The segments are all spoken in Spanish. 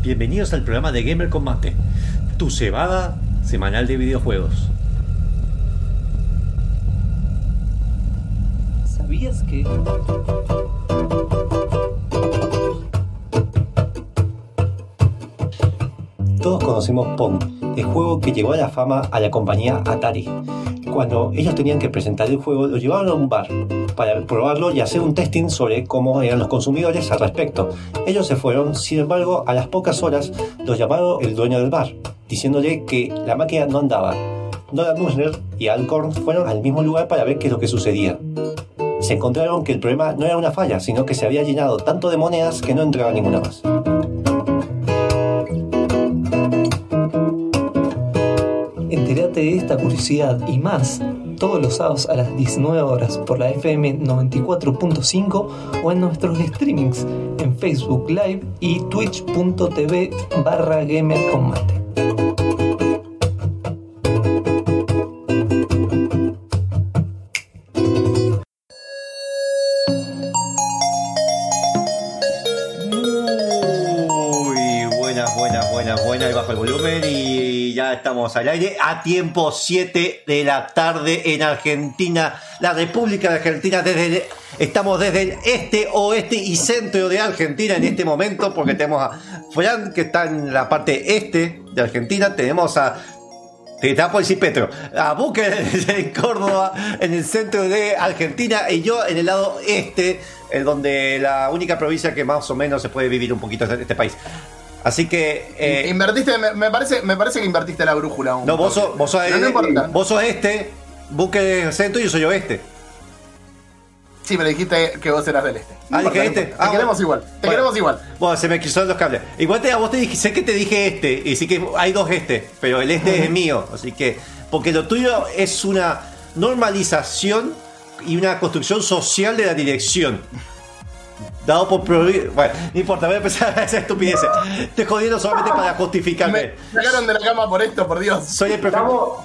Bienvenidos al programa de Gamer Combate, tu cebada semanal de videojuegos. ¿Sabías que... Todos conocemos Pong, el juego que llegó a la fama a la compañía Atari. Cuando ellos tenían que presentar el juego, lo llevaron a un bar para probarlo y hacer un testing sobre cómo eran los consumidores al respecto. Ellos se fueron, sin embargo, a las pocas horas los llamaron el dueño del bar, diciéndole que la máquina no andaba. Nolan Bushnell y Alcorn fueron al mismo lugar para ver qué es lo que sucedía. Se encontraron que el problema no era una falla, sino que se había llenado tanto de monedas que no entraba ninguna más. Y más todos los sábados a las 19 horas por la FM 94.5 o en nuestros streamings en Facebook Live y twitch.tv barra. Muy estamos al aire a tiempo 7 de la tarde en Argentina, la República de Argentina. Desde estamos desde el este, oeste y centro de Argentina en este momento porque tenemos a Fran que está en la parte este de Argentina. Tenemos a te estaba por Petro. A Buque en Córdoba, en el centro de Argentina, y yo en el lado este, donde la única provincia que más o menos se puede vivir un poquito en este país. Así que. eh, Invertiste, me, me parece, me parece que invertiste la brújula. un no, vos sos, vos sos, Pero no importa. vos sos este, Buque centro y yo soy oeste. Sí, pero dijiste que vos eras del este. No Ah, importa, dije este. importa. Ah, Te queremos bueno. igual. Te Bueno. queremos igual. Bueno, se me cruzaron los cables. Igual te, a vos te dije, sé que te dije este, y sí que hay dos este, pero el este es mío, así que, porque lo tuyo es una normalización y una construcción social de la dirección. Dado por provi- Bueno, no importa, voy a empezar a hacer estupideces. Estoy jodiendo solamente para justificarme. Me sacaron de la cama por esto, por Dios. Soy el perfecto.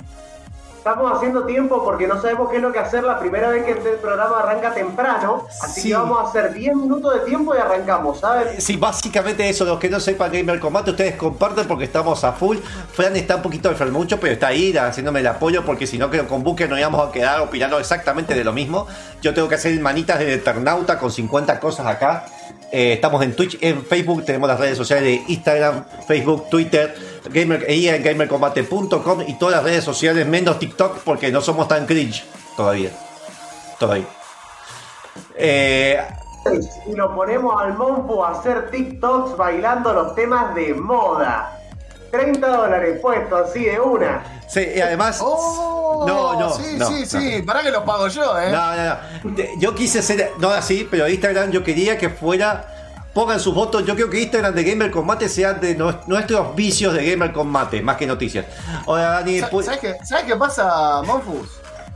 Estamos, haciendo tiempo porque no sabemos qué es lo que hacer. La primera vez que el programa arranca temprano, así Sí. que vamos a hacer 10 minutos de tiempo y arrancamos, ¿sabes? Sí, básicamente eso, los que no sepan Gamer Combate, ustedes comparten porque estamos a full. Fran está un poquito enfermo mucho, pero está ahí haciéndome el apoyo porque si no que con Buque no íbamos a quedar opinando exactamente de lo mismo. Yo tengo que hacer manitas de Eternauta con 50 cosas acá. Eh, estamos en Twitch, en Facebook, tenemos las redes sociales de Instagram, Facebook, Twitter, Gamer, y en gamercombate.com y todas las redes sociales menos TikTok porque no somos tan cringe todavía. Todavía. Eh, Y lo ponemos al Monfu a hacer TikToks bailando los temas de moda. 30 dólares puesto así de una. sí, y además... Oh, No, no, Sí, no, sí, no. sí. Pará que los pago yo, ¿eh? No, no, no. De- Yo quise ser, no así, pero Instagram yo quería que fuera, pongan sus votos, yo creo que Instagram de Gamer Combate sea de nuestros vicios de Gamer Combate, más que noticias. Ahora, Dani, ¿Sabes qué, ¿Sabes qué pasa, Monfus?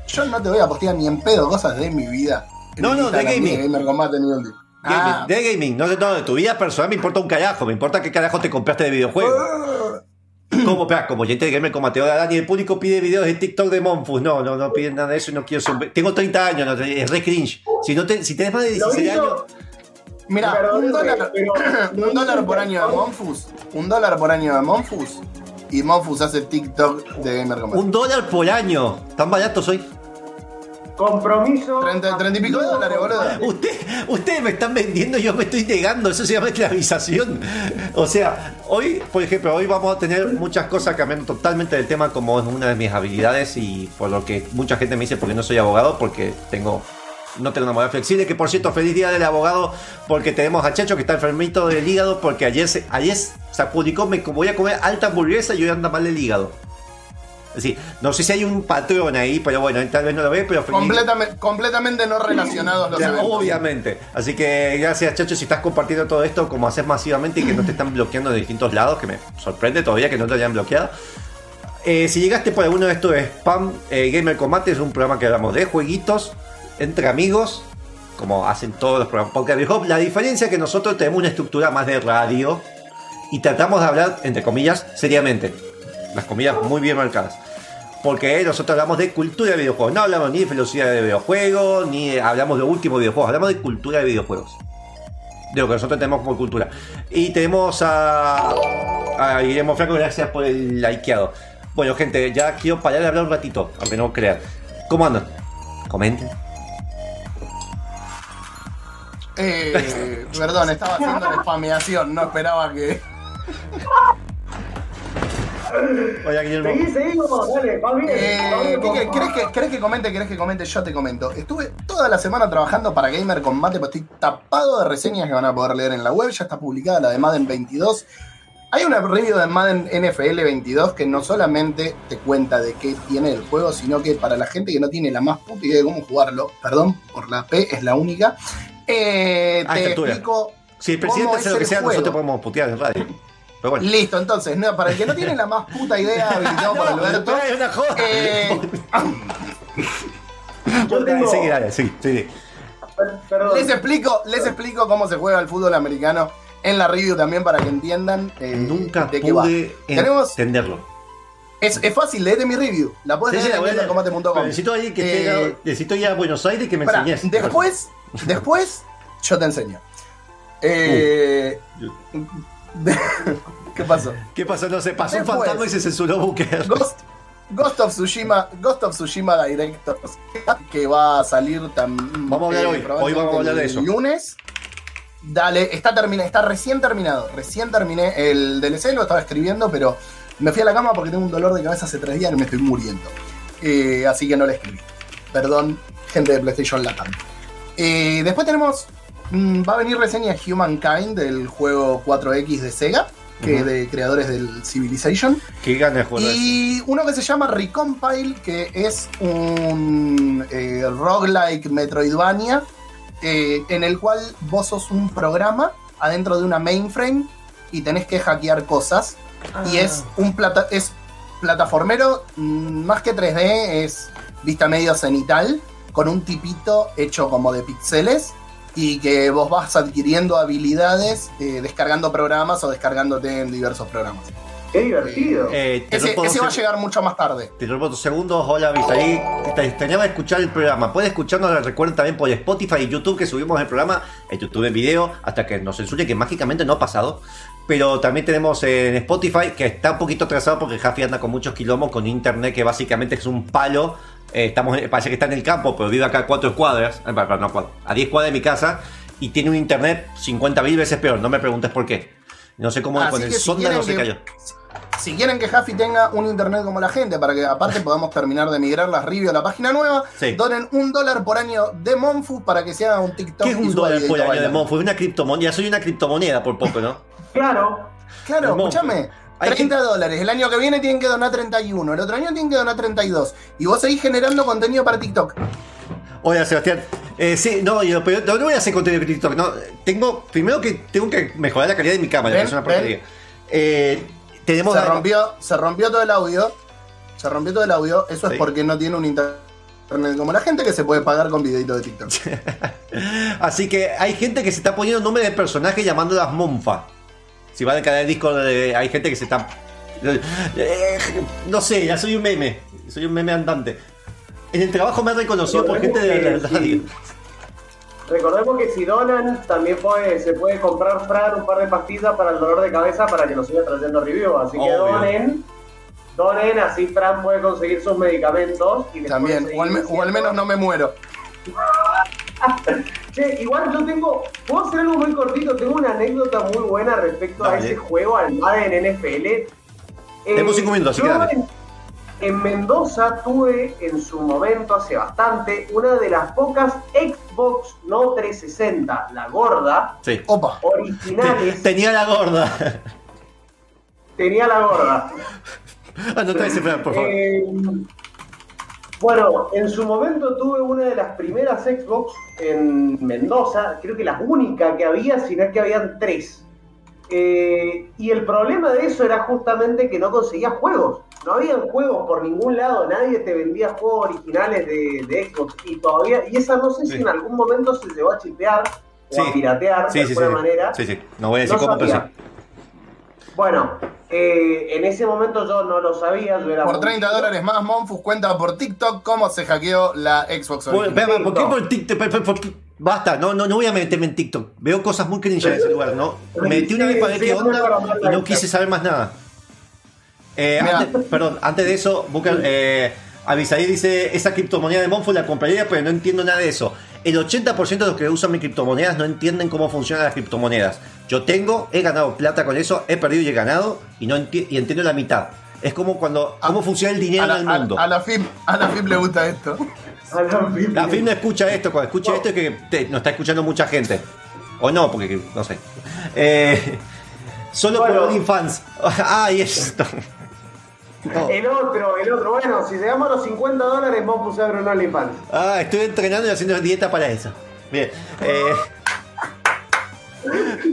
Yo no te voy a postear ni en pedo cosas de mi vida. No, no, de Instagram, ni gaming. Gamer Combate, ni gaming, Ah, de gaming, no, de- no, de tu vida personal me importa un carajo, me importa qué carajo te compraste de videojuegos. Como, espera, como oyente de Gamer Combate, ahora Dani, el público pide videos de TikTok de Monfus, no, no, no piden nada de eso y no quiero Tengo 30 años, no, es re cringe. Si, no te, si tenés más de Lo 16 hizo- años... Mira, Pero, un dólar, pero- un dólar por año de Monfus. Un dólar por año de Monfus. Y Monfus hace TikTok de Gamer Combate. Un dólar por año, tan barato soy. Compromiso. 30, 30 y pico de dólares, boludo. Usted, ustedes me están vendiendo y yo me estoy negando, eso se llama esclavización. O sea, hoy, por ejemplo, hoy vamos a tener muchas cosas cambiando totalmente del tema como es una de mis habilidades y por lo que mucha gente me dice porque no soy abogado, porque tengo no tengo una moral flexible, que por cierto, feliz día del abogado, porque tenemos a Checho que está enfermito del hígado, porque ayer se, ayer se publicó, me voy a comer alta hamburguesa y hoy anda mal el hígado. No sé si hay un patrón ahí, pero bueno, tal vez no lo ve, pero Completamente, completamente no relacionados los ya, eventos. obviamente. Así que gracias, Chacho, si estás compartiendo todo esto, como haces masivamente y que no te están bloqueando de distintos lados, que me sorprende todavía que no te hayan bloqueado. Eh, si llegaste por alguno de estos spam, eh, Gamer Combate es un programa que hablamos de jueguitos entre amigos, como hacen todos los programas de videojuegos. La diferencia es que nosotros tenemos una estructura más de radio y tratamos de hablar, entre comillas, seriamente. Las comillas muy bien marcadas. Porque nosotros hablamos de cultura de videojuegos. No hablamos ni de filosofía de videojuegos, ni hablamos de último videojuegos. Hablamos de cultura de videojuegos. de lo que nosotros tenemos como cultura. Y tenemos a, a Guillermo Franco, gracias por el likeado. Bueno, gente, ya quiero parar de hablar un ratito, aunque no crean. ¿Cómo andan? Comenten. Eh, perdón, estaba haciendo la spameación, no esperaba que. Hola, Guillermo. Seguí, seguimos, dale, va bien. Eh, va bien, Quique, vamos. ¿querés que, ¿Querés que comente? ¿Querés que comente? Yo te comento. Estuve toda la semana trabajando para Gamer Combate, pero estoy tapado de reseñas que van a poder leer en la web. Ya está publicada la de Madden 22. Hay una review de Madden NFL 22 que no solamente te cuenta de qué tiene el juego, sino que para la gente que no tiene la más puta idea de cómo jugarlo, perdón por la P, es la única, eh, te altura. explico Si el presidente es hace lo que sea, juego. nosotros podemos putear en radio. Pero bueno. Listo, entonces, no, para el que no tiene la más puta idea habilitado por No, Alberto, pero es una joda. eh, Yo tengo- Sí, dale, sí, sí, Perdón. Les explico, les explico cómo se juega el fútbol americano en la review también para que entiendan eh, Nunca de qué va. pude Tenemos, entenderlo. es, es fácil, leete mi review. La puedes leer en. Pero necesito alguien que Eh, tenga- necesito ir a Buenos Aires y que me Pará, enseñes. después, después, yo te enseño. Eh, ¿Qué pasó? ¿Qué pasó? No sé, pasó un fantasma y se censuró Booker. Ghost, Ghost of Tsushima, Ghost of Tsushima Director's que va a salir también. Vamos a hablar hoy, hoy vamos a hablar de eso. Lunes. Dale, está terminado, está recién terminado. Recién terminé el DLC, lo estaba escribiendo, pero me fui a la cama porque tengo un dolor de cabeza hace tres días que me estoy muriendo. Eh, así que no le escribí. Perdón, gente de PlayStation Latam. Eh, después tenemos. Mm, va a venir reseña Humankind del juego 4X de Sega, que de creadores del Civilization. A eso. Y uno que se llama Recompile, que es un eh, roguelike Metroidvania, eh, en el cual vos sos un programa adentro de una mainframe y tenés que hackear cosas. Y es un plata es plataformero, mm, más que 3D, es vista medio cenital, con un tipito hecho como de píxeles. Y que vos vas adquiriendo habilidades eh, descargando programas o descargándote en diversos programas. Qué divertido. Eh, te Ese, va a llegar mucho más tarde. Te rompo dos segundos. Hola, Visaí. Te extrañaba escuchar el programa. Puedes escucharnos, recuerden también por Spotify y YouTube que subimos el programa. En YouTube en video hasta que nos censure, que mágicamente no ha pasado. Pero también tenemos en Spotify que está un poquito atrasado porque Jaffi anda con muchos kilómetros con internet que básicamente es un palo. Eh, estamos, en- parece que está en el campo, pero vive acá a cuatro cuadras, eh, no, a 10 cuadras de mi casa y tiene un internet 50 mil veces peor. No me preguntes por qué. No sé cómo Así con el si sonda no se que- cayó. Si quieren que Jaffi tenga un internet como la gente, para que aparte podamos terminar de migrar las reviews a la página nueva, Sí. donen un dólar por año de Monfu para que se haga un TikTok. ¿Qué es un dólar por año de. Monfo? Es una criptomoneda. Soy una criptomoneda por poco, ¿no? Claro. Claro, escúchame. Hay 30 dólares. El año que viene tienen que donar 31. El otro año tienen que donar 32. Y vos seguís generando contenido para TikTok. Hola, Sebastián. Eh, sí, no, yo, pero no, no voy a hacer contenido de TikTok. No, tengo, primero que tengo que mejorar la calidad de mi cámara, Ven, que es una porquería. Eh, tenemos Se rompió, se rompió todo el audio. Se rompió todo el audio. Eso Sí. es porque no tiene un internet como la gente que se puede pagar con videitos de TikTok. Así que hay gente que se está poniendo nombre de personaje llamándolas Monfa. Si van al canal de Discord, eh, hay gente que se está. Eh, no sé, ya soy un meme. Soy un meme andante. En el trabajo me han reconocido por gente de la radio. Recordemos que si donan, también puede, se puede comprar Fran un par de pastillas para el dolor de cabeza para que nos siga trayendo review. Así que Obvio. donen. Donen, así Fran puede conseguir sus medicamentos. Y También. O al, o al menos no me muero. Che, igual yo tengo. ¿Puedo hacer algo muy cortito? Tengo una anécdota muy buena respecto a ese juego, al Madden NFL. Eh, Tenemos cinco minutos, así que dale. en, en Mendoza tuve en su momento, hace bastante, una de las pocas Xbox no 360, la gorda, Sí. Opa. originales. Tenía la gorda. Tenía la gorda. Anota ese, Fran, por favor. Eh, bueno, en su momento tuve una de las primeras Xbox en Mendoza, creo que la única que había, si no es que habían tres. Eh, y el problema de eso era justamente que no conseguías juegos. No habían juegos por ningún lado, nadie te vendía juegos originales de, de Xbox. Y todavía, y esa no sé si en algún momento se llegó a chipear o Sí. a piratear Sí, de alguna manera. Sí, sí. No voy a decir No cómo, pero sí. sabía. Bueno, eh, en ese momento yo no lo sabía, yo era Por muy 30 chico. dólares más, Monfus cuenta por TikTok cómo se hackeó la Xbox Bueno, espera, ¿Por qué por TikTok? por- por- por- Basta, no, no, no voy a meterme en TikTok. Veo cosas muy cringe en ese lugar, ¿no? Me metí una vez para ver qué onda y no quise saber más nada. Eh, antes- perdón, antes de eso, Booker, eh, Avisaí dice, esa criptomoneda de Monfo la compraría, pero no entiendo nada de eso. El 80% de los que usan mis criptomonedas no entienden cómo funcionan las criptomonedas. Yo tengo, he ganado plata con eso, he perdido y he ganado, y no enti- y entiendo la mitad. Es como cuando, cómo funciona el dinero A la, en el mundo. a- a la FIP, a la FIP le gusta esto. A la Biblia. La film no escucha esto, cuando escucha esto es que te- no está escuchando mucha gente. O no, porque no sé. Eh, solo Bueno. por OnlyFans. Ah, y esto. No. El otro, el otro. Bueno, si llegamos a los 50 dólares, vamos a abrir un OnlyFans. Ah, estoy entrenando y haciendo dieta para eso. Bien. eh,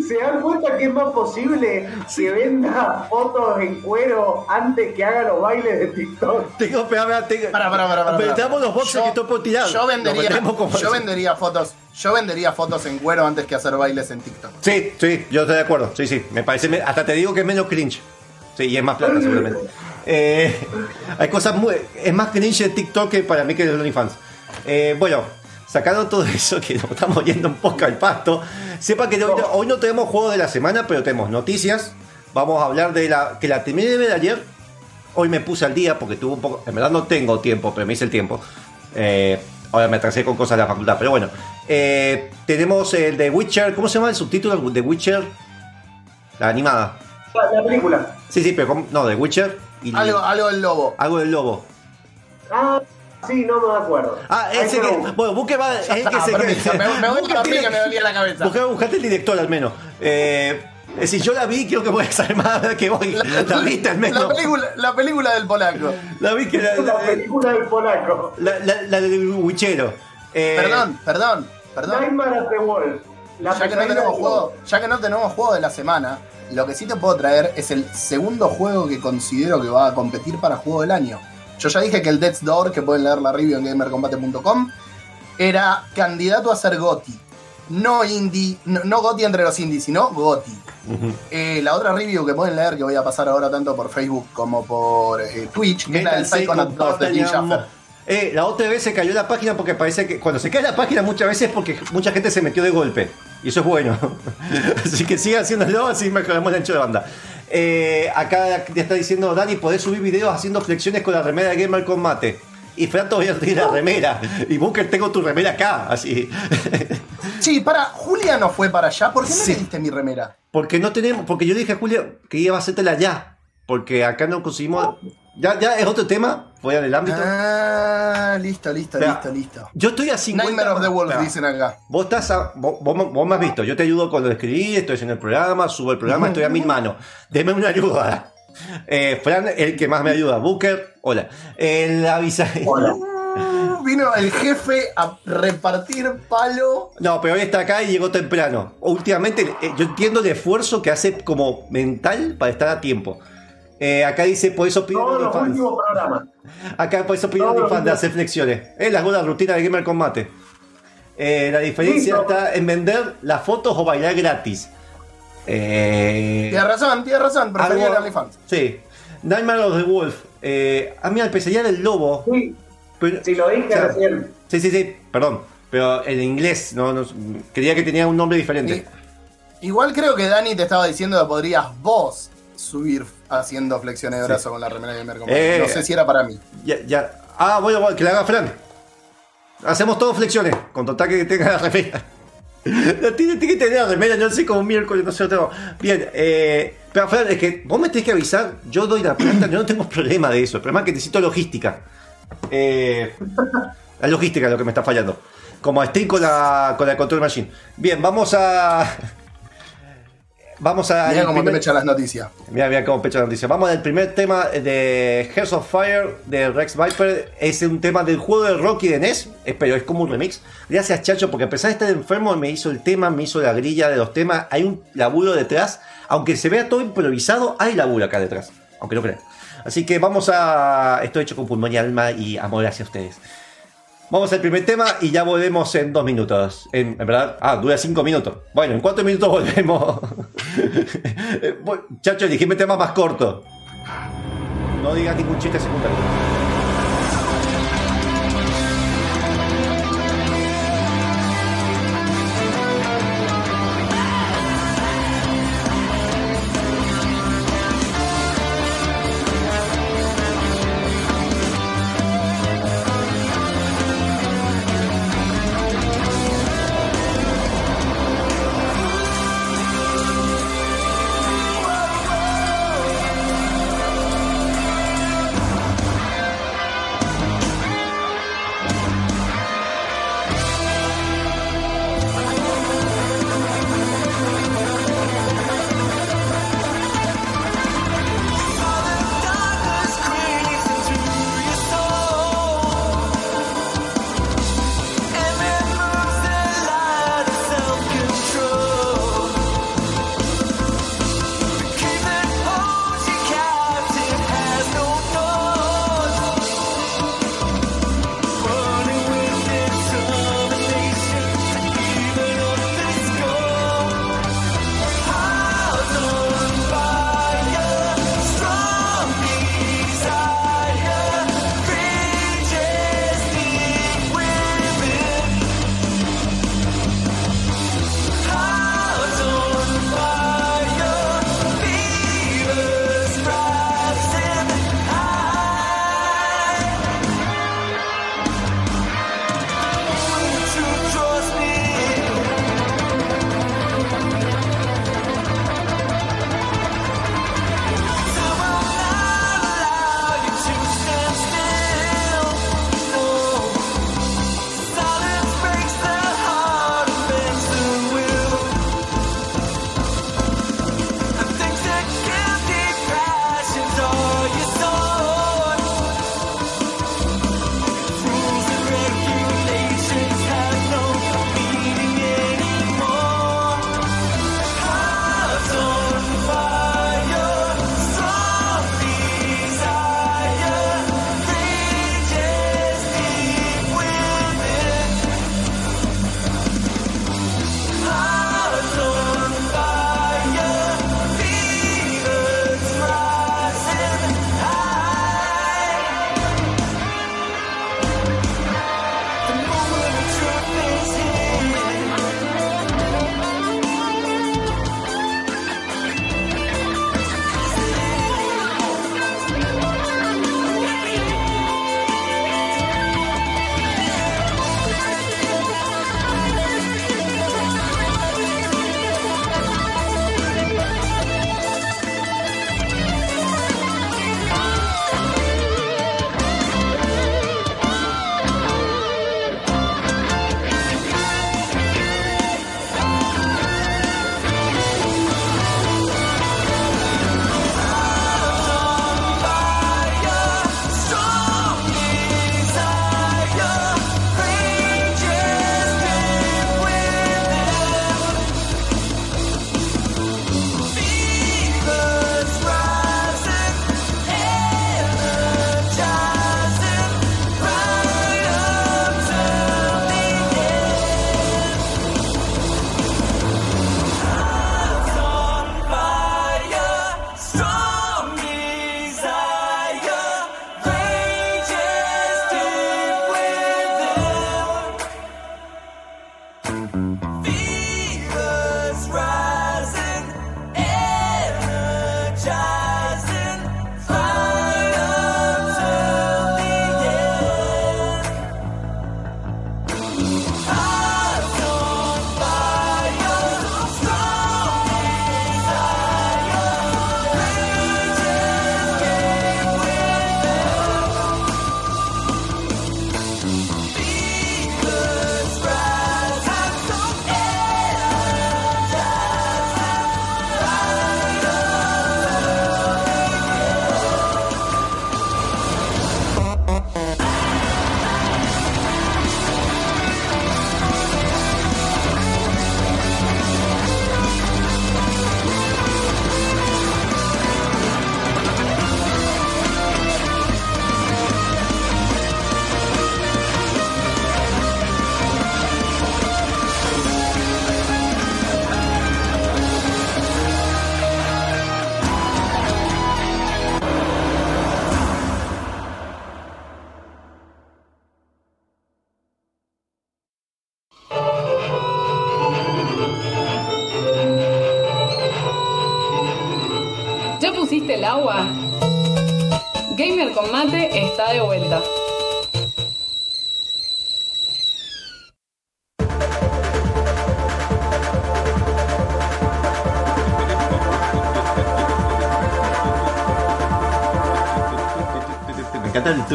¿Se dan cuenta que es más posible que venda fotos en cuero antes que haga los bailes de TikTok? tengo, espera, espera, tengo- Para, para, para, para. Pero tenemos los boxes Yo- que estoy por tirar. Yo vendería, yo vendería fotos, yo vendería fotos en cuero antes que hacer bailes en TikTok. Sí, sí, yo estoy de acuerdo. Sí, sí. Me parece. Hasta te digo que es menos cringe. Sí, y es más plata, seguramente. Eh, hay cosas muy. Es más cringe de TikTok que para mí que de OnlyFans. Eh, bueno, sacando todo eso, que nos estamos yendo un poco al pasto. Sepa que hoy, no- hoy no tenemos juego de la semana, pero tenemos noticias. Vamos a hablar de la. que la terminé de ver ayer. Hoy me puse al día porque tuve un poco. En verdad no tengo tiempo, pero me hice el tiempo. Eh, ahora me atrasé con cosas de la facultad, pero bueno. Eh, tenemos el de Witcher. ¿Cómo se llama el subtítulo de Witcher? La animada. La, la película. Sí, sí, pero ¿cómo? no, de Witcher. Y Algo, algo del lobo. algo del lobo. Ah, sí, no me acuerdo. Ah, Ahí ese que. Bueno, busque va. Es el que se me, voy a que me dolía la cabeza. Busca, buscate el director al menos. Eh, es decir, yo la vi, creo que voy a saber más que voy. La, viste al menos. La película, la película del polaco. La vi que la, La la, película del polaco. la, la- la del Wichero. Eh, Perdón, perdón, perdón. Nightmare at the Wolf. Ya que no tenemos juego, ya que no tenemos juego de la semana, lo que sí te puedo traer es el segundo juego que considero que va a competir para juego del año. Yo ya dije que el Death's Door, que pueden leer la review en gamercombate.com, era candidato a ser GOTI. No indie, no, no GOTI entre los indies, sino GOTI. Eh, la otra review que pueden leer, que voy a pasar ahora tanto por Facebook como por eh, Twitch, que Metal del Psychonaut 2 de. Eh, la otra vez se cayó la página porque parece que cuando se cae la página muchas veces es porque mucha gente se metió de golpe. Y eso es bueno. así que sigan haciéndolo, así mejoramos el ancho de banda. Eh, acá ya está diciendo Dani, podés subir videos haciendo flexiones con la remera de Gamer Combate. Y Fran todavía tiene la remera. Y Bunker, tengo tu remera acá. Así. Sí, para, Julia no fue para allá. ¿Por qué Sí. me diste mi remera? porque no tenemos. Porque yo le dije a Julia que iba a hacértela ya. Porque acá no conseguimos. Ya, ya es otro tema, fuera del ámbito. Ah, listo, listo, Espera. listo, listo. Yo estoy a 50. Nightmare of the Wolf, Espera. dicen acá. Vos estás a- vos, vos- vos me has visto, yo te ayudo de escribir, estoy haciendo el programa, subo el programa, estoy a mil manos. Deme una ayuda. Eh, Fran, el que más me ayuda. Booker, hola. El avisa. Hola. Vino el jefe a repartir palo. No, pero hoy está acá y llegó temprano. Últimamente, eh, yo entiendo el esfuerzo que hace como mental para estar a tiempo. Eh, acá dice, por eso Todos los últimos programas. Acá por eso pido Todos OnlyFans de hacer flexiones. Es la buena rutina de Gamer Combate. Eh, la diferencia Listo. está en vender las fotos o bailar gratis. Eh, Tienes razón, tienes razón, preferí algo- el OnlyFans. Sí. Nightmare of the Wolf. Eh, a mí al pesadilla del lobo. Sí, pero- sí, lo dije o sea, recién. Sí, sí, sí, perdón. Pero en inglés, no, no- creía que tenía un nombre diferente. Y- igual creo que Dani te estaba diciendo que podrías vos subir haciendo flexiones de brazo con la remera de Mercom. Eh. no sé si era para mí. Ya, ya. Ah, bueno, bueno, que la haga Fran. Hacemos todos flexiones, con total que tenga la remera. La tiene, tiene que tener la remera, no sé como miércoles, no sé lo tengo. Bien, eh, pero Fran, es que vos me tenés que avisar, yo doy la plata, yo no tengo problema de eso. El problema es que necesito logística. Eh, la logística es lo que me está fallando. Como estoy con la, con la Control Machine. Bien, vamos a. Vamos a. Mira cómo te primer- me echan las noticias. Mira, mira cómo pecho la noticia. Vamos al primer tema de Hearts of Fire de Rex Viper. Es un tema del juego de Rocky de NES, es- pero es como un remix. Gracias, Chacho, porque a pesar de estar enfermo, me hizo el tema, me hizo la grilla de los temas. Hay un laburo detrás. Aunque se vea todo improvisado, hay laburo acá detrás. Aunque no crean. Así que vamos a. Esto hecho con pulmón y alma y amor hacia ustedes. Vamos al primer tema y ya volvemos en dos minutos. En, verdad, ah, dura cinco minutos. Bueno, en cuatro minutos volvemos. Eh, Chacho, elegime tema más corto. No digas ningún chiste secundario.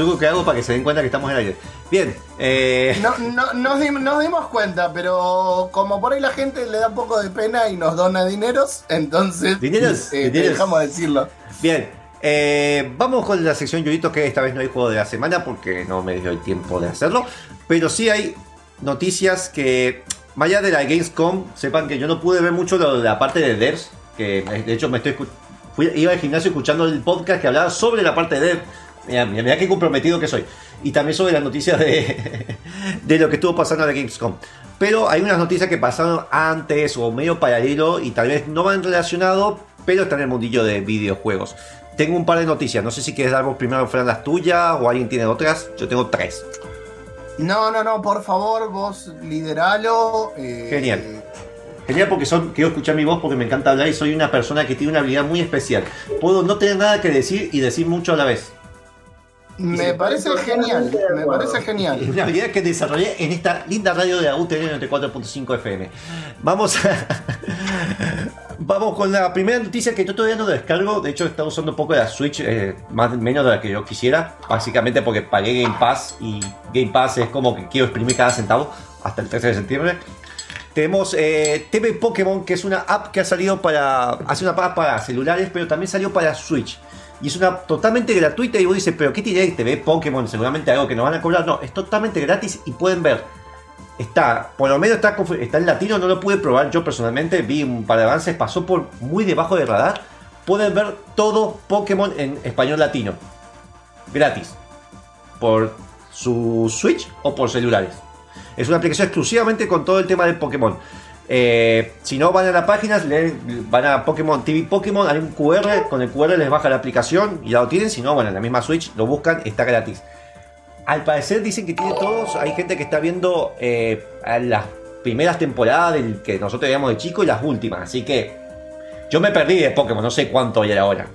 Truco que hago para que se den cuenta que estamos en aire. Bien, eh, No, no- nos, dim- nos dimos cuenta, pero como por ahí la gente le da un poco de pena y nos dona dineros, entonces ¿Dineros? eh, ¿Dineros? dejamos decirlo. bien. eh, vamos con la sección Yoyito, que esta vez no hay juego de la semana porque no me dio el tiempo de hacerlo. Pero sí hay noticias que, más allá de la Gamescom, sepan que yo no pude ver mucho de la parte de devs. Que de hecho me estoy fui- iba al gimnasio escuchando el podcast que hablaba sobre la parte de dev. Mira, mira, mira qué comprometido que soy. Y también sobre las noticias de, de lo que estuvo pasando en la Gamescom. Pero hay unas noticias que pasaron antes o medio paralelo y tal vez no van relacionado, pero están en el mundillo de videojuegos. Tengo un par de noticias, no sé si quieres dar vos primero fueran las tuyas o alguien tiene otras. Yo tengo tres. No, no, no, por favor, vos lideralo. eh, Genial. Genial porque son, quiero escuchar mi voz porque me encanta hablar y soy una persona que tiene una habilidad muy especial. Puedo no tener nada que decir y decir mucho a la vez. Me parece genial, me parece Es genial. una habilidad que desarrollé en esta linda radio de la UTN 94.5 FM. Vamos a... Vamos con la primera noticia que yo todavía no descargo. De hecho, estaba usando un poco la Switch, eh, más menos de la que yo quisiera. Básicamente porque pagué Game Pass y Game Pass es como que quiero exprimir cada centavo hasta el 13 de septiembre. Tenemos eh, TV Pokémon, que es una app que ha salido para. Hace una app para celulares, pero también salió para Switch. Y es una totalmente gratuita. Y vos dices, ¿pero qué tiene TV Pokémon? Seguramente algo que nos van a cobrar. No, es totalmente gratis y pueden ver. Está, por lo menos está, está en latino, no lo pude probar yo personalmente. Vi un par de avances, pasó por muy debajo del radar. Pueden ver todo Pokémon en español latino. Gratis. Por su Switch o por celulares. Es una aplicación exclusivamente con todo el tema de Pokémon. Eh, si no van a la página, van a Pokémon TV Pokémon, hay un QR, con el QR les baja la aplicación y ya lo tienen. Si no, bueno, en la misma Switch lo buscan, está gratis. Al parecer dicen que tiene todos, hay gente que está viendo eh, a las primeras temporadas del que nosotros veíamos de chico y las últimas. Así que yo me perdí de Pokémon, no sé cuánto hay ahora.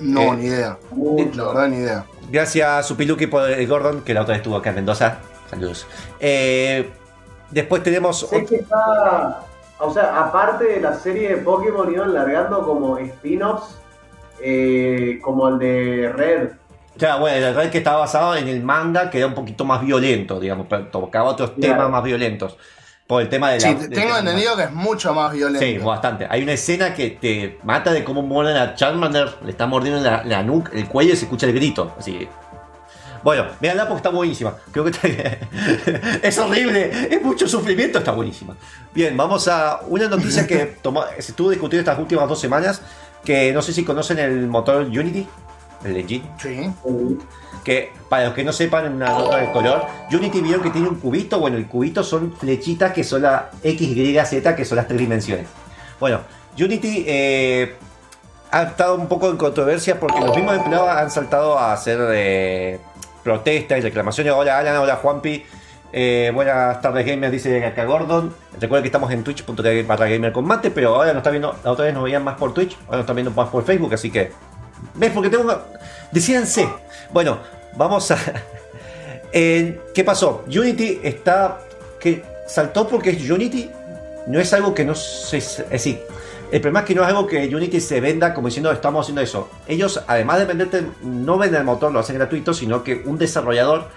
No, Eh, ni idea. Mucho. La verdad, ni idea. Gracias a Supiluki por el Gordon, que la otra vez estuvo acá en Mendoza. Saludos. Eh, después tenemos... Sé que está. O sea, aparte de la serie de Pokémon, iban largando como spin-offs, eh, como el de Red. Claro, bueno, el red que estaba basado en el manga, que era un poquito más violento, digamos, pero tocaba otros Claro. temas más violentos. Por el tema de la. Sí, de- tengo entendido que es mucho más violento. Sí, bastante. Hay una escena que te mata de cómo mueren a Charmander, le está mordiendo la, la nuca, el cuello y se escucha el grito. Así. Bueno, véanla porque está buenísima. Creo que está- es horrible, es mucho sufrimiento, está buenísima. Bien, vamos a una noticia que se estuvo discutiendo estas últimas dos semanas, que no sé si conocen el motor Unity, el engine Sí. que para los que no sepan una nota de color, Unity vieron que tiene un cubito, bueno, el cubito son flechitas que son la X, Y, Z, que son las tres dimensiones. Bueno, Unity eh, ha estado un poco en controversia porque los mismos empleados han saltado a hacer eh, protestas y reclamaciones. Hola Alan, hola Juanpi. Eh, buenas tardes gamers, dice acá Gordon. Recuerden que estamos en twitch.tv barra gamer con mate, pero ahora nos está viendo, la otra vez nos veían más por Twitch, ahora nos están viendo más por Facebook, así que ¿Ves? Porque tengo una... Decíanse. Bueno, vamos a... ¿Qué pasó? Unity está... que saltó porque es Unity. No es algo que no se... Es decir, el problema es que no es algo que Unity se venda como diciendo estamos haciendo eso. Ellos, además de venderte, no venden el motor, lo hacen gratuito, sino que un desarrollador,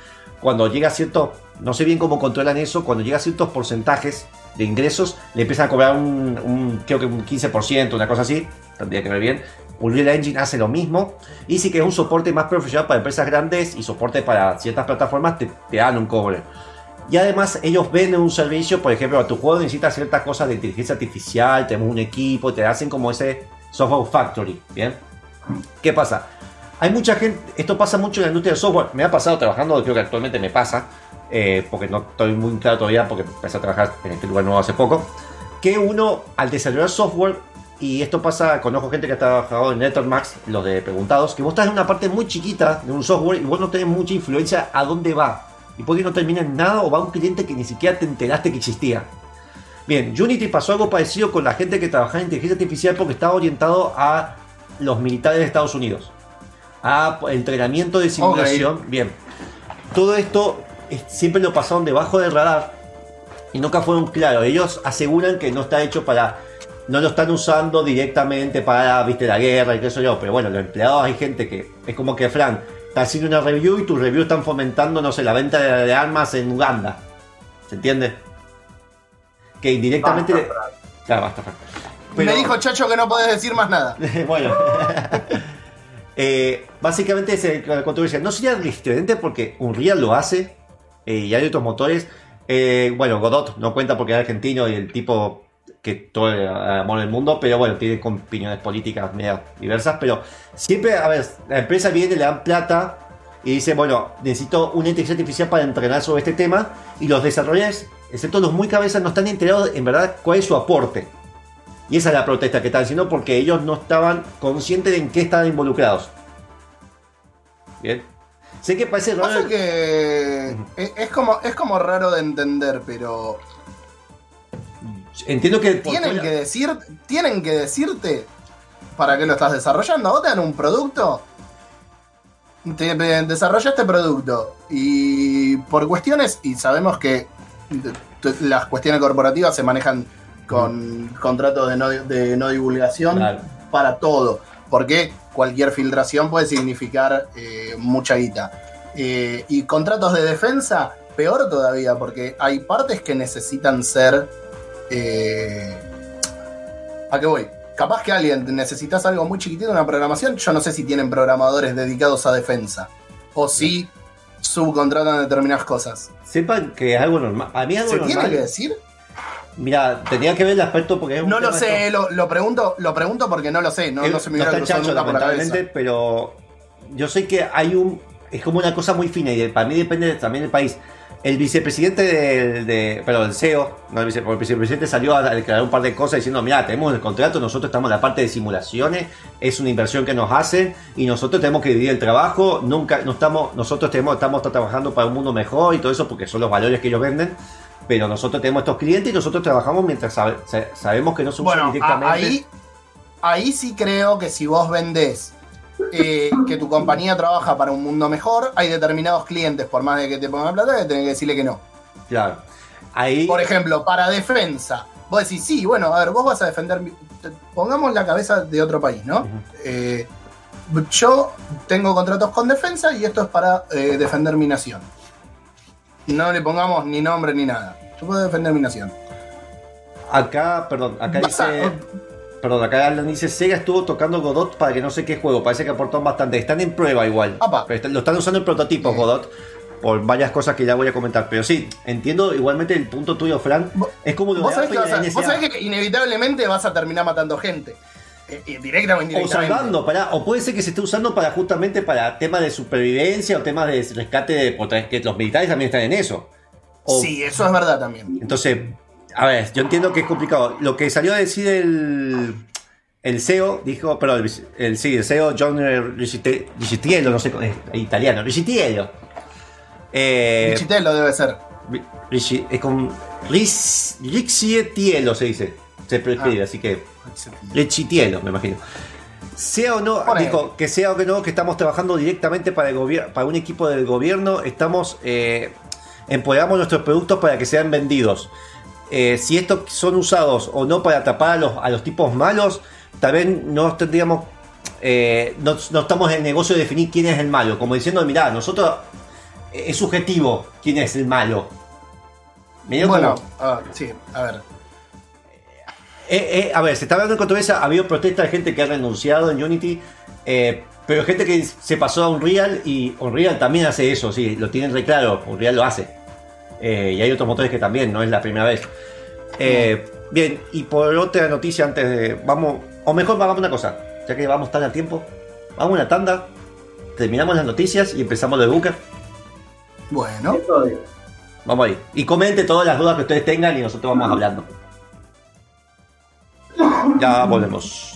cuando llega a cierto... No sé bien cómo controlan eso, cuando llega ciertos porcentajes de ingresos, le empiezan a cobrar un, creo que un 15%, una cosa así, tendría que ver bien. Unreal Engine hace lo mismo. Y sí que es un soporte más profesional para empresas grandes y soporte para ciertas plataformas te dan un cobre. Y además ellos venden un servicio, por ejemplo, a tu juego necesitas ciertas cosas de inteligencia artificial, tenemos un equipo, te hacen como ese software factory, ¿bien? ¿Qué pasa? Hay mucha gente, esto pasa mucho en la industria del software, me ha pasado trabajando, creo que actualmente me pasa, eh, porque no estoy muy claro todavía, porque empecé a trabajar en este lugar nuevo hace poco, que uno al desarrollar software, y esto pasa, conozco gente que ha trabajado en Max, los de preguntados, que vos estás en una parte muy chiquita de un software y vos no tenés mucha influencia a dónde va. Y puede que no termine en nada o va a un cliente que ni siquiera te enteraste que existía. Bien, Unity pasó algo parecido con la gente que trabajaba en inteligencia artificial porque estaba orientado a los militares de Estados Unidos. A entrenamiento de simulación. Bien. Todo esto es- siempre lo pasaron debajo del radar y nunca fueron claros. Ellos aseguran que no está hecho para. No lo están usando directamente para, viste, la guerra y qué sé yo. Pero bueno, los empleados hay gente que. Es como que, Fran, está haciendo una review y tus reviews están fomentando, no sé, la venta de, de armas en Uganda. ¿Se entiende? Que indirectamente. Basta. Claro, basta. Pero- Me dijo Chacho que no podés decir más nada. bueno. Eh, básicamente la controversia. No sería diferente porque Unreal lo hace eh, y hay otros motores. Eh, bueno, Godot no cuenta porque es argentino y el tipo que todo el amor del mundo, pero bueno, tiene opiniones políticas medio diversas. Pero siempre, a ver, la empresa viene, le dan plata y dice, bueno, necesito una inteligencia artificial para entrenar sobre este tema. Y los desarrolladores, excepto los muy cabezas, no están enterados en verdad cuál es su aporte. Y esa es la protesta que están haciendo porque ellos no estaban conscientes de en qué estaban involucrados. Bien. Sé que parece raro. Pasa que es como, es como raro de entender, pero Entiendo que tienen que, decir, tienen que decirte para qué lo estás desarrollando. Vos te dan un producto, te, te- desarrolla este producto y por cuestiones, y sabemos que las cuestiones corporativas se manejan con contratos de no, de no divulgación Claro. para todo, porque cualquier filtración puede significar eh, mucha guita. Eh, y contratos de defensa, peor todavía, porque hay partes que necesitan ser... eh, ¿A qué voy? Capaz que alguien necesitas algo muy chiquitito, una programación, yo no sé si tienen programadores dedicados a defensa, o si subcontratan determinadas cosas. Sepan que es algo normal. A mí es algo ¿Se normal. tiene que decir? Mira, tenía que ver el aspecto porque es un No lo sé, lo, lo pregunto, lo pregunto porque no lo sé, no, Eh, no se me hubiera cruzado nunca por la cabeza. pero yo sé que hay un. Es como una cosa muy fina y para mí depende también del país. El vicepresidente del, de, perdón, el CEO, no el vice- porque el vicepresidente salió a declarar un par de cosas diciendo, mira, tenemos el contrato, nosotros estamos en la parte de simulaciones, es una inversión que nos hacen y nosotros tenemos que dividir el trabajo, nunca, no estamos, nosotros tenemos, estamos trabajando para un mundo mejor y todo eso porque son los valores que ellos venden, pero nosotros tenemos estos clientes y nosotros trabajamos mientras sabe- sa- sabemos que no usan Bueno, directamente. ahí, ahí sí creo que si vos vendés eh, que tu compañía trabaja para un mundo mejor, hay determinados clientes, por más de que te pongan plata, que tenés que decirle que no. Claro. Ahí. Por ejemplo, para defensa. Vos decís, sí, bueno, a ver, vos vas a defender. Pongamos la cabeza de otro país, ¿no? Eh, yo tengo contratos con defensa y esto es para eh, defender mi nación. No le pongamos ni nombre ni nada. Yo puedo defender mi nación. Acá, perdón, acá dice. Perdón, acá Alan dice Sega estuvo tocando Godot para que no sé qué juego. Parece que aportaron bastante. Están en prueba igual. Apa. Pero están- lo están usando en prototipos Sí. Godot. Por varias cosas que ya voy a comentar. Pero sí, entiendo igualmente el punto tuyo, Fran. Es como lo Vos de sabés, que vas a- vos sabés que inevitablemente vas a terminar matando gente. Eh, eh, directa o O indirectamente. salvando, pará, o puede ser que se esté usando para justamente para temas de supervivencia o temas de rescate de que los militares también están en eso. O- Sí, eso es verdad también. Entonces, a ver, yo entiendo que es complicado. Lo que salió a decir el, el CEO, dijo, perdón, el, el- sí, el CEO John Riccitiello, no sé, es italiano, Riccitiello. Eh, debe ser. Ri- Ricci- es con Ric- Riccitiello se dice, se prefiere, Ah. así que Riccitiello, me imagino. Sea o no, dijo que sea o que no, que estamos trabajando directamente para, el para un equipo del gobierno, estamos eh, empoderamos nuestros productos para que sean vendidos. Eh, si estos son usados o no para atrapar a los, a los tipos malos, también no tendríamos, eh, no, no estamos en el negocio de definir quién es el malo, como diciendo, mirá, nosotros eh, es subjetivo quién es el malo. Medio Bueno, como- ah, sí, a ver. eh, a ver, se está hablando de controversia. Ha habido protestas de gente que ha renunciado en Unity. pero gente que se pasó a Unreal y Unreal también hace eso, sí, lo tienen re claro. Unreal lo hace. Eh, y hay otros motores que también, no es la primera vez. Eh, bien, y por otra noticia antes de. Vamos. O mejor, hagamos una cosa. Ya que vamos tan a tiempo. Vamos a una tanda. Terminamos las noticias y empezamos de Booker. Bueno, Vamos ahí. Y comente todas las dudas que ustedes tengan y nosotros vamos hablando. Ya volvemos.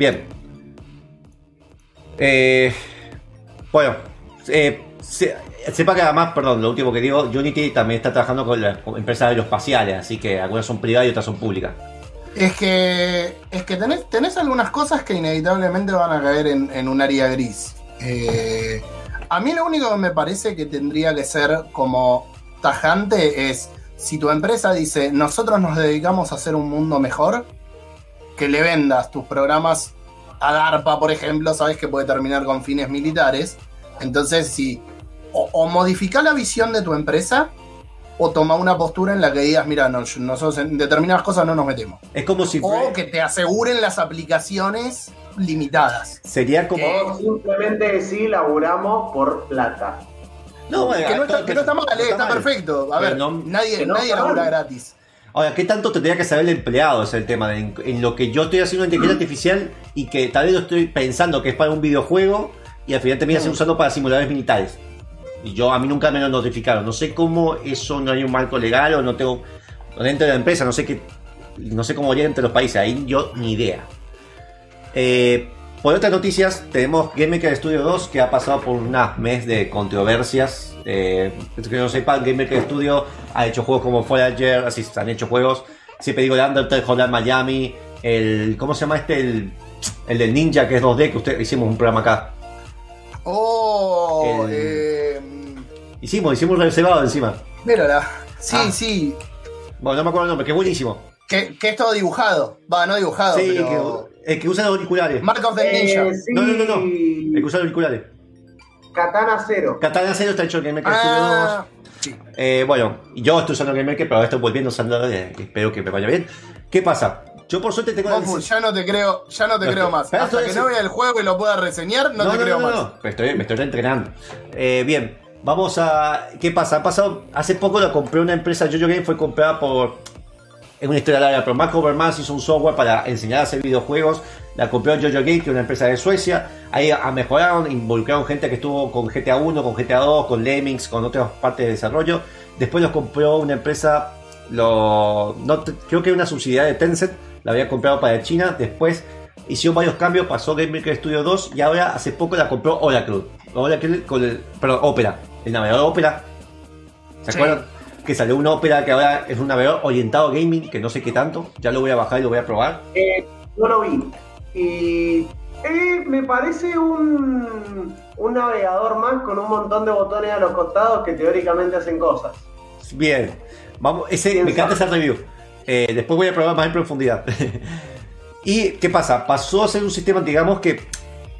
Bien. Eh, bueno, eh, se- sepa que además, perdón, lo último que digo, Unity también está trabajando con las empresas aeroespaciales, así que algunas son privadas y otras son públicas. Es que, es que tenés, tenés algunas cosas que inevitablemente van a caer en, en un área gris. Eh, a mí lo único que me parece que tendría que ser como tajante es, si tu empresa dice, nosotros nos dedicamos a hacer un mundo mejor, que le vendas tus programas a DARPA, por ejemplo, sabes que puede terminar con fines militares. Entonces, si o, o modifica la visión de tu empresa, o toma una postura en la que digas, mira, no, nosotros en determinadas cosas no nos metemos. Es como si O que te aseguren las aplicaciones limitadas. sería como. O simplemente sí laburamos por plata. No, bueno, Que no está, que no está mal, eh, está, mal. perfecto. A Pero ver, no- nadie, no nadie está labura gratis. Ahora, ¿qué tanto tendría que saber el empleado? Es el tema. de- en, en lo que yo estoy haciendo una inteligencia artificial y que tal vez lo estoy pensando que es para un videojuego y al final termina siendo usado para simuladores militares. Y yo, a mí nunca me lo notificaron. No sé cómo eso no hay un marco legal o no tengo. Dentro de la empresa, no sé qué. No sé cómo llega entre los países. Ahí yo ni idea. Eh, por otras noticias, tenemos Game Maker Studio 2 que ha pasado por un mes de controversias. Eh, que no sepan, Game Maker Studio ha hecho juegos como Forager, así se han hecho juegos. Siempre digo el Undertale, Hotline Miami, el. ¿Cómo se llama este? El, el del Ninja que es 2D, que usted hicimos un programa acá. Oh, El- eh, Hicimos, hicimos un reservado encima. mírala. Sí, Ah. sí. Bueno, no me acuerdo el nombre, que es buenísimo. Que, que es todo dibujado. Va, no dibujado, sí, pero. que, el que usa los auriculares. Mark of the Ninja. Eh, sí. No, no, no, no. El que usa los auriculares. Katana Cero. Katana Zero está hecho en Game Maker Studio 2. Ah, sí. Eh, bueno, yo estoy usando Game Maker, pero ahora estoy volviendo a usando. eh, espero que me vaya bien. ¿Qué pasa? Yo por suerte tengo la ya no te creo, ya no te No, creo más. Hasta que no vea el juego y lo pueda reseñar, no, te creo más. Pero estoy, me estoy entrenando. Eh, bien, vamos a. ¿Qué pasa? Ha pasado. Hace poco la compré una empresa, Jojo Game fue comprada por. Es una historia larga, pero Mark Overmars hizo un software para enseñar a hacer videojuegos. La compró Jojo Game, que es una empresa de Suecia. Ahí mejoraron, involucraron gente que estuvo con GTA 1, con GTA 2, con Lemmings, con otras partes de desarrollo. Después los compró una empresa, lo, no te- creo que una subsidiaria de Tencent, la había comprado para China. Después hicieron varios cambios, pasó Game Maker Studio 2 y ahora hace poco la compró Oracle. Oracle con el, perdón, Opera, el navegador Opera. ¿Se Sí. acuerdan? Que salió una Opera que ahora es un navegador orientado a gaming, que no sé qué tanto. Ya lo voy a bajar y lo voy a probar. Eh, no lo vi. Y eh, me parece un, un navegador más con un montón de botones a los costados que teóricamente hacen cosas. Bien, vamos, ese, Bien me encanta esa review. Eh, después voy a probar más en profundidad. ¿Y qué pasa? Pasó a ser un sistema, digamos que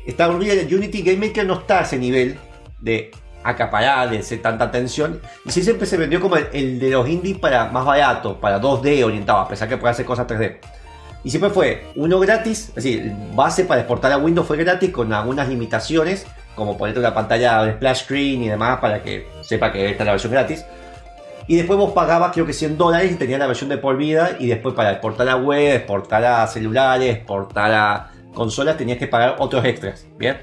está Unity Game Maker no está a ese nivel de acaparar, de tanta atención. Y sí siempre se vendió como el, el de los indies para más barato, para 2D orientado, a pesar que puede hacer cosas 3D. Y siempre fue uno gratis, es decir, base para exportar a Windows fue gratis con algunas limitaciones, como ponerte una pantalla de splash screen y demás para que sepa que esta es la versión gratis. Y después vos pagabas creo que 100 dólares y tenías la versión de por vida y después para exportar a web, exportar a celulares, exportar a consolas tenías que pagar otros extras, ¿bien?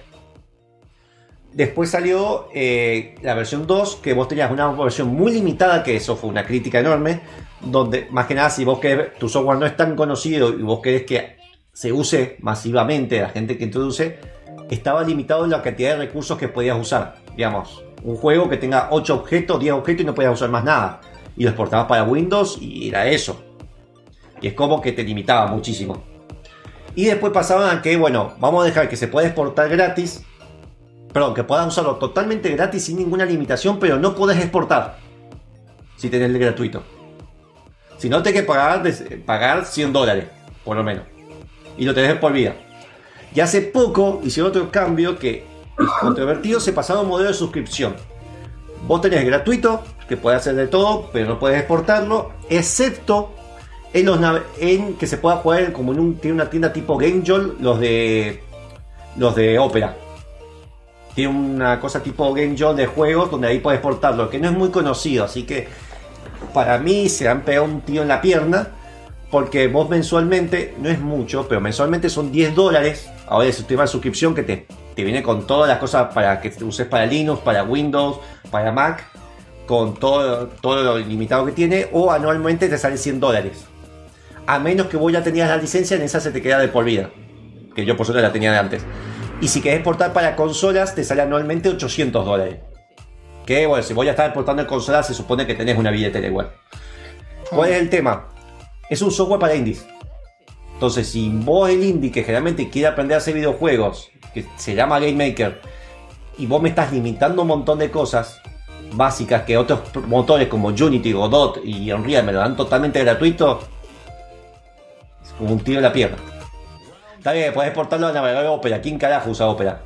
Después salió eh, la versión 2, que vos tenías una versión muy limitada, que eso fue una crítica enorme, donde más que nada si vos querés, tu software no es tan conocido y vos querés que se use masivamente, la gente que introduce, estaba limitado en la cantidad de recursos que podías usar. Digamos, un juego que tenga 8 objetos, 10 objetos y no podías usar más nada. Y lo exportabas para Windows y era eso. Y es como que te limitaba muchísimo. Y después pasaban a que, bueno, vamos a dejar que se pueda exportar gratis. Perdón, que puedas usarlo totalmente gratis sin ninguna limitación, pero no puedes exportar. Si tenés el gratuito. Si no, tenés que pagar, pagar 100 dólares, por lo menos. Y lo tenés por vida. Y hace poco hicieron otro cambio que controvertido, se pasaron a un modelo de suscripción. Vos tenés gratuito, que puede hacer de todo, pero no puedes exportarlo, excepto en, los en que se pueda jugar como en un, tiene una tienda tipo GameJoy, los de los de Opera. Tiene una cosa tipo GameJoy de juegos donde ahí puedes exportarlo, que no es muy conocido, así que para mí se han pegado un tiro en la pierna, porque vos mensualmente, no es mucho, pero mensualmente son 10 dólares. Ahora el tema de suscripción que te, te viene con todas las cosas para que uses para Linux, para Windows, para Mac, con todo, todo lo limitado que tiene, o anualmente te sale 100 dólares. A menos que vos ya tenías la licencia, en esa se te queda de por vida. Que yo por suerte la tenía de antes. Y si querés exportar para consolas, te sale anualmente 800 dólares. Que bueno, si vos ya estás exportando en consolas, se supone que tenés una billetera igual. ¿Cuál es el tema? Es un software para indies. Entonces, si vos el indie que generalmente quiere aprender a hacer videojuegos, que se llama Game Maker, y vos me estás limitando un montón de cosas básicas que otros motores como Unity, Godot y Unreal me lo dan totalmente gratuito, es como un tiro en la pierna. Está bien, puedes exportarlo a navegador de Opera. ¿Quién carajo usa Opera?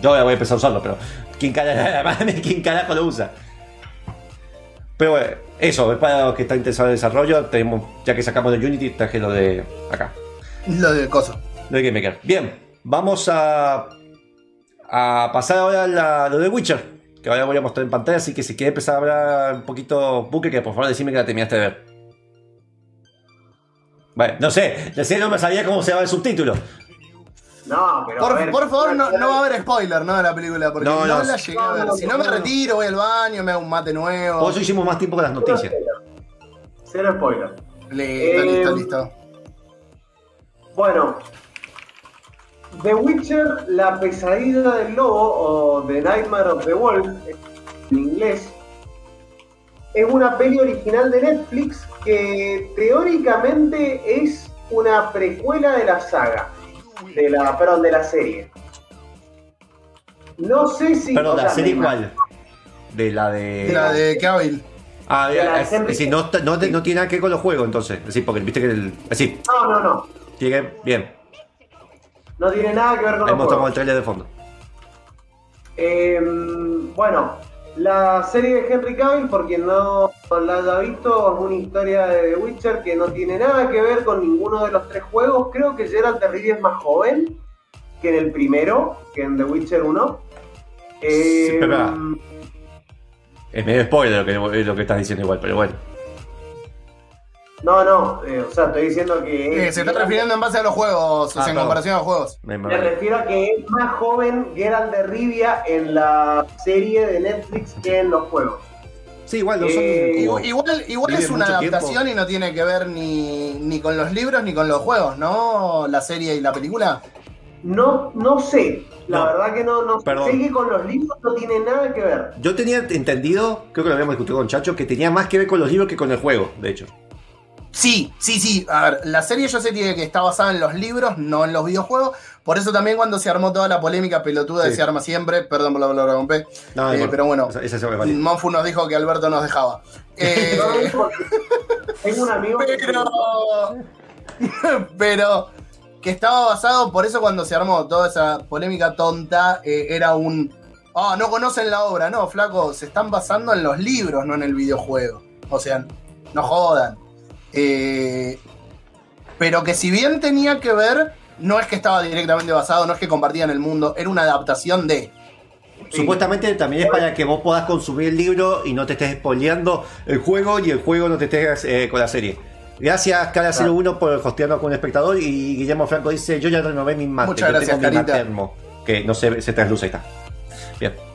Yo voy a empezar a usarlo, pero ¿quién carajo, ¿quién carajo lo usa? Pero bueno, eso, es para los que están interesados en el desarrollo. Tenemos, ya que sacamos de Unity, traje lo de acá. Lo de coso. Lo de Game Maker. Bien, vamos a, a pasar ahora a la- lo de Witcher. Que ahora voy a mostrar en pantalla, así que si quieres empezar a hablar un poquito, Buque, que por favor decime que la terminaste de ver. Bueno, no sé, recién no me sabía cómo se llama el subtítulo. No, pero. a Por, ver, por favor, no, no va a haber spoiler, ¿no? De la película, porque No, no, no. la llegué a ver. No, no, Si no me retiro, voy al baño, me hago un mate nuevo. Por eso hicimos más tiempo con las noticias. Cero spoiler. Listo, Eh, listo, listo. Bueno, The Witcher, la pesadilla del lobo, o The Nightmare of the Wolf, en inglés, es una peli original de Netflix que teóricamente es una precuela de la saga, de la, perdón, de la serie. No sé si... Pero o la serie cuál? De la de. La de Cavill. Ah, de la es, es decir, no, no, tiene nada que ver con los juegos entonces. Es decir, porque viste que el. Es decir, No, no, no. tiene bien. No tiene nada que ver con Ahí los mostramos juegos. el trailer de fondo. Eh, bueno, la serie de Henry Cavill, por quien no la haya visto, es una historia de The Witcher que no tiene nada que ver con ninguno de los tres juegos. Creo que Geralt de Rivia es más joven que en el primero, que en The Witcher 1. Eh, Sí, Es medio spoiler lo que, lo que estás diciendo igual, pero bueno. No, no, eh, o sea, estoy diciendo que... Eh, se está refiriendo en base a los juegos, o sea, Ah, en comparación a los juegos. Me- refiero a que es más joven Geralt de Rivia en la serie de Netflix que en los juegos. Sí, igual no son. Eh, Igual, es una adaptación tiempo. y no tiene que ver ni, ni con los libros ni con los juegos, ¿no? La serie y la película. No, no sé, la No, verdad que no, no perdón. sé que con los libros no tiene nada que ver. Yo tenía entendido, creo que lo habíamos discutido con Chacho, que tenía más que ver con los libros que con el juego, de hecho. Sí, sí, sí. A ver, la serie yo sé que está basada en los libros, no en los videojuegos. Por eso también cuando se armó toda la polémica pelotuda de Sí. se arma siempre, perdón por la palabra P, No, no eh, pero bueno, Esa, esa. Monfu nos dijo que Alberto nos dejaba. Eh, Tengo un amigo que pero, pero que estaba basado, por eso cuando se armó toda esa polémica tonta, eh, era un, ah, no conocen la obra, no, flaco, se están basando en los libros, no en el videojuego. O sea, no jodan. Eh, pero que si bien tenía que ver, no es que estaba directamente basado, no es que compartían el mundo, era una adaptación de... Supuestamente también es para que vos puedas consumir el libro y no te estés spoileando el juego y el juego no te estés eh, con la serie. Gracias, Cara01, por hostearnos con un espectador. Y Guillermo Franco dice: Yo ya renové mi mate. Muchas gracias, tengo mi. Que no se, se trasluce, ahí está. Bien.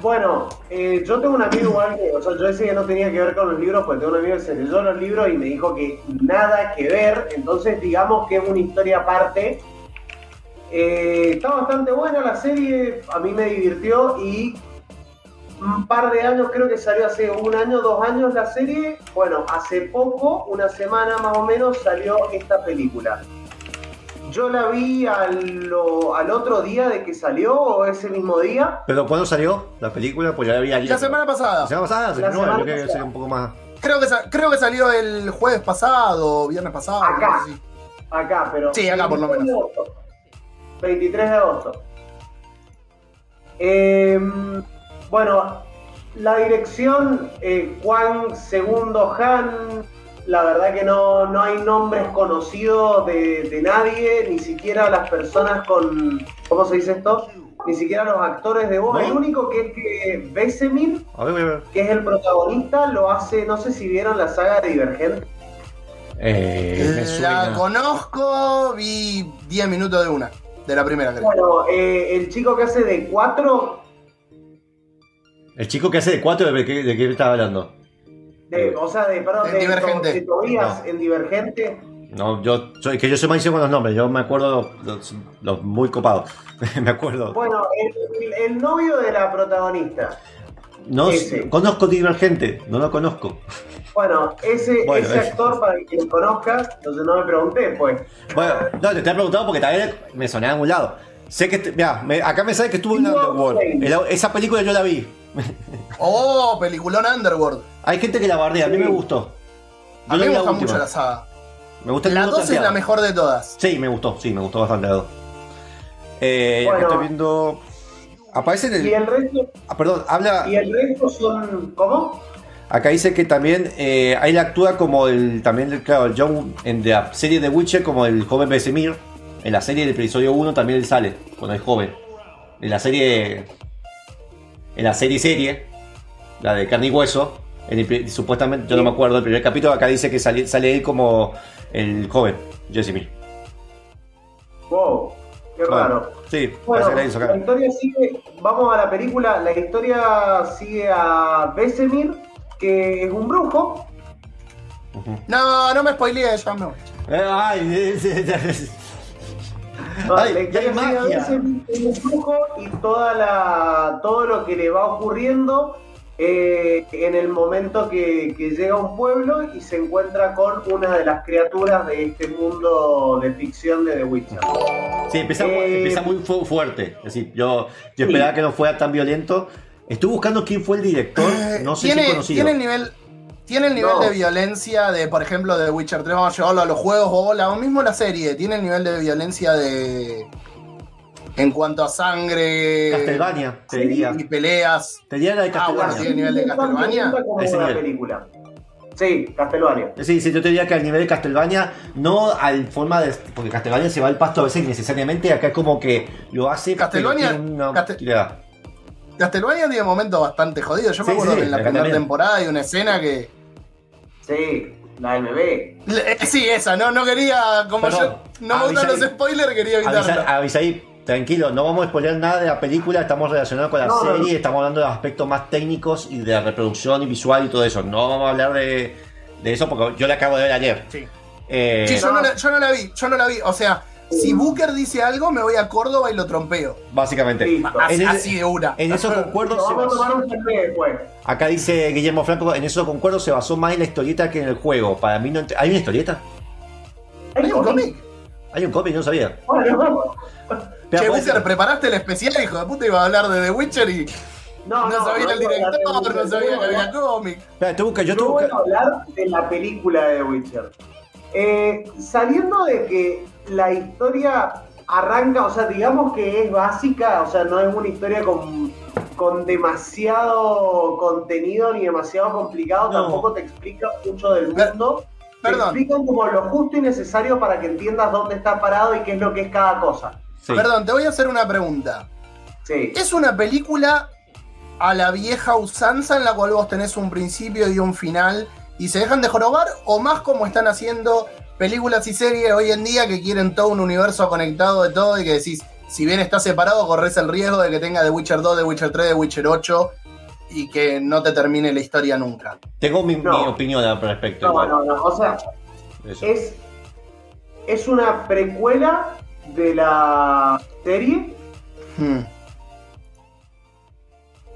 Bueno, eh, yo tengo un amigo igual que, o sea, yo decía que no tenía que ver con los libros, pues tengo un amigo que se leyó los libros y me dijo que nada que ver, entonces digamos que es una historia aparte. Eh, está bastante buena la serie, a mí me divirtió y un par de años, creo que salió hace un año, dos años la serie. Bueno, hace poco, una semana más o menos, salió esta película. Yo la vi al, lo- al otro día de que salió, o ese mismo día. ¿Pero cuándo salió la película? Pues ya había La semana pasada. La semana pasada, se La semana creo que sería un poco más. Creo que, sa- creo que salió el jueves pasado, viernes pasado. Acá. no sé si- Acá, pero. Sí, acá por lo 23 de menos. agosto. 23 de agosto. Eh, bueno, la dirección, eh, Juan Segundo Han, la verdad que no, no hay nombres conocidos de, de nadie, ni siquiera las personas con. ¿Cómo se dice esto? Ni siquiera los actores de voz. ¿No? El único que es que Besemir, A ver, voy a ver. que es el protagonista, lo hace. No sé si vieron la saga de Divergente. Eh, La conozco, vi 10 minutos de una, de la primera creo. Bueno, eh, el chico que hace de 4 El chico que hace de 4, ¿de qué, de qué estaba hablando? De, o sea, de, perdón, En de, Divergente. de Tobías No. en Divergente. No, yo soy que yo soy malísimo con los nombres, yo me acuerdo los, los- muy copados. me acuerdo. Bueno, el, novio de la protagonista. No ese. conozco Divergente, no lo conozco. Bueno, ese, Bueno, ese actor, para quien lo conozca, entonces no me pregunté, pues. Bueno, no, te estoy preguntando porque también me sonaba en algún lado. Sé que, me- acá me sale que estuvo en Underworld. El- esa película yo la vi. Oh, peliculón Underworld. Hay gente que la bardea, a mí me gustó. A mí me gusta última. mucho la saga. Me gusta el La mundo 2 es la mejor de todas. Sí, me gustó, sí, me gustó bastante la 2. Eh, Bueno. estoy viendo. Aparece en Y el. el resto, ah, perdón, habla. y el resto son. ¿Cómo? Acá dice que también eh, ahí le actúa como el. También, claro, el John en la serie de Witcher, como el joven Besemir. En la serie del episodio 1 también él sale, cuando es joven. En la serie. En la serie serie, la de carne y hueso. en el pri- supuestamente, yo no me acuerdo, el primer capítulo acá dice que sale, sale él como el joven, Jessemir. Wow, qué raro. Sí, Bueno, parece que la hizo la acá. historia sigue, vamos a la película, la historia sigue a Besemir, que es un brujo. No, no me spoilees, ya me voy. Eh, Ay, Ay, la historia magia. Es un y toda la, todo lo que le va ocurriendo eh, en el momento que, que llega a un pueblo y se encuentra con una de las criaturas de este mundo de ficción de The Witcher. Sí, empieza, Eh, empieza muy fu- fuerte. Es decir, yo, yo esperaba que no fuera tan violento. Estuve buscando quién fue el director. Eh, No sé tiene, si conocido. tiene el nivel. Tiene el nivel No. de violencia de, por ejemplo, de Witcher 3, vamos a llevarlo a los juegos o la, o mismo la serie. Tiene el nivel de violencia de. En cuanto a sangre. Castlevania, te diría. Y peleas. Te diría la de Ah, bueno, Castlevania. tiene nivel de Es Castlevania. una película. Sí, Castlevania. Sí, sí, yo te diría que al nivel de Castlevania, no al forma de. Porque Castlevania se va al pasto a veces innecesariamente. Acá es como que lo hace. tiene una Castel-. Castlevania tiene momentos bastante jodidos. Yo me Sí, acuerdo sí, que en la primera también. temporada hay una escena que. Sí, la MB. Le- eh, Sí, esa, no, no quería. Como yo no me gustan los spoilers, quería evitarlo. Avisa, ahí, tranquilo, no vamos a spoiler nada de la película, estamos relacionados con la no, serie, no. estamos hablando de los aspectos más técnicos y de la reproducción y visual y todo eso. No vamos a hablar de, de eso porque yo la acabo de ver ayer. Sí. Eh, Sí, yo no, la, yo no la vi, yo no la vi. O sea, si Booker dice algo, me voy a Córdoba y lo trompeo. Básicamente. En, Así, de una. en eso concuerdo. Se vamos a basó- tomar un café después. acá dice Guillermo Franco, en eso concuerdo, se basó más en la historieta que en el juego. Para mí no ent- ¿Hay una historieta? ¿Hay un cómic? Hay un cómic, yo no sabía. Bueno, Che, ser- preparaste el especial, hijo de puta, iba a hablar de The Witcher y no, no, sabía el director, no sabía que había no. cómic. Espera, te busca- yo te voy a hablar de la película de The Witcher. Eh, saliendo de que la historia arranca, o sea, digamos que es básica, o sea, no es una historia con, con demasiado contenido ni demasiado complicado, No. tampoco te explica mucho del Per- mundo. Te perdón. explican como lo justo y necesario para que entiendas dónde está parado y qué es lo que es cada cosa. Sí. Perdón, te voy a hacer una pregunta. Sí. ¿Es una película a la vieja usanza en la cual vos tenés un principio y un final y se dejan de jorobar o más como están haciendo películas y series hoy en día que quieren todo un universo conectado de todo y que decís, si bien está separado, corres el riesgo de que tenga The Witcher 2, The Witcher 3, The Witcher 8 y que no te termine la historia nunca? Tengo mi, No. mi opinión al respecto. No, igual. no, no. O sea, Eso. es, es una precuela de la serie Hmm.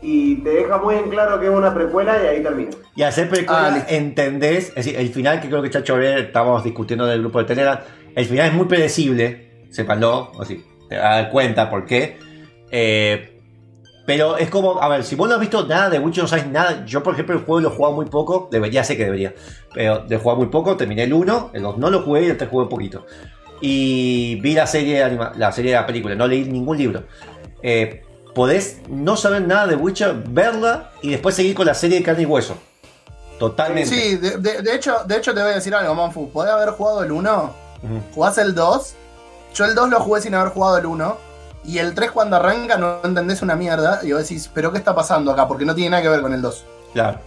Y te deja muy en claro que es una precuela y ahí termina. Y ser película Ah, entendés, es decir, el final que creo que Chacho Ver, estábamos discutiendo en el grupo de Telegram, el final es muy predecible, sépanlo, así, te vas a dar cuenta por qué. Eh, pero es como, a ver, si vos no has visto nada de Witcher, no sabes nada, yo por ejemplo el juego lo he jugado muy poco, debería, sé que debería, pero de jugar muy poco, terminé el 1, el 2 no lo jugué y el 3 jugué un poquito. Y vi la serie, de anima- la serie de la película, no leí ningún libro. Eh, podés no saber nada de Witcher, verla y después seguir con la serie de carne y hueso. Totalmente. Sí, de, de- de hecho, de hecho te voy a decir algo, Monfu. ¿Podés haber jugado el 1? Ujú. ¿Jugás el 2? Yo el 2 lo jugué sin haber jugado el 1. Y el 3 cuando arranca no entendés una mierda. Y vos decís, ¿pero qué está pasando acá? Porque no tiene nada que ver con el 2. Claro.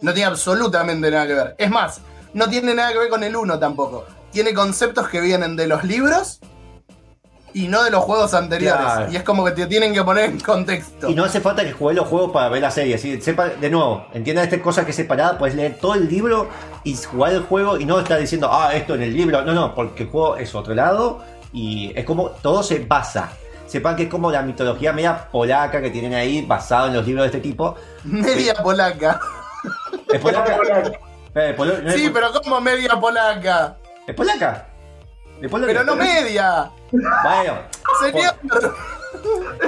No tiene absolutamente nada que ver. Es más, no tiene nada que ver con el 1 tampoco. Tiene conceptos que vienen de los libros y no de los juegos anteriores. Claro. Y es como que te tienen que poner en contexto. Y no hace falta que juegues los juegos para ver la serie. ¿sí? Sepa, de nuevo, entiendan esta cosa que es separada, puedes leer todo el libro y jugar el juego y no estar diciendo, ah, esto en el libro. No, no, porque el juego es otro lado y es como todo se basa. Sepan que es como la mitología media polaca que tienen ahí basado en los libros de este tipo. Media polaca. ¿Es polaca? Eh, es Sí, pol- pero como media polaca. ¿Es polaca? Pero no media. Bueno, Señor,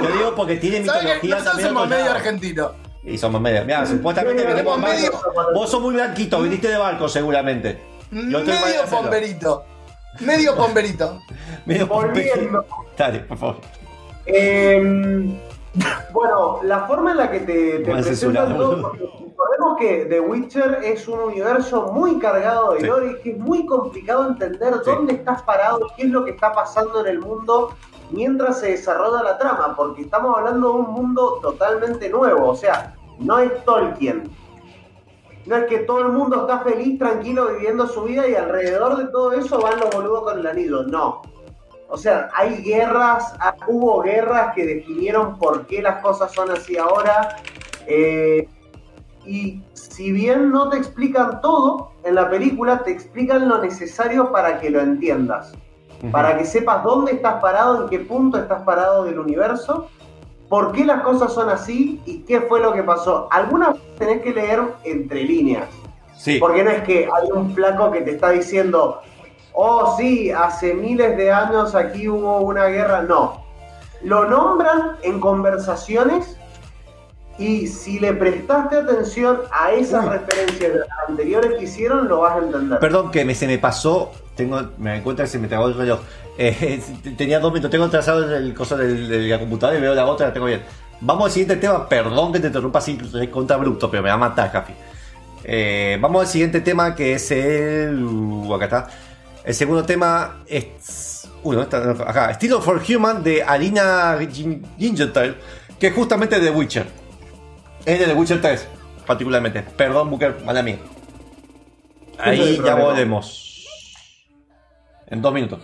yo digo porque tiene ¿sabes que mitología nosotros también. somos medio lado. argentino? Y somos medio. Mira, supuestamente venimos más. medio- Vos sos muy blanquito, viniste de barco seguramente. Yo estoy Medio pomberito. Medio pomberito. Medio Volviendo. Dale, por favor. Eh, bueno, la forma en la que te, te presentan todo, recordemos que The Witcher es un universo muy cargado de lore y que es muy complicado entender Sí. dónde estás parado, qué es lo que está pasando en el mundo mientras se desarrolla la trama, porque estamos hablando de un mundo totalmente nuevo, o sea, no es Tolkien. No es que todo el mundo está feliz, tranquilo, viviendo su vida y alrededor de todo eso van los boludos con el anillo. No. O sea, hay guerras, ah, hubo guerras que definieron por qué las cosas son así ahora. eh, y si bien no te explican todo en la película, te explican lo necesario para que lo entiendas. Para que sepas dónde estás parado, en qué punto estás parado del universo, por qué las cosas son así y qué fue lo que pasó. Algunas veces tenés que leer entre líneas. Sí. Porque no es que hay un flaco que te está diciendo, oh sí, hace miles de años aquí hubo una guerra. No. Lo nombran en conversaciones y si le prestaste atención a esas Uy. referencias anteriores que hicieron, lo vas a entender. Perdón que me, se me pasó. Tengo, me encuentro que se me trabó el reloj. Eh, tenía dos minutos. Tengo trazado el, coso de la computadora y veo la otra, la tengo bien. Vamos al siguiente tema. Perdón que te interrumpa así, es contra bruto, pero me va a matar, Jafi. Eh, vamos al siguiente tema que es el. uh, acá está. El segundo tema es. Uy, ¿dónde está? Acá. Steel for Human de Alina Gin- Gingertail, que es justamente de The Witcher. Es de The Witcher 3, particularmente. Perdón, Booker, mala mía. Ahí No ya volvemos. En dos minutos.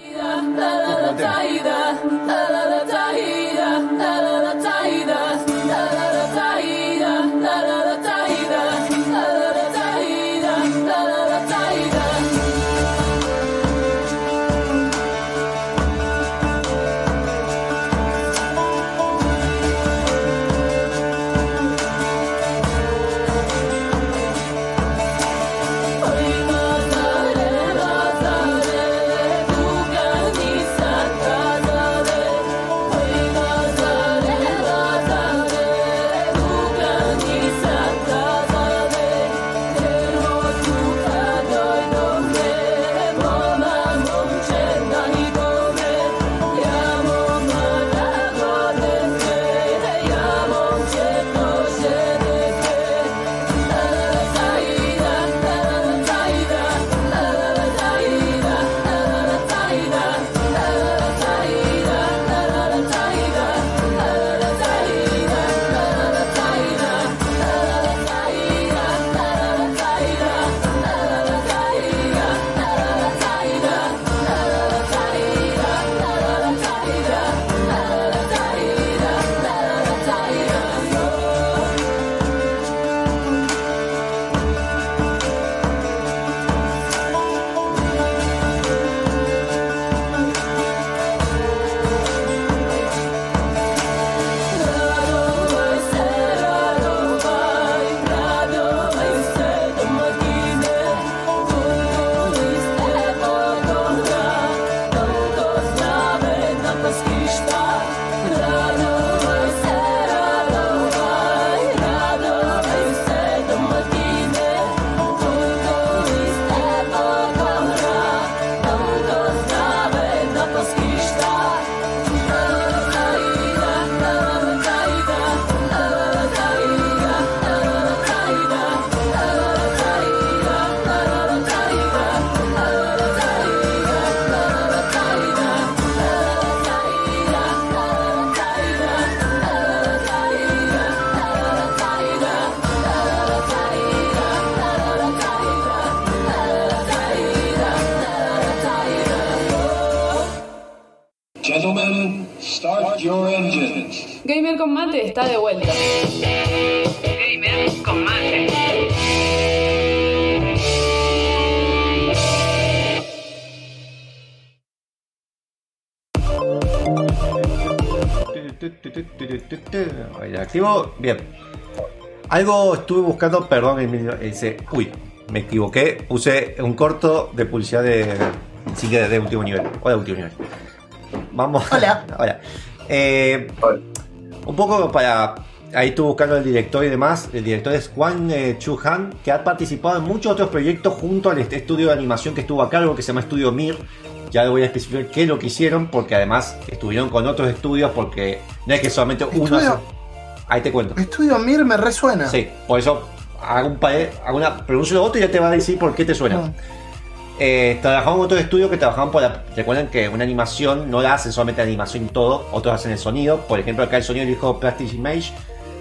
Activo. Bien. Algo estuve buscando, perdón, Emilio, dice, uy, me equivoqué, puse un corto de publicidad de, sí que de último nivel. Hola, último nivel. Vamos. Hola. Hola. Eh, un poco para. Ahí estuve buscando el director y demás. El director es Juan eh, Chu Han, que ha participado en muchos otros proyectos junto al estudio de animación que estuvo a cargo, que se llama Estudio Mir. Ya le voy a especificar qué es lo que hicieron, porque además estuvieron con otros estudios, porque no es que solamente uno. Estudio- hace- Ahí te cuento. Estudio Mir me resuena. Sí, por eso hago un pa- hago una pronuncio otro y ya te va a decir por qué te suena. Mm. Eh, trabajaban en otros estudios que trabajaban por la. Recuerden que una animación no la hacen solamente la animación y todo, otros hacen el sonido. Por ejemplo, acá el sonido lo dijo Plastic Image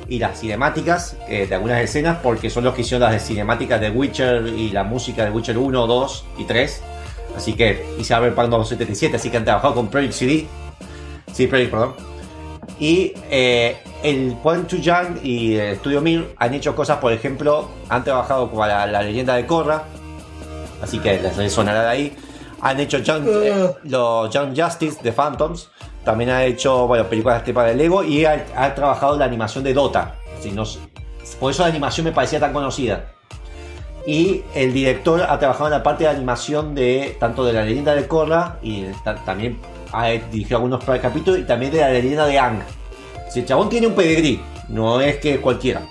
y las cinemáticas eh, de algunas escenas, porque son los que hicieron las de cinemáticas de Witcher y la música de Witcher 1, 2 y 3. Así que, y Cyberpunk 277, así que han trabajado con Project CD. Sí, Project, perdón. Y eh, el Juan Yang y el Estudio Mir han hecho cosas, por ejemplo, han trabajado para la leyenda de Korra, así que les sonará de ahí. Han hecho Young- eh, los Young Justice de Phantoms, también ha hecho bueno, películas tipo de Lego y ha, ha trabajado la animación de Dota. Si no por eso la animación me parecía tan conocida. Y el director ha trabajado en la parte de animación de tanto de la leyenda de Korra y ta- también ha dirigido algunos capítulos y también de la leyenda de Ang. Si el chabón tiene un pedigrí, no es que cualquiera.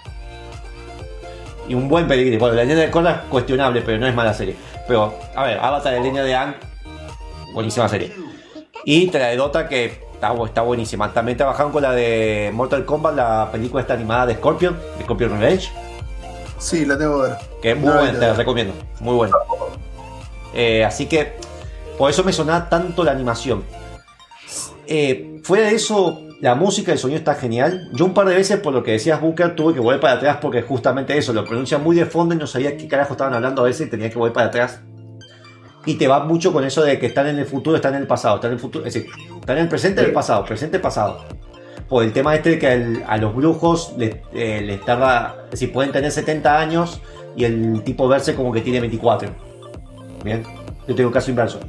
Y un buen pedigrí. Bueno, la leyenda de Korra es cuestionable, pero no es mala serie. Pero, a ver, Avatar, la leyenda de Ang, buenísima serie. Y la de Dota, que está, bu- está buenísima. También trabajaron con la de Mortal Kombat, la película esta animada de Scorpion, de Scorpion Revenge. Sí, la tengo que ver. Que es muy No, buena, te la recomiendo. Muy buena. Eh, así que por eso me sonaba tanto la animación. Eh, fuera de eso, la música el sonido está genial. Yo un par de veces, por lo que decías Booker, tuve que volver para atrás porque justamente eso, lo pronuncian muy de fondo y no sabía qué carajo estaban hablando a veces y tenía que volver para atrás. Y te va mucho con eso de que están en el futuro, están en el pasado, están en el futuro, es decir, están en el presente y el pasado, presente pasado. Por el tema este de que al- a los brujos les, eh, les tarda, decir, pueden tener 70 años y el tipo verse como que tiene 24. Bien, yo tengo un caso inverso.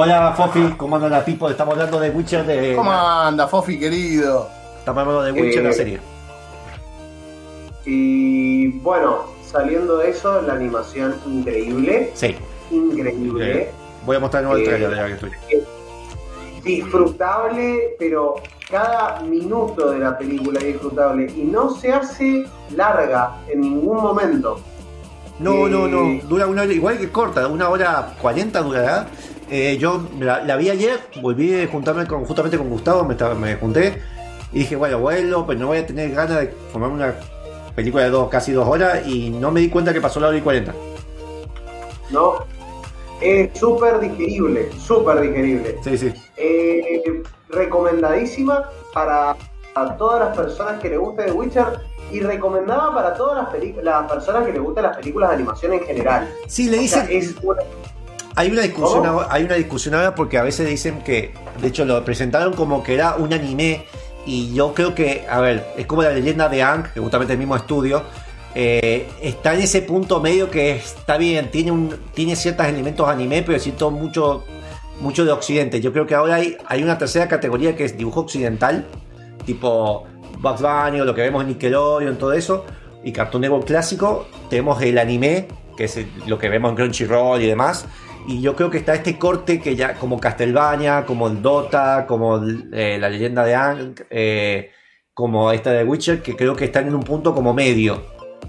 Hola Fofi, ¿cómo anda la Pipo? Estamos hablando de Witcher de. ¿Cómo anda, Fofi querido? Estamos hablando de Witcher, Eh, la serie. Y bueno, saliendo de eso, la animación increíble, Sí, increíble, voy a mostrar nuevo el Eh, trailer de la que estoy. disfrutable, pero cada minuto de la película es disfrutable y no se hace larga en ningún momento. No, eh, no, no, dura una hora, igual que corta, una hora 40 durará. Eh, yo la, la vi ayer, volví a juntarme con, justamente con Gustavo, me, estaba- me junté y dije, bueno, vuelo, pero no voy a tener ganas de formar una película de dos, casi dos horas y no me di cuenta que pasó la hora y 40. ¿no? Es súper digerible, súper digerible. Sí, sí. Eh, recomendadísima para, todas las personas que le guste The Witcher y recomendada para todas las, las personas que le gustan las películas de animación en general. Sí, le O sea, es una- Hay una discusión ¿Cómo? ahora, hay una discusión ahora porque a veces dicen que, de hecho, lo presentaron como que era un anime y yo creo que, a ver, es como la leyenda de Ang, que justamente el mismo estudio, eh, está en ese punto medio que está bien, tiene un, tiene ciertos elementos anime, pero siento mucho, mucho de occidente. Yo creo que ahora hay, hay una tercera categoría que es dibujo occidental, tipo Bugs Bunny o lo que vemos en Nickelodeon, todo eso, y Cartoon Network clásico. Tenemos el anime, que es el- lo que vemos en Crunchyroll y demás. Y yo creo que está este corte que ya, como Castlevania, como el Dota, como eh, la leyenda de Ang, eh, como esta de Witcher, que creo que están en un punto como medio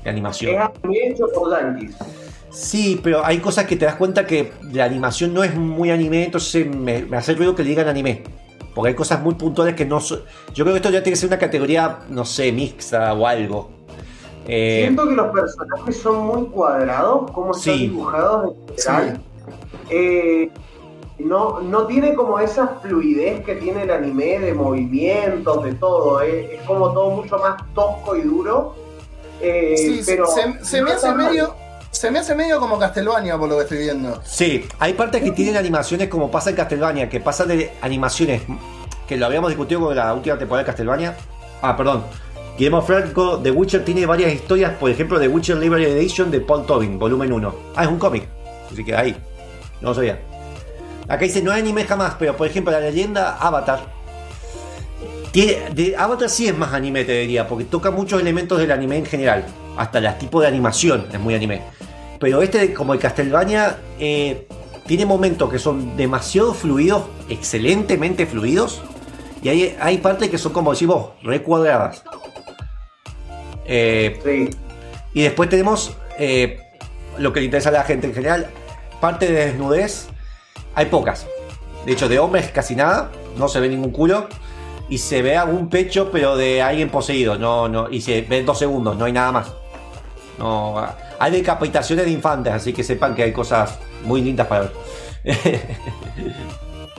de animación. es hecho por Yankees. Sí, pero hay cosas que te das cuenta que la animación no es muy anime, entonces me, me hace ruido que le digan anime. Porque hay cosas muy puntuales que no son. Yo creo que esto ya tiene que ser una categoría, no sé, mixta o algo. Eh, Siento que los personajes son muy cuadrados, como están Sí. dibujados en general. Eh, no, no tiene como esa fluidez que tiene el anime de movimientos, de todo. eh. Es como todo mucho más tosco y duro. Eh, Sí, pero se, se me no hace medio. Se me hace medio como Castlevania por lo que estoy viendo. Sí, hay partes que tienen animaciones como pasa en Castlevania, que pasan de animaciones que lo habíamos discutido con la última temporada de Castlevania, Ah, perdón. Guillermo Franco, The Witcher tiene varias historias, por ejemplo, The Witcher Library Edition de Paul Tobin, volumen 1. Ah, es un cómic. Así que ahí. No sabía. Acá dice, no hay anime jamás, pero por ejemplo, la leyenda Avatar. Tiene, de Avatar sí es más anime, te diría, porque toca muchos elementos del anime en general. Hasta el tipo de animación es muy anime. Pero este, como el Castlevania, eh, tiene momentos que son demasiado fluidos, excelentemente fluidos. Y hay, hay partes que son, como decimos, recuadradas. Eh, Sí. y después tenemos eh, lo que le interesa a la gente en general. Parte de desnudez, hay pocas. De hecho, de hombres casi nada, no se ve ningún culo. Y se ve algún pecho, pero de alguien poseído. No, no, y se ve en dos segundos, no hay nada más. No, hay decapitaciones de infantes, así que sepan que hay cosas muy lindas para ver.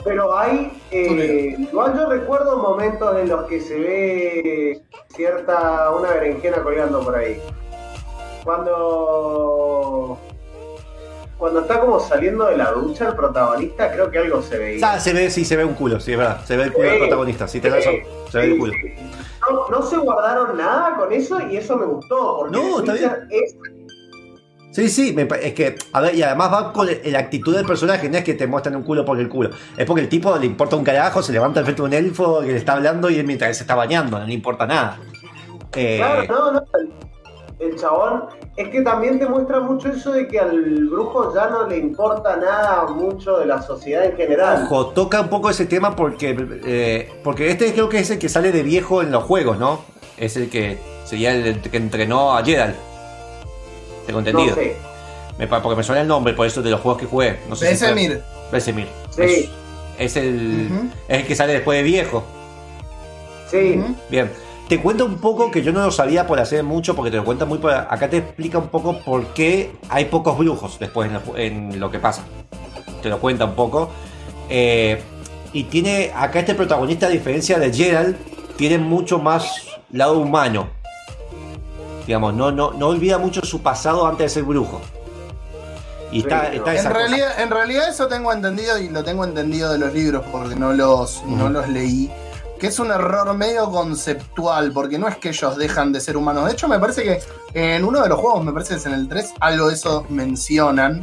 Pero hay, eh, igual yo recuerdo momentos en los que se ve cierta, una berenjena colgando por ahí. Cuando, cuando está como saliendo de la ducha el protagonista, creo que algo se veía. Ah, se ve, sí, se ve un culo, sí, es verdad. Se ve el culo del Sí. protagonista, sí, tenés razón. Se ve el culo. No, no se guardaron nada con eso y eso me gustó. Porque No, está Witcher es Sí, sí, es que, a ver, y además va con la actitud del personaje, no es que te muestran un culo por el culo, es porque el tipo le importa un carajo, se levanta al frente de un elfo que le está hablando y él mientras se está bañando, no le importa nada. Eh, Claro, no, no. El, chabón es que también te muestra mucho eso de que al brujo ya no le importa nada mucho de la sociedad en general. Ojo, toca un poco ese tema porque, eh, porque este creo que es el que sale de viejo en los juegos, ¿no? Es el que sería el que entrenó a Geralt. Tengo entendido. No sé. Me pa- porque me suena el nombre, por eso de los juegos que jugué. No sé si fue- Besemir. Besemir. Sí. Es, es el, es el que sale después de viejo. Sí. Bien, te cuento un poco que yo no lo sabía por hacer mucho, porque te lo cuenta muy por... Acá te explica un poco por qué hay pocos brujos después en, lo que pasa. Te lo cuenta un poco. Eh, y tiene, acá este protagonista, a diferencia de Gerald, tiene mucho más lado humano. Digamos, no, no, no olvida mucho su pasado antes de ser brujo. Y está, está En cosa. realidad, en realidad eso tengo entendido y lo tengo entendido de los libros porque no los, no los leí. Que es un error medio conceptual, porque no es que ellos dejan de ser humanos. De hecho, me parece que en uno de los juegos, me parece que es en el 3, algo de eso mencionan.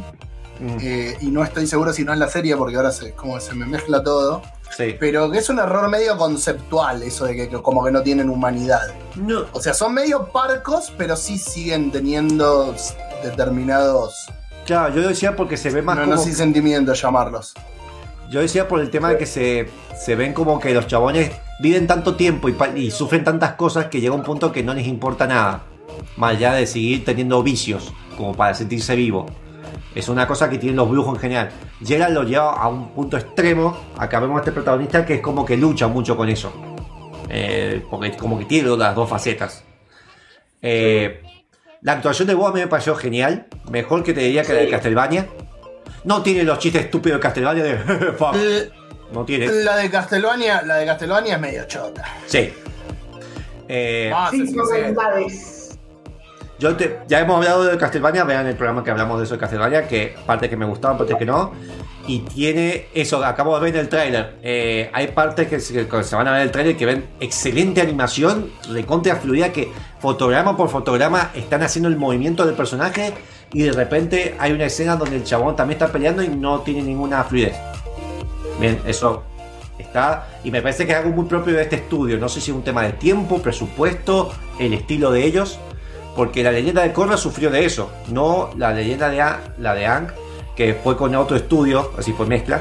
Mm, eh, y no estoy seguro si no en la serie, porque ahora se, como se me mezcla todo. sí. Pero que es un error medio conceptual, eso de que, que como que no tienen humanidad. No, O sea, son medio parcos, pero sí siguen teniendo determinados. claro, yo decía porque se ve más No, como... no sé si sentimientos llamarlos. Yo decía por el tema de que se, se ven como que los chabones viven tanto tiempo y, sufren tantas cosas que llega un punto que no les importa nada. Más allá de seguir teniendo vicios, como para sentirse vivo. Es una cosa que tienen los brujos en general. Gerald lo lleva a un punto extremo. Acá vemos a este protagonista que es como que lucha mucho con eso. Eh, porque como que tiene las dos facetas. Eh, la actuación de Bob a mí me pareció genial. Mejor que te diría que la de. Castlevania. No tiene los chistes estúpidos de Castlevania de fuck. No tiene. La de Castlevania, la de Castlevania es medio chota. Sí. Eh, Ah, sí, yo te- ya hemos hablado de Castlevania, vean el programa que hablamos de eso de Castlevania, que parte que me gustaban, parte que no. Y tiene eso, acabo de ver en el tráiler. eh, hay partes que se, que se van a ver en el tráiler que ven excelente animación, recontra fluida, que fotograma por fotograma están haciendo el movimiento del personaje. Y de repente hay una escena donde el chabón también está peleando y no tiene ninguna fluidez. Bien, eso está. Y me parece que es algo muy propio de este estudio. No sé si es un tema de tiempo, presupuesto, el estilo de ellos. Porque la leyenda de Korra sufrió de eso. No la leyenda de A- la de Ang, que fue con otro estudio, así fue mezcla.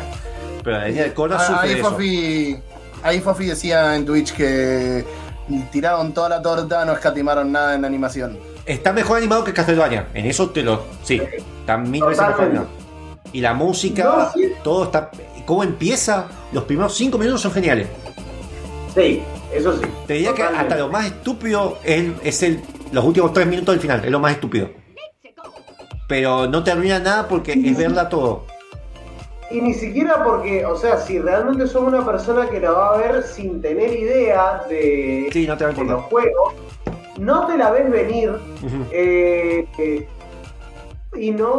Pero la leyenda de Korra Ah, sufre Ahí de eso. Fofi, ahí Fofi decía en Twitch que tiraron toda la torta, no escatimaron nada en animación. Está mejor animado que Castlevania. En eso te lo. Sí, está mil veces mejor animado. Y la música, No, sí. todo está. ¿Cómo empieza? Los primeros cinco minutos son geniales. Sí, eso sí. Te diría que hasta lo más estúpido es, el- es el, los últimos tres minutos del final, es lo más estúpido. Pero no te arruina nada porque es verla todo. Y ni siquiera porque, o sea, si realmente sos una persona que la va a ver sin tener idea de, Sí, no te de los juegos, no te la ves venir eh, eh, y no,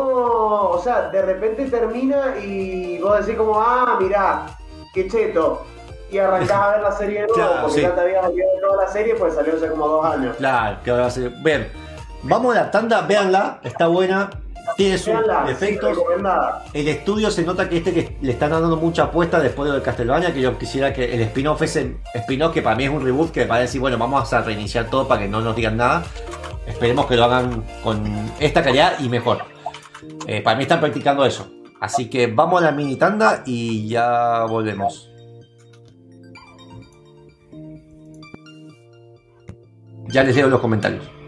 o sea, de repente termina y vos decís como, ah, mirá, qué cheto. y arrancás a ver la serie de nuevo, Claro, porque sí. ya te habías olvidado de toda la serie, pues salió hace como dos años. Claro, que ahora va a ser. Bien, vamos a la tanda, véanla, está buena, tiene sus Veanla, sí, efectos. recomendada. El estudio se nota que este que le están dando mucha apuesta después de Castlevania, que yo quisiera que el spin-off ese spin-off que para mí es un reboot que va a decir, bueno, vamos a reiniciar todo para que no nos digan nada. Esperemos que lo hagan con esta calidad y mejor. Eh, para mí están practicando eso. Así que vamos a la mini tanda y ya volvemos. Ya les leo los comentarios.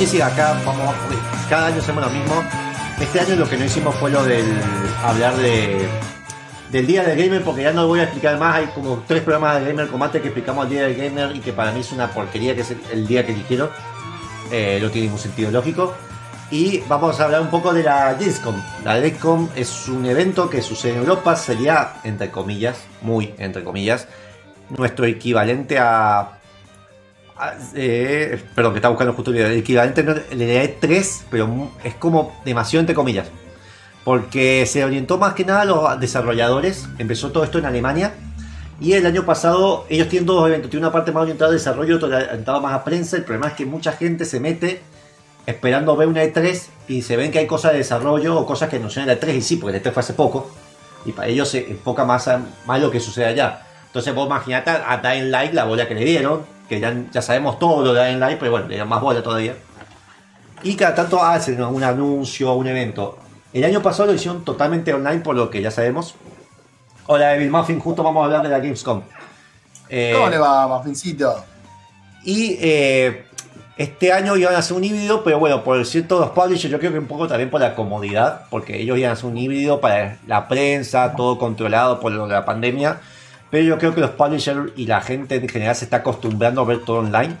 Sé si acá vamos. Cada año hacemos lo mismo. Este año lo que no hicimos fue lo del hablar de del día del gamer, porque ya no voy a explicar más. Hay como tres programas de Gamer Combate que explicamos el día del gamer y que para mí es una porquería que es el día que eligieron. Eh, no tiene ningún sentido lógico. Y vamos a hablar un poco de la Gamescom. La Gamescom es un evento que sucede en Europa, sería, entre comillas, muy entre comillas, nuestro equivalente a. a- eh, perdón, que está buscando justo el equivalente no, el de E3, pero es como demasiado entre comillas. Porque se orientó más que nada a los desarrolladores. Empezó todo esto en Alemania. Y el año pasado ellos tienen dos eventos. Tiene una parte más orientada a desarrollo, otra orientada más a prensa. El problema es que mucha gente se mete esperando ver una E3 y se ven que hay cosas de desarrollo o cosas que anunciaron en la E3 y sí, porque la E3 fue hace poco. Y para ellos se enfoca más a más lo que sucede allá. Entonces vos imaginate a Dying Light la bola que le dieron, que ya, ya sabemos todo lo de Dying Light, pero bueno, le dieron más bola todavía. Y cada tanto hacen un anuncio, un evento. El año pasado lo hicieron totalmente online, por lo que ya sabemos. Hola, Evil Muffin, justo vamos a hablar de la Gamescom. Eh, ¿Cómo le va, Muffincito? y eh, este año iban a hacer un híbrido, pero bueno, por cierto, los publishers, yo creo que un poco también por la comodidad, porque ellos iban a hacer un híbrido para la prensa, todo controlado por lo de la pandemia. Pero yo creo que los publishers y la gente en general se está acostumbrando a ver todo online.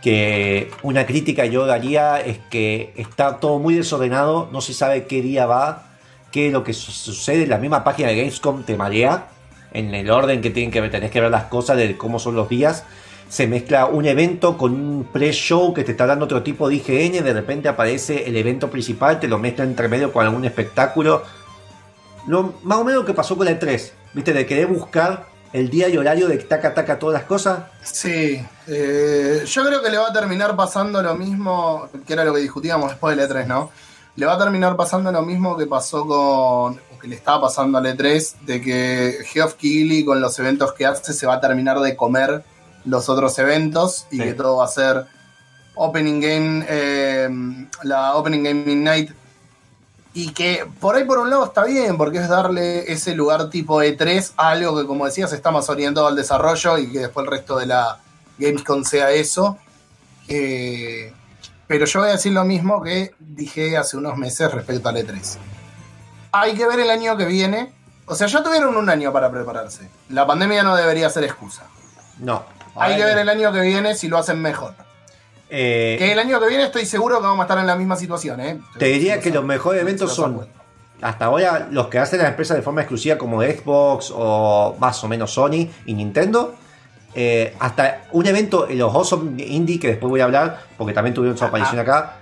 Que una crítica yo daría es que está todo muy desordenado, no se sabe qué día va, qué es lo que su- sucede. La misma página de Gamescom te marea en el orden que tienen que ver, tenés que ver las cosas de cómo son los días se mezcla un evento con un pre-show que te está dando otro tipo de IGN, de repente aparece el evento principal, te lo mezcla entre medio con algún espectáculo. Lo, más o menos lo que pasó con la E3, ¿viste? De querer buscar el día y horario de taca taca todas las cosas. Sí, eh, yo creo que le va a terminar pasando lo mismo, que era lo que discutíamos después del E3, ¿no? Le va a terminar pasando lo mismo que pasó con, o que le estaba pasando al E3, de que Geoff Keighley con los eventos que hace se va a terminar de comer los otros eventos y Sí. que todo va a ser Opening Game, eh, la Opening Gaming Night. Y que por ahí por un lado está bien, porque es darle ese lugar tipo E3 a algo que como decías está más orientado al desarrollo y que después el resto de la Gamescom sea eso. Eh, pero yo voy a decir lo mismo que dije hace unos meses respecto al E3. Hay que ver el año que viene. O sea, ya tuvieron un año para prepararse. La pandemia no debería ser excusa. No. Hay que ver el año que viene si lo hacen mejor. Eh, Que el año que viene estoy seguro que vamos a estar en la misma situación, ¿eh? Te diría que los- mejores eventos son hasta ahora los que hacen las empresas de forma exclusiva como Xbox o más o menos Sony y Nintendo. eh, hasta un evento, en los Awesome Indie, que después voy a hablar, porque también tuvieron su aparición acá.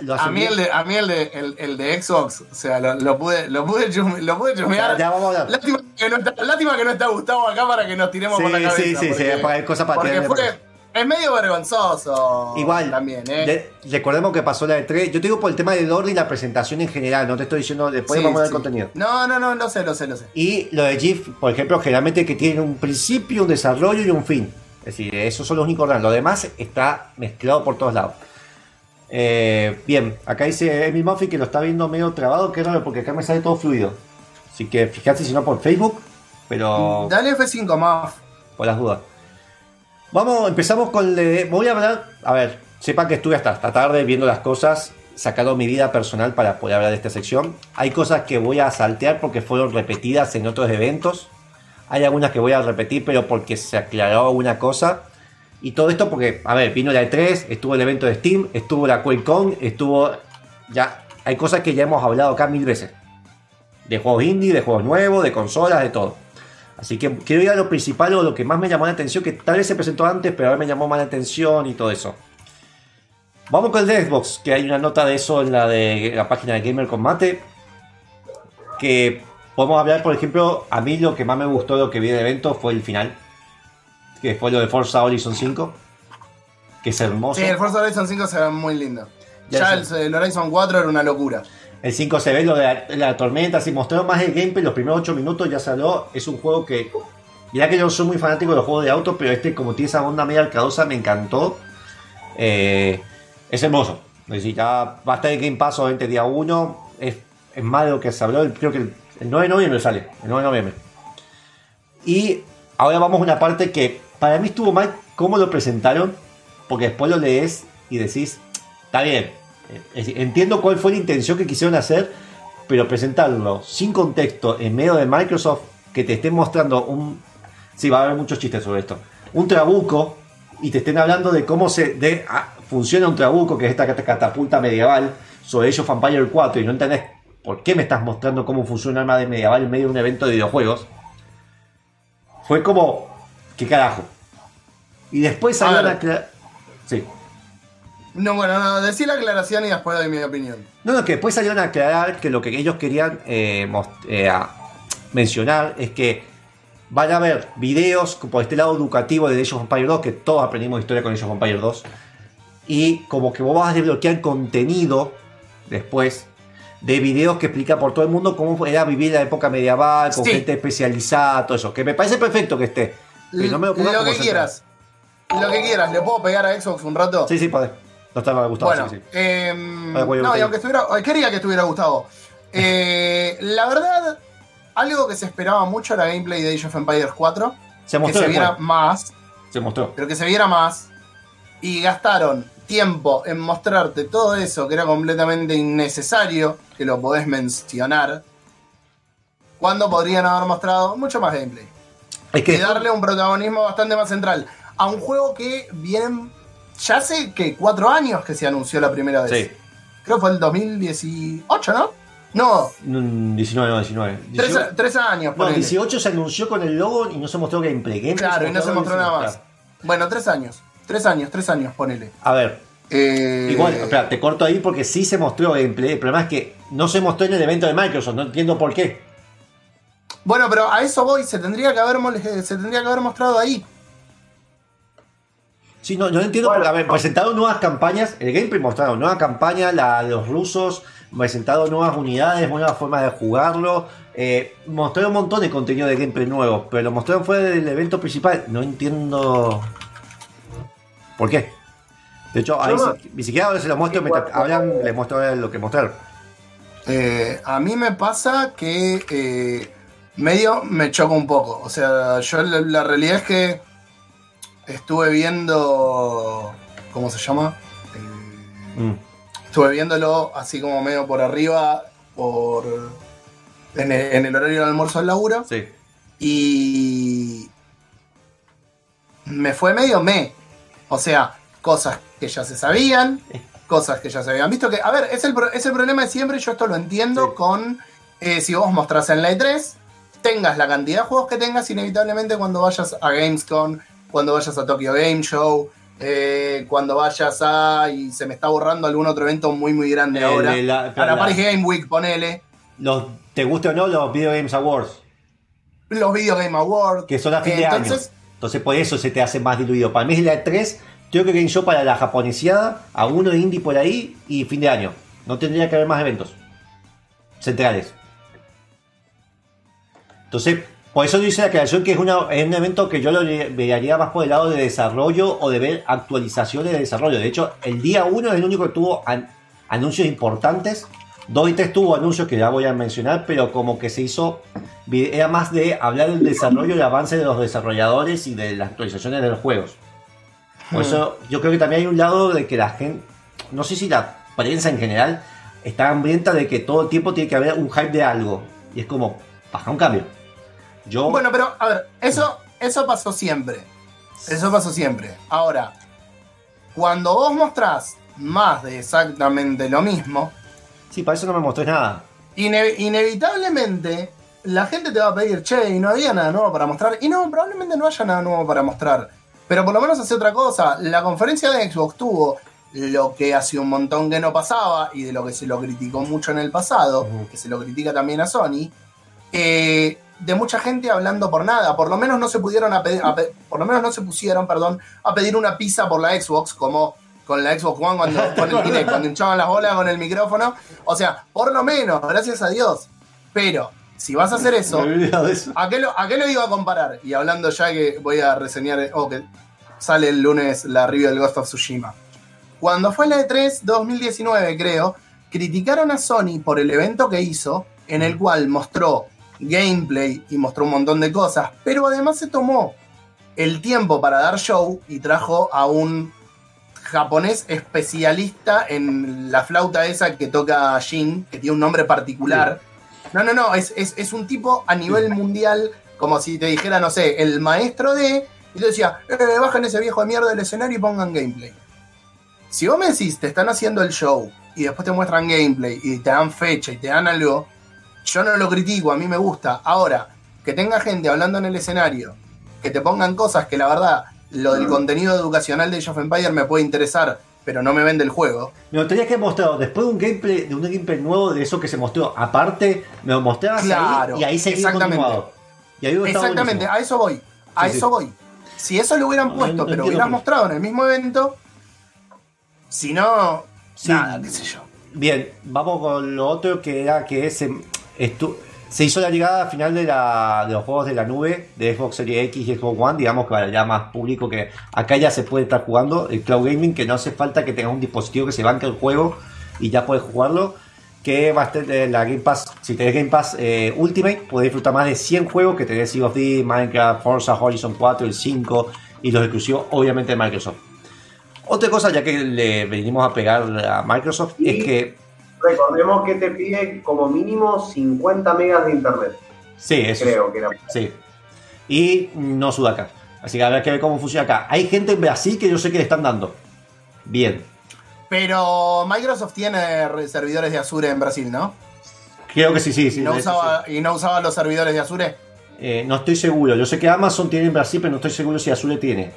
Lo A mí, bien. el de, a mí el de, el, el de Xbox, o sea, lo, lo pude, lo pude, lo pude chusmear. Ya, ya vamos a hablar. Lástima que, no está, lástima que no está Gustavo acá para que nos tiremos Sí, por la cabeza. sí, sí, porque, sí, hay cosas para porque fue, es medio vergonzoso. Igual, También, ¿eh? de- recordemos que pasó la de 3. Yo te digo por el tema del orden y la presentación en general, no te estoy diciendo después Sí, vamos sí. contenido. No, no, no, lo sé, lo sé, lo sé. Y lo de GIF, por ejemplo, generalmente que tiene un principio, un desarrollo y un fin. Es decir, esos son los únicos órdenes. Lo demás está mezclado por todos lados. Eh, bien, acá dice Emi Murphy que lo está viendo medio trabado, que raro porque acá me sale todo fluido. Así que fíjate si no por Facebook, pero Dale F5 más. por las dudas. Vamos, empezamos con... le- voy a hablar... A ver, sepan que estuve hasta esta tarde viendo las cosas, sacando mi vida personal para poder hablar de esta sección. Hay cosas que voy a saltear porque fueron repetidas en otros eventos. Hay algunas que voy a repetir, pero porque se aclaró una cosa. Y todo esto porque, a ver, vino la E3, estuvo el evento de Steam, estuvo la QuakeCon, estuvo... Ya, hay cosas que ya hemos hablado acá mil veces. De juegos indie, de juegos nuevos, de consolas, de todo. Así que quiero ir a lo principal o lo que más me llamó la atención, que tal vez se presentó antes, pero ahora me llamó más la atención y todo eso. Vamos con el de Xbox, que hay una nota de eso en la de la página de Gamer Combate. Que podemos hablar, por ejemplo, a mí lo que más me gustó de lo que vi del evento fue el final. Que fue lo de Forza Horizon 5. Que es hermoso. Sí, el Forza Horizon 5 se ve muy lindo. Ya Ya, sé. el, el Horizon 4 era una locura. El 5 se ve lo de la, tormenta, si mostraron más el gameplay, los primeros 8 minutos ya habló. Es un juego que. Mirá que yo soy muy fanático de los juegos de auto, pero este, como tiene esa onda media arcadosa, me encantó. Eh, es hermoso. Es ya va a estar el Game Pass obviamente día 1. Es, más de lo que se habló, creo que el, el 9 de noviembre sale. El 9 de noviembre. Y ahora vamos a una parte que para mí estuvo mal cómo lo presentaron, porque después lo lees y decís, está bien, entiendo cuál fue la intención que quisieron hacer, pero presentarlo sin contexto en medio de Microsoft, que te estén mostrando un... Sí, va a haber muchos chistes sobre esto. Un trabuco y te estén hablando de cómo se de, ah, funciona un trabuco, que es esta cat- catapulta medieval, sobre Age of Empire 4, y no entendés por qué me estás mostrando cómo funciona un arma de medieval en medio de un evento de videojuegos. Fue como, ¿qué carajo? Y después salió la... Sí. No, bueno, no, decí la aclaración y después doy mi opinión. No, no, que después salieron a aclarar que lo que ellos querían eh, eh, mencionar es que van a haber videos por este lado educativo de Age of Empire 2, que todos aprendimos historia con Age of Empire 2, y como que vos vas a desbloquear contenido después de videos que explica por todo el mundo cómo era vivir la época medieval, con Sí. gente especializada, todo eso, que me parece perfecto que esté. No me lo lo que central. quieras. Lo que quieras. ¿Le puedo pegar a Xbox un rato? Sí, sí, podés. No estaba gustado, Bueno, sí, sí. em, no, y aunque estuviera, quería que estuviera Gustavo. Eh, la verdad, algo que se esperaba mucho era gameplay de Age of Empires 4, Se que mostró se después. viera más, Se mostró. pero que se viera más, y gastaron tiempo en mostrarte todo eso que era completamente innecesario, que lo podés mencionar, cuando podrían haber mostrado mucho más gameplay. Es que y darle un protagonismo bastante más central a un juego que vienen ya hace que cuatro años que se anunció la primera vez. Sí. Creo que fue el 2018, ¿no? No, Mm, 19, no, 19. tres, 18, tres años. no, ponele. 18 se anunció con el logo y no se mostró gameplay. Gameplay claro, y no se mostró nada más. Claro. Bueno, tres años. Tres años, tres años, ponele. A ver, Eh, igual, espera, te corto ahí porque sí se mostró gameplay. El problema es que no se mostró en el evento de Microsoft, no entiendo por qué. Bueno, pero a eso voy, se tendría que haber, mole- se tendría que haber mostrado ahí. Sí, no, no entiendo. Bueno. porque, ver, presentaron nuevas campañas. El gameplay mostraron nueva campaña, la de los rusos. Presentaron nuevas unidades, nuevas formas de jugarlo. Eh, mostraron un montón de contenido de gameplay nuevo, pero lo mostraron fuera del evento principal. No entiendo por qué. De hecho, ahí ni siquiera ahora se lo muestro mientras hablan, les muestro lo que mostraron. Eh, a mí me pasa que eh, medio me choca un poco. O sea, yo la, la realidad es que estuve viendo. ¿Cómo se llama? Eh, Mm. Estuve viéndolo así como medio por arriba, por en el, en el horario del almuerzo del laburo. Sí. Y me fue medio me. O sea, cosas que ya se sabían, cosas que ya se habían visto. Que, a ver, es el, es el problema de siempre, yo esto lo entiendo Sí. con eh, si vos mostrás en la E3, tengas la cantidad de juegos que tengas, inevitablemente cuando vayas a Gamescom, cuando vayas a Tokyo Game Show, eh, cuando vayas a. y se me está borrando algún otro evento muy, muy grande El ahora. la- a la la- Paris Game Week, ponele. Los, ¿Te guste o no los Video Games Awards? Los Video Game Awards. Que son a fin Eh, de entonces, año. Entonces por eso se te hace más diluido. Para mí es la E3, creo que Game Show para la japoneseada, a uno de indie por ahí y fin de año. No tendría que haber más eventos centrales. Entonces, por eso dice la creación que es, una- es un evento que yo lo vería más por el lado de desarrollo o de ver actualizaciones de desarrollo. De hecho, el día 1 es el único que tuvo an- anuncios importantes. 2 y 3 tuvo anuncios que ya voy a mencionar, pero como que se hizo, era más de hablar del desarrollo y el avance de los desarrolladores y de las actualizaciones de los juegos. Por eso yo creo que también hay un lado de que la gente, no sé si la prensa en general está hambrienta de que todo el tiempo tiene que haber un hype de algo. Y es como, baja un cambio. Yo, Bueno, pero a ver, eso, eso pasó siempre. Eso pasó siempre. Ahora, cuando vos mostrás más de exactamente lo mismo, sí, para eso no me mostré nada. ine- inevitablemente la gente te va a pedir, che, y no había nada nuevo para mostrar. Y no, probablemente no haya nada nuevo para mostrar. Pero por lo menos hace otra cosa. La conferencia de Xbox tuvo lo que hace un montón que no pasaba y de lo que se lo criticó mucho en el pasado, que se lo critica también a Sony, eh, de mucha gente hablando por nada. Por lo menos no se pudieron a pedir, a pe- por lo menos no se pusieron, perdón, a pedir una pizza por la Xbox como con la Xbox One cuando, con el cuando hinchaban las bolas con el micrófono. O sea, por lo menos, gracias a Dios. Pero si vas a hacer eso. ¿A qué, lo, ¿A qué lo iba a comparar? Y hablando ya que voy a reseñar, o que sale el lunes la review del Ghost of Tsushima. Cuando fue la E E3 2019, creo, criticaron a Sony por el evento que hizo, en el cual mostró gameplay y mostró un montón de cosas, pero además se tomó el tiempo para dar show y trajo a un japonés especialista en la flauta esa que toca Jin, que tiene un nombre particular. No, no, no, es, es, es un tipo a nivel mundial, como si te dijera, no sé, el maestro de. Y te decía, eh, bajen ese viejo de mierda del escenario y pongan gameplay. Si vos me decís, te están haciendo el show y después te muestran gameplay y te dan fecha y te dan algo, yo no lo critico, a mí me gusta. Ahora, que tenga gente hablando en el escenario, que te pongan cosas que la verdad, lo del contenido educacional de Age of Empire me puede interesar, pero no me vende el juego. Me gustaría que mostrado después de un gameplay, de un gameplay nuevo de eso que se mostró. Aparte, me lo mostrabas Claro, ahí y ahí seguí exactamente. Y ahí Exactamente, buenísimo. a eso voy. A Sí, eso sí. voy. Si eso lo hubieran No, puesto, no pero por qué. mostrado en el mismo evento, si no, Sí. nada, qué sé yo. Bien, vamos con lo otro que era que se, estu- se hizo la llegada final de, la, de los juegos de la nube de Xbox Series X y Xbox One, digamos que para ya más público que acá ya se puede estar jugando el cloud gaming, que no hace falta que tengas un dispositivo que se banque el juego y ya puedes jugarlo. Que va a estar la Game Pass, si tenés Game Pass eh, Ultimate, podés disfrutar más de 100 juegos que tenés Sea of Thieves, Minecraft, Forza Horizon 4, el 5 y los exclusivos, obviamente, de Microsoft. Otra cosa, ya que le venimos a pegar a Microsoft, es que Recordemos que te pide como mínimo 50 megas de internet. Sí, eso Creo que era. Sí. Y no Sudaca. Así que habrá que ver cómo funciona acá. Hay gente en Brasil que yo sé que le están dando. Bien. Pero Microsoft tiene re- servidores de Azure en Brasil, ¿no? Creo que sí, sí, sí. y, no usaba, y no usaba los servidores de Azure. Eh, no estoy seguro. Yo sé que Amazon tiene en Brasil, pero no estoy seguro si Azure tiene.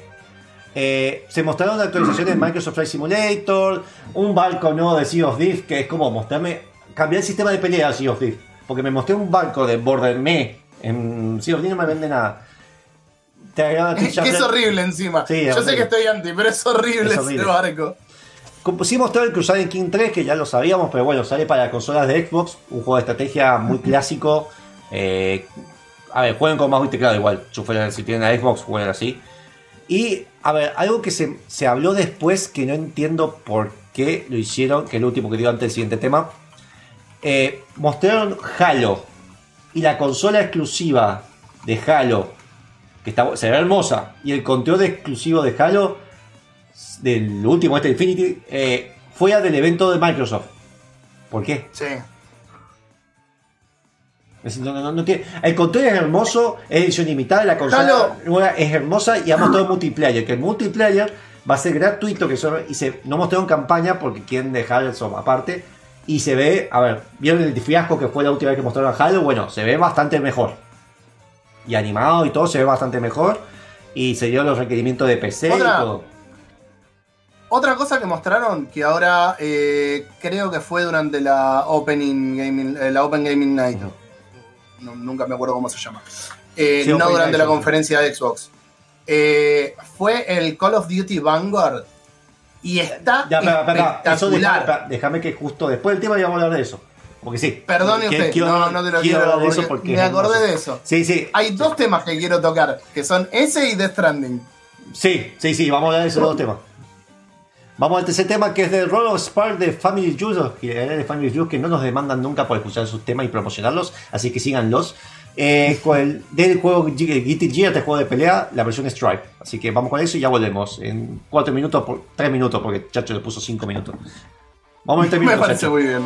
Eh, se mostraron actualizaciones de Microsoft Flight Simulator, un barco nuevo de Sea of Thieves, que es como mostrarme, cambiar el sistema de pelea de Sea of Thieves. Porque me mostré un barco de Border Me en Sea of Thieves no me vende nada. Te agregan Es que es horrible encima. Sí, Yo sé que estoy anti, pero es horrible, Es horrible. ese barco. Sí mostró el Crusader King 3, que ya lo sabíamos, pero bueno, sale para consolas de Xbox, un juego de estrategia muy clásico. eh, a ver, jueguen con mouse y teclado igual. Si, tienen a Xbox, jueguen así. Y, a ver, algo que se, se habló después que no entiendo por qué lo hicieron, que es lo último que digo antes del siguiente tema. Eh, mostraron Halo y la consola exclusiva de Halo, que está, se hermosa, y el control exclusivo de Halo del último, este Infinity, eh, fuera del evento de Microsoft. ¿Por qué? Sí. Es- no- no- no tiene- el control es hermoso, es edición limitada, la consola nueva es hermosa y ha mostrado multiplayer. Que el multiplayer va a ser gratuito, que y se, no mostraron campaña porque quieren dejar eso aparte. Y se ve, a ver, ¿vieron el fiasco que fue la última vez que mostraron Halo? Bueno, se ve bastante mejor. Y animado y todo se ve bastante mejor. Y se dio los requerimientos de PC Otra- y todo. Otra cosa que mostraron, que ahora eh, creo que fue durante la Opening Gaming, eh, la Open Gaming Night. No, nunca me acuerdo cómo se llama. Eh, Sí, no durante la conferencia de Xbox. Eh, fue el Call of Duty Vanguard. Y está Ya, espera, espera, déjame, espectacular. espera, déjame que justo después del tema ya vamos a hablar de eso. Porque sí. Perdone usted, quiero- no, no te lo quiero quiero, de eso porque me acordé de eso. Sí, sí. Hay dos temas que quiero tocar, que son ese y Death Stranding. Sí, sí, sí, vamos a hablar de esos dos temas. Vamos al tercer tema que es de Roll of Spark de Family Juice, que de Family Juice que no nos demandan nunca por escuchar sus temas y promocionarlos, así que síganlos. Eh, con el, del juego G- Guilty Gear, este juego de pelea, la versión Stripe. Así que vamos con eso y ya volvemos. En 4 minutos, por 3 minutos, porque Chacho le puso 5 minutos. Vamos en 3 Me parece Chacho. muy bien.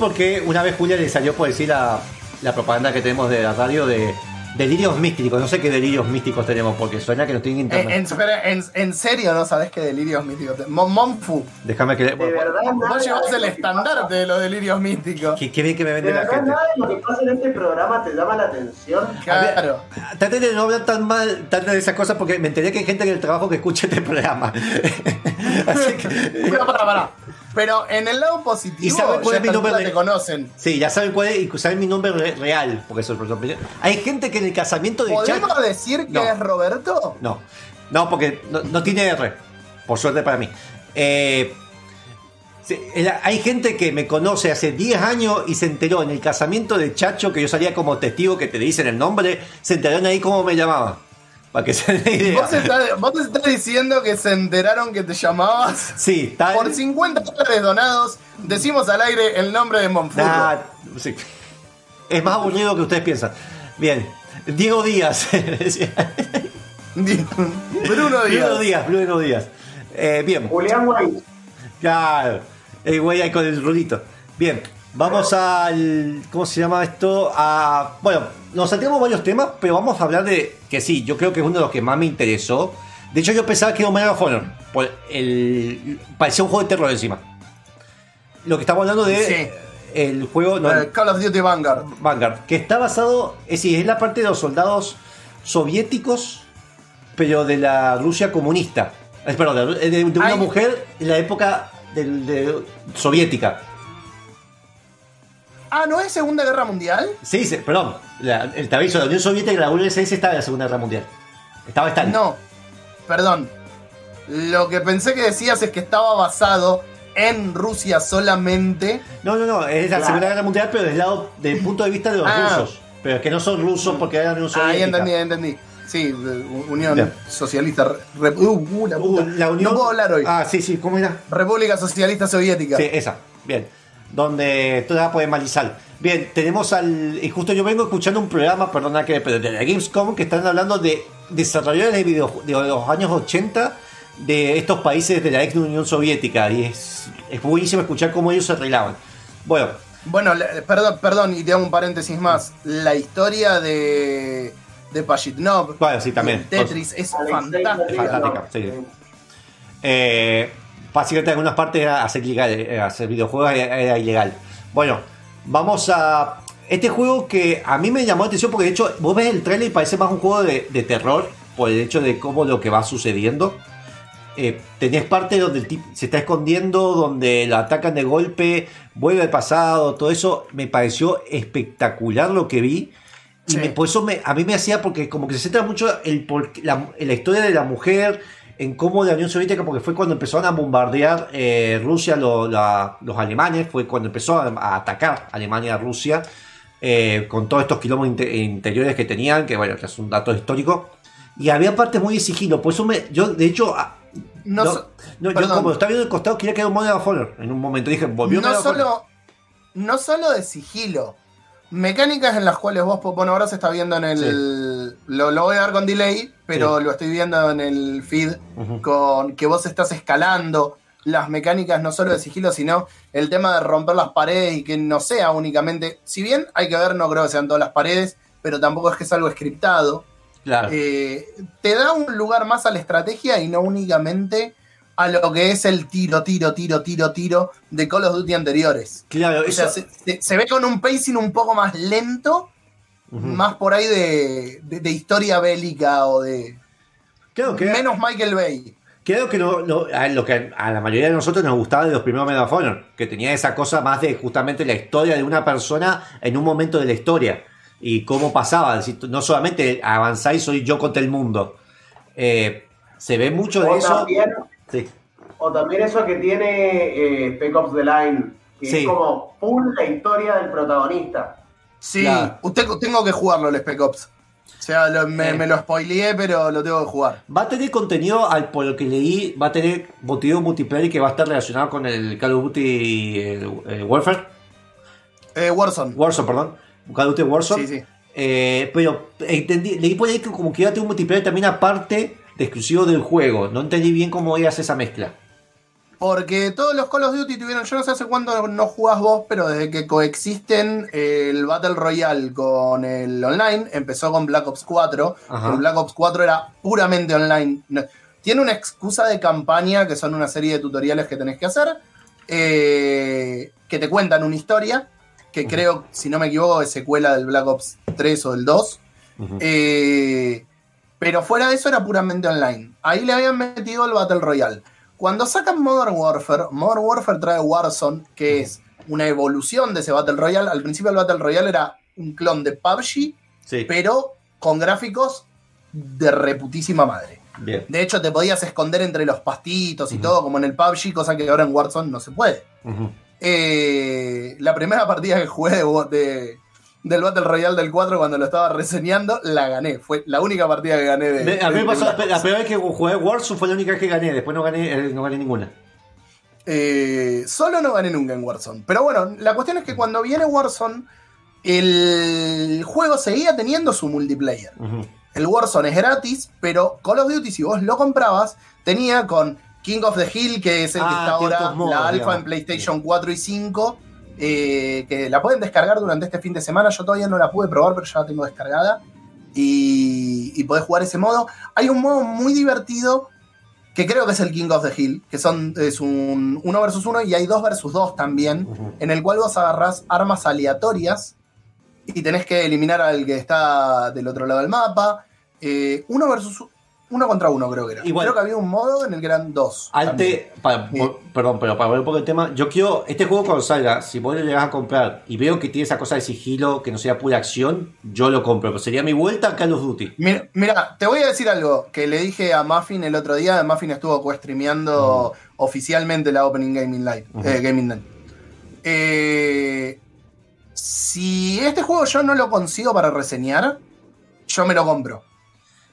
Nunca entendí por qué una vez Julia le salió por decir la, la propaganda que tenemos de la radio de delirios místicos. No sé qué delirios místicos tenemos porque suena que no tienen En, internet. en- espera, en- en serio no sabés qué delirios místicos. Mon- Monfu, Déjame que. De verdad, nada vos llevás de el estandarte de los delirios místicos. Qué, qué bien que me De vende la verdad, gente. nada de lo que pasa en este programa te llama la atención. Claro. Traten de no hablar tan mal, tan de esas cosas porque me enteré que hay gente en el trabajo que escucha este programa. Así que. Pero, pará, pará. Pero en el lado positivo, ¿Y saben cuál ya es mi nombre te conocen. Sí, ya saben cuál es y saben mi nombre re- real, porque eso es. Hay gente que en el casamiento de. ¿Podemos decir que No. es Roberto? No, no, porque no, no tiene R, por suerte para mí. Eh, hay gente que me conoce hace 10 años y se enteró en el casamiento de Chacho, que yo salía como testigo, que te dicen el nombre, se enteraron ahí cómo me llamaba. Para que se den idea. ¿Vos estás, vos estás diciendo que se enteraron que te llamabas? Sí, tal. Por 50 dólares donados, decimos al aire el nombre de Monfurro. Nah, sí. Es más aburrido que ustedes piensan. Bien, Diego Díaz. Bruno Díaz. Bruno Díaz, Bruno Díaz. Eh, bien. Julián White. Claro, el güey ahí con el rulito. Bien, vamos al. ¿Cómo se llama esto? A, bueno, nos saltamos varios temas, pero vamos a hablar de. Que sí, yo creo que es uno de los que más me interesó. De hecho, yo pensaba que era Omega of Honor. Por el, parecía un juego de terror encima. Lo que estamos hablando de. Sí. El juego. no, Eh, Call of Duty Vanguard. Vanguard, que está basado, es decir, es la parte de los soldados soviéticos, pero de la Rusia comunista. Perdón, de, de- una Ay. mujer en la época de- soviética. Ah, ¿no es Segunda Guerra Mundial? Sí, sí, perdón, la- el te aviso, la Unión Soviética y la URSS estaba en la Segunda Guerra Mundial. Estaba Stalin. No, perdón. Lo que pensé que decías es que estaba basado en Rusia solamente. no, no, no, es la Claro. Segunda Guerra Mundial, pero desde el lado, del punto de vista de los Ah. rusos. Pero es que no son rusos porque eran Unión Soviética. Ahí entendí, entendí. Sí, Unión. Socialista. Re- uh, uh, la, Uh, puta. la Unión... No puedo hablar hoy. Ah, sí, sí, ¿cómo era? República Socialista Soviética. Sí, esa. Bien. Donde tú la puedes malizar. Bien, tenemos al. Y justo yo vengo escuchando un programa, perdona que. Pero de la Gamescom, que están hablando de desarrolladores de, video, de los años 80 de estos países de la ex Unión Soviética. Y es, es buenísimo escuchar cómo ellos se arreglaban. Bueno, Bueno, perdón, perdón, y te hago un paréntesis más. La historia de, de Pajitnov Bueno, sí, también. Tetris es fantástica. Rodríguez, Fantástica, sí. Eh, básicamente en algunas partes era hacer, ilegal, eh, hacer videojuegos era, ilegal. Bueno, vamos a... Este juego que a mí me llamó la atención porque de hecho vos ves el trailer y parece más un juego de, de terror por el hecho de cómo lo que va sucediendo. Eh, tenés parte donde el tipo se está escondiendo, donde lo atacan de golpe, vuelve al pasado, todo eso me pareció espectacular lo que vi. Y Sí. me- por eso me- a mí me hacía, porque como que se centra mucho el la, en la historia de la mujer, en cómo la Unión Soviética, porque fue cuando empezaron a bombardear eh, Rusia lo- la- los alemanes, fue cuando empezó a, a atacar Alemania a Rusia, eh, con todos estos kilómetros inte- interiores que tenían, que bueno, que es un dato histórico. Y había partes muy de sigilo, por eso me, yo de hecho... a- No, no, so- no, yo como estaba viendo del costado quería que era un Modern Warfare en un momento. Dije, volvió no solo, no solo de sigilo, mecánicas en las cuales vos, bueno, ahora se está viendo en el. Lo, lo voy a ver con delay, pero Sí. lo estoy viendo en el feed con que vos estás escalando. Las mecánicas no solo de sigilo, sino el tema de romper las paredes y que no sea únicamente. Si bien hay que ver, no creo que sean todas las paredes, pero tampoco es que es algo scriptado. Claro. Eh, te da un lugar más a la estrategia y no únicamente a lo que es el tiro, tiro, tiro, tiro, tiro de Call of Duty anteriores. claro, O sea, eso- se, se- se ve con un pacing un poco más lento, más por ahí de, de- de historia bélica o de. Claro que, Menos Michael Bay. creo que no- no- a lo que a la mayoría de nosotros nos gustaba de los primeros Medal of Honor, que tenía esa cosa más de justamente la historia de una persona en un momento de la historia y cómo pasaba. Es decir, no solamente avanzar y soy yo contra el mundo. Eh, se ve mucho de O eso. también, Sí. o también eso que tiene eh, Spec Ops The Line, que Sí. es como full la historia del protagonista. Sí, Claro. usted, tengo que jugarlo el Spec Ops. O sea, lo- me, Eh. me lo spoileé, pero lo tengo que jugar. Va a tener contenido, al, por lo que leí, va a tener contenido multiplayer que va a estar relacionado con el Call of Duty Warfare. Eh, Warzone. Warzone, perdón. Call of Duty Warzone. Sí, sí. Eh, pero entendí, leí por ahí que como que iba a tener un multiplayer también aparte de exclusivo del juego. No entendí bien cómo hacer esa mezcla. Porque todos los Call of Duty tuvieron, yo no sé hace cuándo no jugás vos, pero desde que coexisten el Battle Royale con el online, empezó con Black Ops 4. Ajá. El Black Ops 4 era puramente online. No- Tiene una excusa de campaña, que son una serie de tutoriales que tenés que hacer, eh, que te cuentan una historia, que creo, si no me equivoco, es secuela del Black Ops 3 o del 2. Eh, pero fuera de eso era puramente online. Ahí le habían metido el Battle Royale. Cuando sacan Modern Warfare, Modern Warfare trae Warzone, que es una evolución de ese Battle Royale. Al principio el Battle Royale era un clon de PUBG, Sí. pero con gráficos de reputísima madre. Bien. De hecho, te podías esconder entre los pastitos y todo, como en el PUBG, cosa que ahora en Warzone no se puede. Eh, la primera partida que jugué de, de- del Battle Royale del 4 cuando lo estaba reseñando, la gané. Fue la única partida que gané de. Me- A mí de- me pasó, de la, primera vez que jugué Warzone fue la única vez que gané. Después no gané, eh, no gané ninguna. Eh, solo no gané nunca en Warzone. Pero bueno, la cuestión es que cuando viene Warzone, el juego seguía teniendo su multiplayer. El Warzone es gratis, pero Call of Duty, si vos lo comprabas, tenía con King of the Hill, que es el que Ah, está ahora, modos, la alfa en PlayStation 4 y 5, eh, que la pueden descargar durante este fin de semana. Yo todavía no la pude probar, pero ya la tengo descargada. Y, y podés jugar ese modo. Hay un modo muy divertido que creo que es el King of the Hill, que son, es un 1 versus 1 y hay 2 versus 2 también, en el cual vos agarrás armas aleatorias y tenés que eliminar al que está del otro lado del mapa. Eh, uno versus uno contra uno creo que era. Igual. creo que había un modo en el que eran dos. también. Antes, para- Sí. por- perdón, pero para volver un poco el tema, yo quiero, este juego cuando salga, si vos lo llegas a comprar y veo que tiene esa cosa de sigilo, que no sea pura acción, yo lo compro, pero sería mi vuelta a Call of Duty. Mira, mira, te voy a decir algo que le dije a Muffin el otro día. Muffin estuvo co-streameando oficialmente la Opening Gaming Live. Eh, Gaming Night. Eh, si este juego yo no lo consigo para reseñar, yo me lo compro.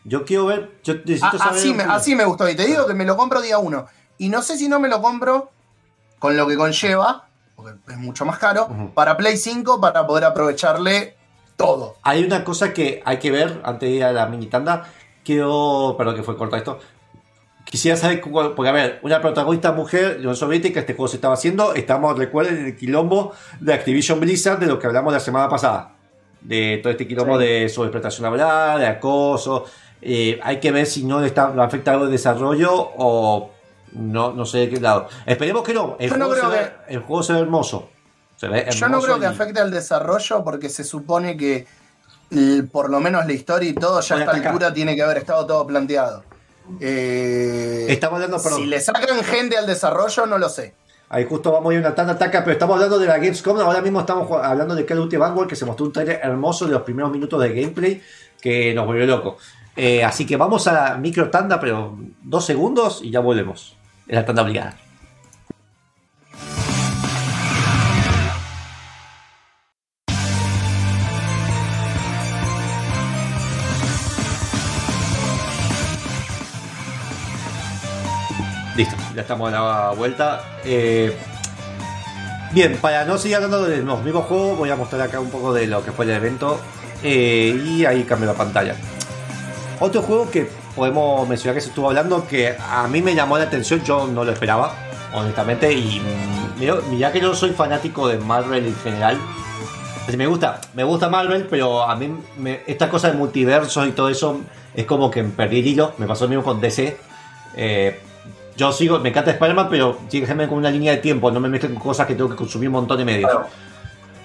Yo quiero ver, yo necesito A- saber. así, me, así me gustó. Y te digo que me lo compro día uno. Y no sé si no me lo compro con lo que conlleva, porque es mucho más caro, para Play 5 para poder aprovecharle todo. Hay una cosa que hay que ver antes de ir a la mini tanda. Quiero, perdón que fue corto esto. Quisiera saber, porque a ver, una protagonista mujer, Unión Soviética, este juego se estaba haciendo. Estamos, recuerden, en el quilombo de Activision Blizzard, de lo que hablamos la semana pasada. De todo este quilombo Sí. de sobreexplotación laboral, de acoso. Eh, hay que ver si no le está, le afecta algo el desarrollo o no, no sé de qué lado. Esperemos que no. El, Yo no juego, se ve, el juego se ve hermoso. Se ve Yo no creo que afecte al desarrollo porque se supone que por lo menos la historia y todo ya Voy a esta atacar. altura tiene que haber estado todo planteado. Eh, Estamos hablando, perdón. si le sacan gente al desarrollo, no lo sé. Ahí justo vamos a ir a una tanda ataca, pero estamos hablando de la Gamescom. Ahora mismo estamos hablando de Call of Duty Vanguard, que se mostró un trailer hermoso de los primeros minutos de gameplay que nos volvió loco. Eh, así que vamos a la micro tanda, pero dos segundos y ya volvemos. Es la tanda obligada. Listo, ya estamos a la vuelta. Eh, bien, para no seguir hablando de los mismos juegos, voy a mostrar acá un poco de lo que fue el evento. eh, y ahí cambio la pantalla. Otro juego que podemos mencionar que se estuvo hablando, que a mí me llamó la atención, yo no lo esperaba, honestamente. Y mira que yo soy fanático de Marvel en general. Me gusta, me gusta Marvel, pero a mí me, esta cosa de multiversos y todo eso es como que perdí el hilo. Me pasó lo mismo con DC. Eh, yo sigo, me encanta Spider-Man, pero dejarme con una línea de tiempo, no me mezclen con cosas que tengo que consumir un montón de medios. Claro.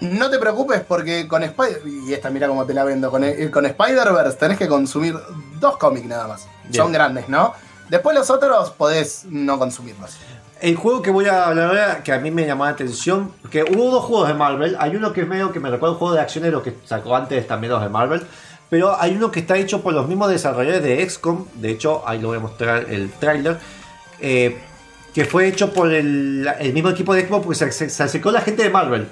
No te preocupes porque con Spider y esta mira cómo te la vendo, con, el- con Spider-Verse tenés que consumir dos cómics nada más. Bien. Son grandes, ¿no? Después los otros podés no consumirlos. El juego que voy a hablar ahora, que a mí me llamó la atención, que hubo dos juegos de Marvel. Hay uno que es medio que me recuerda un juego de acción de lo que sacó antes también los de Marvel. Pero hay uno que está hecho por los mismos desarrolladores de XCOM. De hecho, ahí lo voy a mostrar el tráiler. eh, que fue hecho por el, el mismo equipo de XCOM porque se, se- se acercó la gente de Marvel.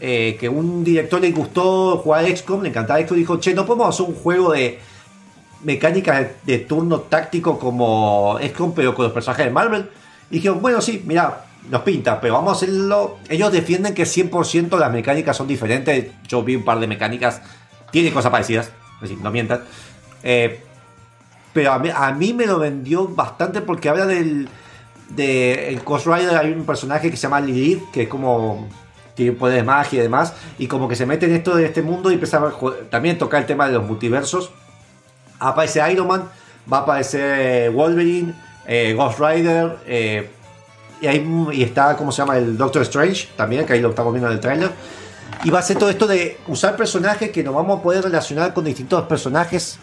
Eh, que un director le gustó jugar XCOM, le encantaba XCOM, dijo, che, no podemos hacer un juego de mecánicas de, turno táctico como XCOM, pero con los personajes de Marvel. Y dijeron, bueno, sí, mira, nos pinta, pero vamos a hacerlo. Ellos defienden que 100% las mecánicas son diferentes. Yo vi un par de mecánicas, tiene cosas parecidas, no mientan. Eh, pero a mí, a me lo vendió bastante porque habla del. De el Ghost Rider hay un personaje que se llama Lilith, que es como. Tiene poderes de magia y demás. Y como que se mete en esto de este mundo y empieza a también tocar el tema de los multiversos. Aparece Iron Man, va a aparecer Wolverine, eh, Ghost Rider. eh, y, está, ¿cómo se llama? El Doctor Strange también, que ahí lo estamos viendo en el tráiler. Y va a ser todo esto de usar personajes que nos vamos a poder relacionar con distintos personajes.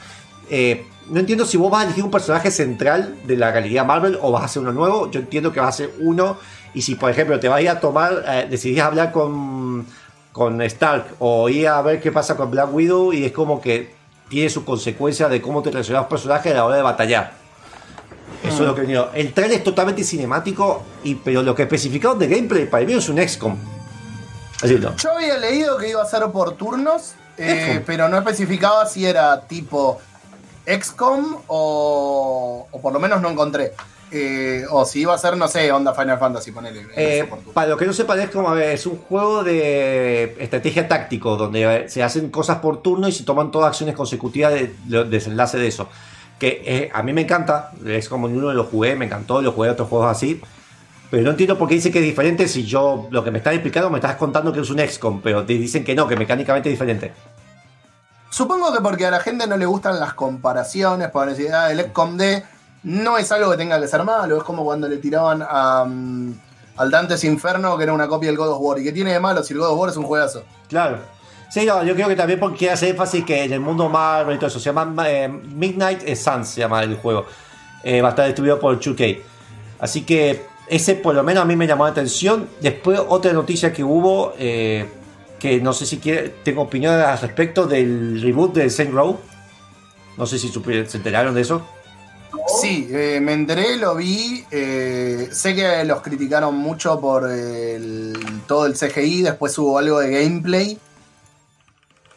Eh, no entiendo si vos vas a elegir un personaje central de la galería Marvel o vas a hacer uno nuevo. Yo entiendo que vas a hacer uno. Y si, por ejemplo, te vas a ir a tomar, eh, decidís hablar con, con Stark o ir a ver qué pasa con Black Widow y es como que tiene sus consecuencias de cómo te relacionas los personajes a la hora de batallar. Eso es lo que he venido. El trailer es totalmente cinemático, y, pero lo que especificaron de gameplay para mí es un XCOM. Así no. Yo había leído que iba a ser por turnos, eh, pero no especificaba si era tipo XCOM o, o por lo menos no encontré. Eh, o si iba a ser, no sé, onda Final Fantasy, ponele. Eh, para lo que no sepan, es como a ver, es un juego de estrategia táctico donde se hacen cosas por turno y se toman todas acciones consecutivas de, de- desenlace de eso. Que eh, a mí me encanta, es como uno lo jugué, me encantó, lo jugué a otros juegos así. Pero no entiendo por qué dice que es diferente si yo lo que me estás explicando me estás contando que es un XCOM, pero te dicen que no, que mecánicamente es diferente. Supongo que porque a la gente no le gustan las comparaciones, por decir, ah, el XCOM D no es algo que tenga que ser malo, es como cuando le tiraban a, mm, al Dante's Inferno, que era una copia del God of War. ¿Y qué tiene de malo si el God of War es un juegazo? Claro. Sí, no, yo creo que también porque hace énfasis que en el mundo Marvel y todo eso se llama eh, Midnight Suns, se llama el juego. Eh, va a estar distribuido por 2K. Así que ese por lo menos a mí me llamó la atención. Después otra noticia que hubo, eh, que no sé si tengo opinión al respecto del reboot de Saint Row. No sé si se enteraron de eso. Sí, eh, me enteré, lo vi. eh, sé que los criticaron mucho por el- todo el CGI. Después hubo algo de gameplay.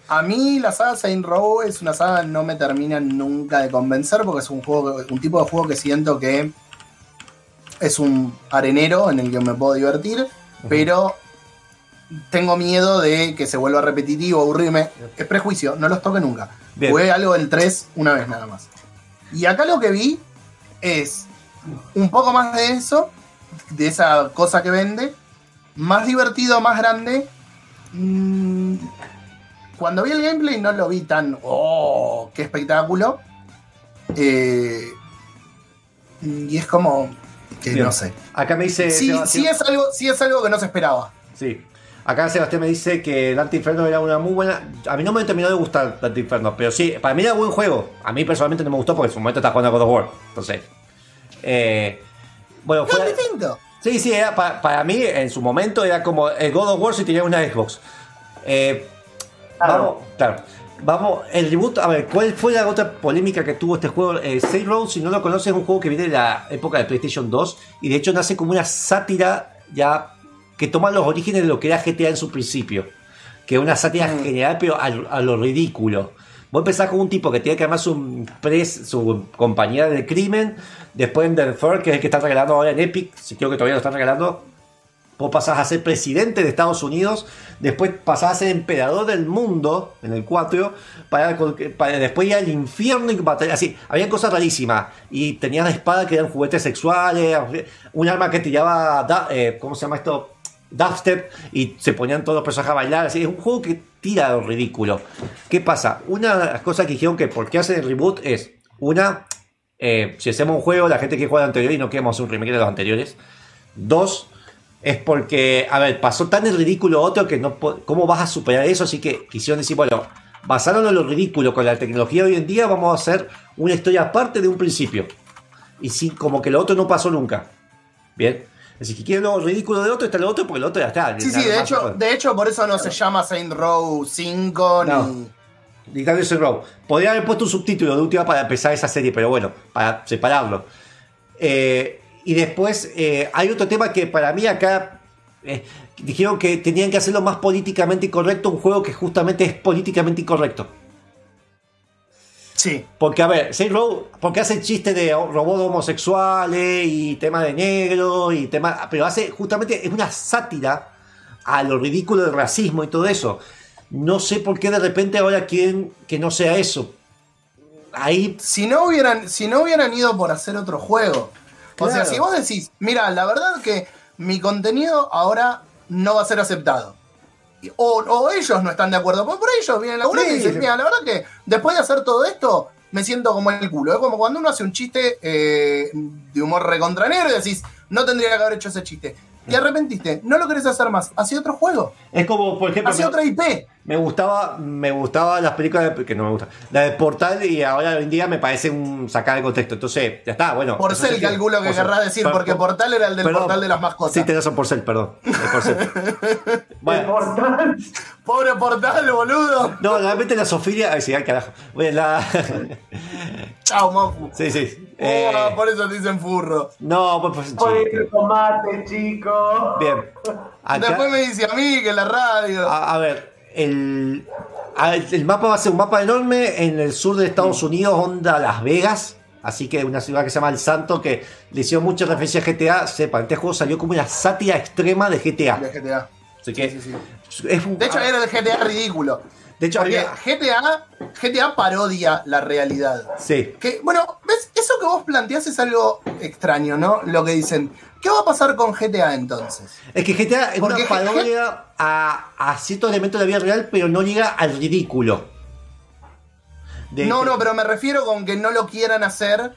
A mí la saga Saint Row es una saga que no me termina nunca de convencer porque es un juego, un tipo de juego que siento que es un arenero en el que me puedo divertir, pero tengo miedo de que se vuelva repetitivo, aburrirme. Es prejuicio, no los toque nunca. Bien. Jugué algo del 3 una vez nada más. Y acá lo que vi es un poco más de eso, de esa cosa que vende, más divertido, más grande. Mm, Cuando vi el gameplay no lo vi tan, oh, qué espectáculo. Eh, y es como que Bien. no sé. Acá me dice. Sí, Sebastián- sí es algo, sí es algo que no se esperaba. Sí. Acá Sebastián me dice que Dante Inferno era una muy buena. A mí no me terminó de gustar Dante Inferno, pero sí, para mí era buen juego. A mí personalmente no me gustó porque en su momento estaba jugando a God of War. Entonces. eh, bueno, No, fue. distinto. Sí, sí, era pa- para mí en su momento era como el God of War si tenía una Xbox. Eh, Vamos, claro. Vamos, el reboot, a ver, ¿cuál fue la otra polémica que tuvo este juego? Eh, Row, si no lo conoces, es un juego que viene de la época de PlayStation 2 y de hecho nace como una sátira ya que toma los orígenes de lo que era GTA en su principio. Que es una sátira general, pero a, a lo ridículo. Vos empezás con un tipo que tiene que armar su, pres, su compañía del crimen, después en que es el que están regalando ahora en Epic, si creo que todavía lo están regalando, Vos pasás a ser presidente de Estados Unidos, después pasás a ser emperador del mundo en el 4, para, para después ir al infierno y batallar. Así, había cosas rarísimas. Y tenías espadas que eran juguetes sexuales, un arma que tiraba, da- eh, ¿cómo se llama esto? Dubstep, y se ponían todos los personajes a bailar. Así, es un juego que tira lo ridículo. ¿Qué pasa? Una de las cosas que dijeron que por qué hacen el reboot es, una, eh, si hacemos un juego, la gente que juega anterior y no queremos hacer un remake de los anteriores. Dos, es porque, a ver, pasó tan el ridículo otro que no ¿cómo vas a superar eso? Así que quisieron decir, bueno, basándonos en lo ridículo con la tecnología de hoy en día, vamos a hacer una historia aparte de un principio. Y sí, como que lo otro no pasó nunca. Bien. Así que quieren lo ridículo de otro, está lo otro, porque el otro ya está. Sí, sí, de hecho, de hecho por eso no se llama Saint Row 5 No. ni. Ni Saint Row. Podría haber puesto un subtítulo de última para empezar esa serie, pero bueno, para separarlo. Eh, y después eh, hay otro tema que para mí acá eh, dijeron que tenían que hacerlo más políticamente incorrecto, un juego que justamente es políticamente incorrecto. Sí. Porque, a ver, Saint Row, porque hace chiste de robots homosexuales y tema de negro y tema. Pero hace justamente, es una sátira a lo ridículo del racismo y todo eso. No sé por qué de repente ahora quieren que no sea eso. Ahí, Si no hubieran, si no hubieran ido por hacer otro juego. O sea, si vos decís, mira, la verdad que mi contenido ahora no va a ser aceptado. Y- O, o ellos no están de acuerdo. Por, por ellos vienen la y Sí. dicen, mira, la verdad que después de hacer todo esto, me siento como el culo. Es como cuando uno hace un chiste eh, de humor recontra negro y decís, no tendría que haber hecho ese chiste. Te arrepentiste, no lo querés hacer más. Hacía otro juego, es como, por ejemplo, hacía otra IP. Me gustaba, me gustaba las películas de- que no me gustan, la de Portal y ahora hoy en día me parece un sacar de contexto. Entonces, ya está, bueno. Por eso ser sí que- calculo que Porcel. querrás decir, porque Portal era el del perdón. portal de las mascotas. Sí, tenés razón, Porcel, perdón. El Porcel. bueno, Portal. Pobre Portal, boludo. no, realmente la Sofía. Ay, sí, ay, carajo. Bueno, la. Chao, Mofu. sí, sí. Oh, Eh, por eso te dicen furro. no, pues, pues, Oye, tomate, chico. Bien. Acá- Después me dice a mí que en la radio. a, a ver, el, a- el mapa va a ser un mapa enorme en el sur de Estados Unidos, onda Las Vegas. Así que una ciudad que se llama El Santo, que le hicieron mucha referencia a GTA. Sepan, este juego salió como una sátira extrema de GTA. de GTA. Así que Sí, sí, es un- De hecho, era el GTA ridículo. de hecho, Porque GTA, GTA parodia la realidad. sí. Que, bueno, ¿ves? Eso que vos planteás es algo extraño, ¿no? Lo que dicen. ¿Qué va a pasar con GTA entonces? Es que GTA es Porque una parodia a, a ciertos elementos de la vida real, pero no llega al ridículo. De- No, no, pero me refiero con que no lo quieran hacer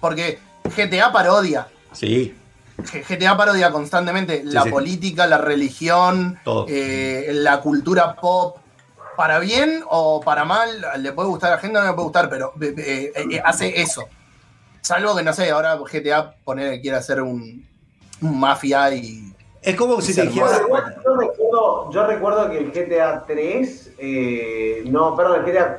porque GTA parodia. Sí, GTA parodia constantemente la sí. política, la religión, Todo. eh, la cultura pop. Para bien o para mal, le puede gustar a la gente, no le puede gustar, pero eh, eh, hace eso. Salvo que, no sé, ahora GTA poner quiere hacer un mafia y. es como si Se te dijera. Yo, recuerdo, yo recuerdo que el GTA 3, eh, no, perdón, el GTA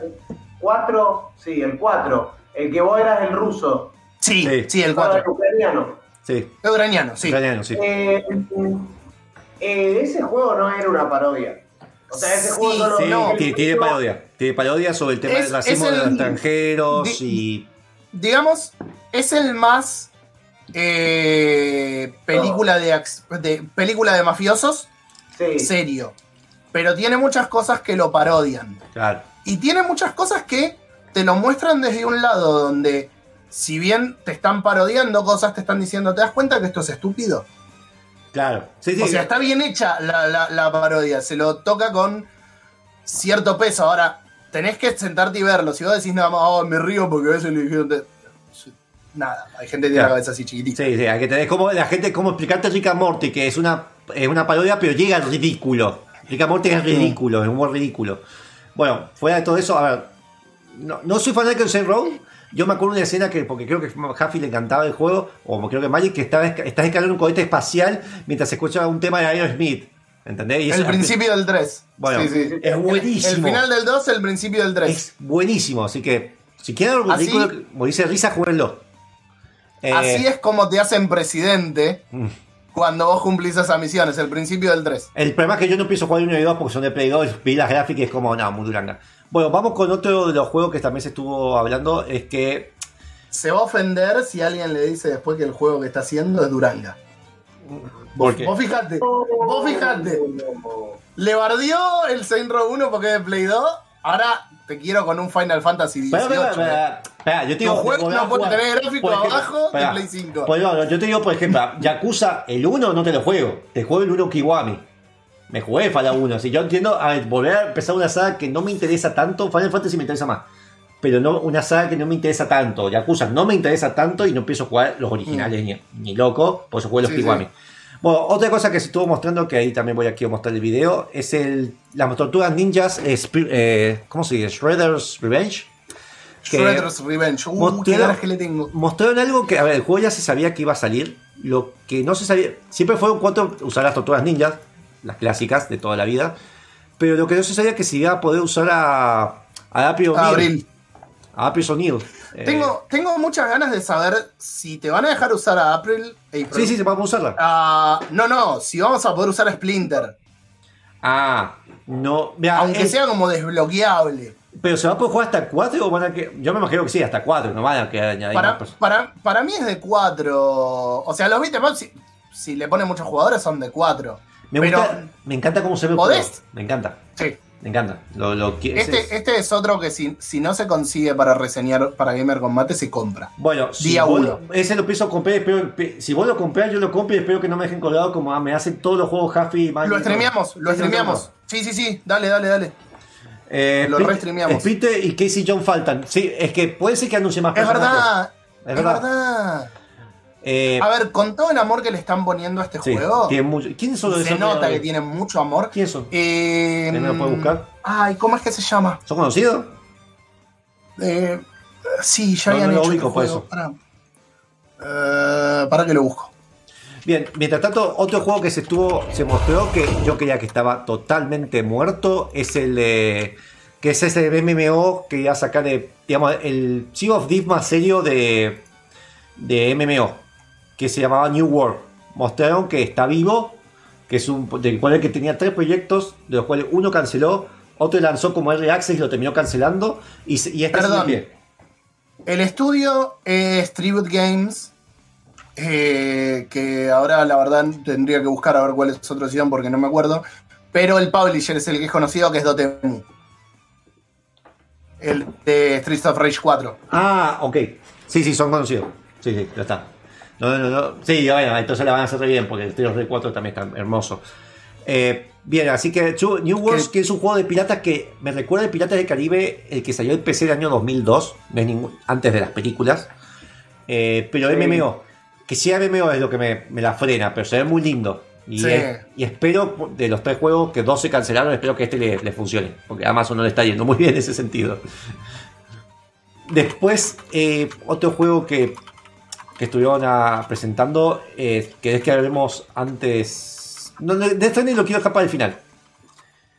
4, sí, el 4, el que vos eras el ruso, Sí, Sí. sí, el Ahora 4. el ucraniano. Sí, Es ucraniano, sí. ucraniano, sí. Eh, eh, ese juego no era una parodia. O sea, ese Sí, juego solo- Sí, no. tiene, tiene parodia. Tiene parodia sobre el tema Es- del racismo es de los el- extranjeros di- y. digamos, es el más eh, película de, de película de mafiosos Sí. serio. Pero tiene muchas cosas que lo parodian. Claro. Y tiene muchas cosas que te lo muestran desde un lado donde, si bien te están parodiando cosas, te están diciendo, ¿te das cuenta que esto es estúpido? Claro. Sí, sí. O sea, está bien hecha la, la- la parodia, se lo toca con cierto peso. Ahora, tenés que sentarte y verlo. Si vos decís nada más, oh, me río porque a veces le dijeron... te-". Nada, hay gente que tiene Claro. la cabeza así chiquitita. Sí, sí, hay que tener como la gente, como explicarte Rick and Morty, que es una, es una parodia, pero llega al ridículo. Rick and Morty es ridículo, es humor ridículo. Bueno, fuera de todo eso, a ver, no, no soy fanático de Saint Row. Yo me acuerdo de una escena que, porque creo que a Huffy le encantaba el juego, o creo que Magic, que estaba, estás escalando un cohete espacial mientras se escucha un tema de Aerosmith. ¿Entendés? Y El eso- principio del 3. Bueno, Sí, sí, sí. es buenísimo. El final del 2, el principio del 3. Es buenísimo, así que si quieren algo ridículo, morirse de risa, jueguenlo. Eh, Así es como te hacen presidente Mm. cuando vos cumplís esas misiones, el principio del 3. El problema es que yo no pienso jugar 1 y 2 porque son de Play 2, vi las gráficas y es como, no, muy duranga. Bueno, vamos con otro de los juegos que también se estuvo hablando, es que... Se va a ofender si alguien le dice después que el juego que está haciendo es Duranga. ¿Por qué? Vos fijate, vos fijate. Le bardió el Saint Row 1 porque es de Play 2. Ahora te quiero con un Final Fantasy Espera, 18. espera, espera, espera, yo te digo, juego no puede tener gráfico Por ejemplo, abajo de Play 5. pues no, yo te digo, por ejemplo, Yakuza, el 1 no te lo juego, te juego el 1 Kiwami. Me jugué Fallout 1, si yo entiendo, a ver, volver a empezar una saga que no me interesa tanto, Final Fantasy me interesa más. Pero no una saga que no me interesa tanto. Yakuza no me interesa tanto y no empiezo a jugar los originales ni, ni loco, por eso juego los Mm. Sí, Kiwami. sí. Bueno, otra cosa que se estuvo mostrando, que ahí también voy aquí a mostrar el video, es el las tortugas ninjas, eh, eh, ¿cómo se dice? Shredder's Revenge. Shredder's Revenge. Uh, mostraron- que le tengo. Mostraron algo que, a ver, el juego ya se sabía que iba a salir. Lo que no se sabía, siempre fue un cuanto usar las tortugas ninjas, las clásicas de toda la vida. Pero lo que no se sabía es que se iba a poder usar a, a. Abril. A April O'Neil. Eh, Tengo, tengo muchas ganas de saber si te van a dejar usar a April. April. Sí, sí, se va a usarla. Ah, no, no, si vamos a poder usar a Splinter. Ah, no. Mira, Aunque es- sea como desbloqueable. Pero se va a poder jugar hasta 4 o van a que. Yo me imagino que sí, hasta 4, no van a que añadir Para, más para, para mí es de 4. O sea, los beat'em up, si, si le ponen muchos jugadores, son de 4. Me, pero gusta, me encanta cómo se ve ¿Podés? Me encanta. Sí. Me encanta. Lo, lo qui- ese es- Este, este es otro que si, si no se consigue para reseñar para Gamer Combate, se compra. Bueno, si Día vos uno. ese lo pienso comprar. Espero, pe- si vos lo comprás, yo lo compro y espero que no me dejen colgado como me hacen todos los juegos Huffy y Lo streameamos, lo sí, streameamos. Sí, sí, sí, dale, dale, dale. Eh, Lo restreameamos. Splinter y Casey John faltan. Sí, es que puede ser que anuncie más Es personajes. verdad, Es es verdad. Eh, A ver, con todo el amor que le están poniendo a este sí, juego, mucho- ¿Quiénes son los se nota que tienen mucho amor. ¿Quiénes son? Eh, ¿Alguien me lo puede buscar? Ay, ¿cómo es que se llama? ¿Son conocidos? Eh, sí, ya No, habían no lo hecho ubico por eso. Pará. Eh, para que lo busco. Bien, mientras tanto, otro juego que se estuvo, se mostró que yo creía que estaba totalmente muerto es el de. que es ese MMO que iba a sacar de. digamos, el Sea of más serio de. de MMO. Que se llamaba New World. Mostraron que está vivo. Que es un. del cual que tenía tres proyectos. De los cuales uno canceló. Otro lanzó como R Access y lo terminó cancelando. Y, este Perdón. pie. El estudio es Tribute Games. eh, que ahora la verdad tendría que buscar a ver cuál es su otra opción porque no me acuerdo. Pero el publisher es el que es conocido, que es Dotemu. El de Streets of Rage 4. Ah, ok. Sí, sí, son conocidos. Sí, sí, ya está. No, no, no. Sí, bueno, entonces la van a hacer re bien porque el Trio 4 también está hermoso. Eh, bien, así que New Worlds, que es un juego de piratas que me recuerda el Piratas del Caribe, el que salió en PC el año 2002, no es ningún- antes de las películas. Eh, pero Sí. MMO. Que sea MMO es lo que me, me la frena, pero se ve muy lindo. Y, Sí. es- y espero, de los tres juegos, que dos se cancelaron, espero que este le, le funcione. Porque a Amazon no le está yendo muy bien en ese sentido. Después, eh, otro juego que, que estuvieron ah, presentando, eh, que es que hablemos antes. No, de de este ni lo quiero dejar para el final.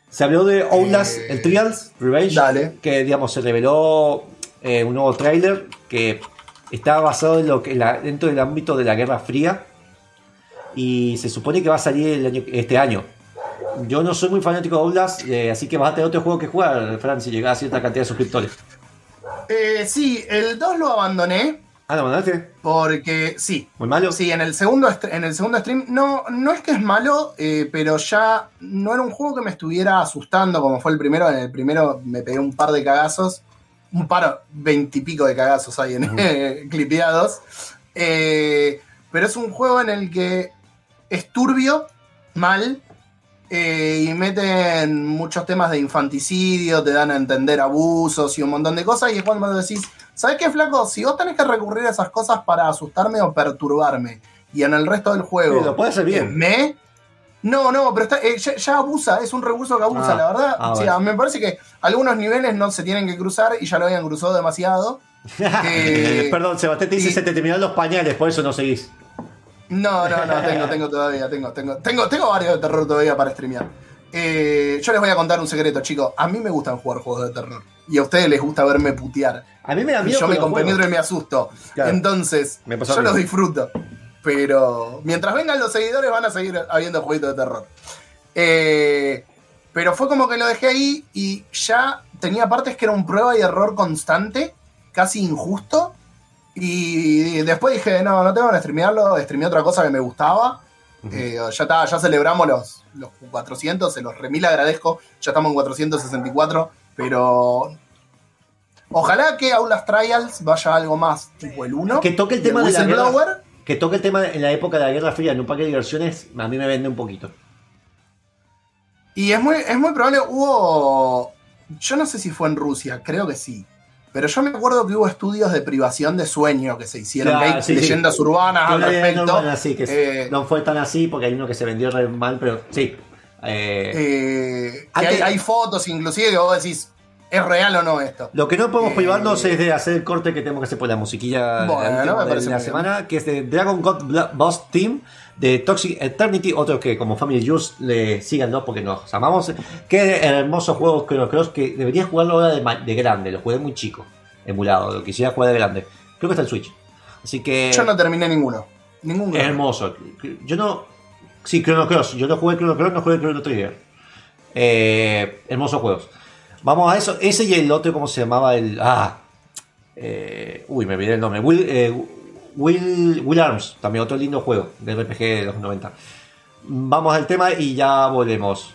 Se habló de Outlast, Eh, el Trials, Revenge, dale. que digamos se reveló eh, un nuevo tráiler que está basado en lo que la- dentro del ámbito de la Guerra Fría y se supone que va a salir el año- este año. Yo no soy muy fanático de Outlast, eh, así que vas a tener otro juego que jugar, Fran, si llega a cierta cantidad de suscriptores. Eh, sí, el 2 lo abandoné. Ah, ¿lo mandaste? Porque sí. ¿Muy malo? Sí, en el segundo, en el segundo stream, no, no es que es malo, eh, pero ya no era un juego que me estuviera asustando como fue el primero. En el primero me pegué un par de cagazos, un par, veintipico de cagazos ahí en, clipeados. Eh, pero es un juego en el que es turbio, mal, eh, y meten muchos temas de infanticidio, te dan a entender abusos y un montón de cosas, y es cuando decís, ¿sabes qué, flaco? Si vos tenés que recurrir a esas cosas para asustarme o perturbarme, y en el resto del juego... Sí, lo puede hacer bien. ¿Me? No, no, pero está- eh, ya, ya abusa, es un recurso que abusa, Ah, la verdad. ah, O sea, me parece que algunos niveles no se tienen que cruzar y ya lo habían cruzado demasiado. Eh, Perdón, Sebastián te dice y- se te terminaron los pañales, por eso no seguís. No, no, no, tengo, tengo todavía, tengo, tengo, tengo, tengo varios de terror todavía para streamear. Eh, yo les voy a contar un secreto, chicos. A mí me gustan jugar juegos de terror. Y a ustedes les gusta verme putear. A mí me da Y miedo yo con me compenetro y me asusto. Claro. Entonces, Me yo los disfruto. Pero mientras vengan los seguidores van a seguir habiendo jueguitos de terror. Eh, pero fue como que lo dejé ahí y ya tenía partes que era un prueba y error constante, casi injusto. Y después dije, no, no tengo que streamearlo, streameé otra cosa que me gustaba. Eh, ya está, ya celebramos los, los 400, se los remil agradezco. Ya estamos en 464, pero ojalá que Aulas Trials vaya algo más tipo el 1. Que toque el tema de la guerra. Que toque el tema en la época de la Guerra Fría en un parque de diversiones, a mí me vende un poquito. Y es muy, es muy probable, hubo. Yo no sé si fue en Rusia, creo que sí. Pero yo me acuerdo que hubo estudios de privación de sueño que se hicieron, Claro, sí, sí. leyendas urbanas al respecto. normal así, que Eh, no fue tan así porque hay uno que se vendió re mal, pero sí. Eh, eh, hay fotos inclusive que vos decís, ¿es real o no esto? Lo que no podemos Eh, privarnos es de hacer el corte que tenemos que hacer por la musiquilla Bueno, me de la bien. semana, que es de Dragon God Boss Team de Toxic Eternity, otro que como Family Juice le síganlo porque nos amamos. Qué hermoso juego Chrono Cross que debería jugarlo ahora de, grande, lo jugué muy chico. emulado, lo quisiera jugar de grande. Creo que está en Switch. Así que. Yo no terminé ninguno. Ningún hermoso. Yo no. Sí, Chrono Cross. Yo no jugué Chrono Cross, no jugué Chrono Trigger. Eh, hermosos juegos. Vamos a eso. Ese y el otro, ¿cómo se llamaba? El. Ah. eh, uy, me olvidé el nombre. Will, eh, Will, Arms. También otro lindo juego de RPG de los 90. Vamos al tema y ya volvemos.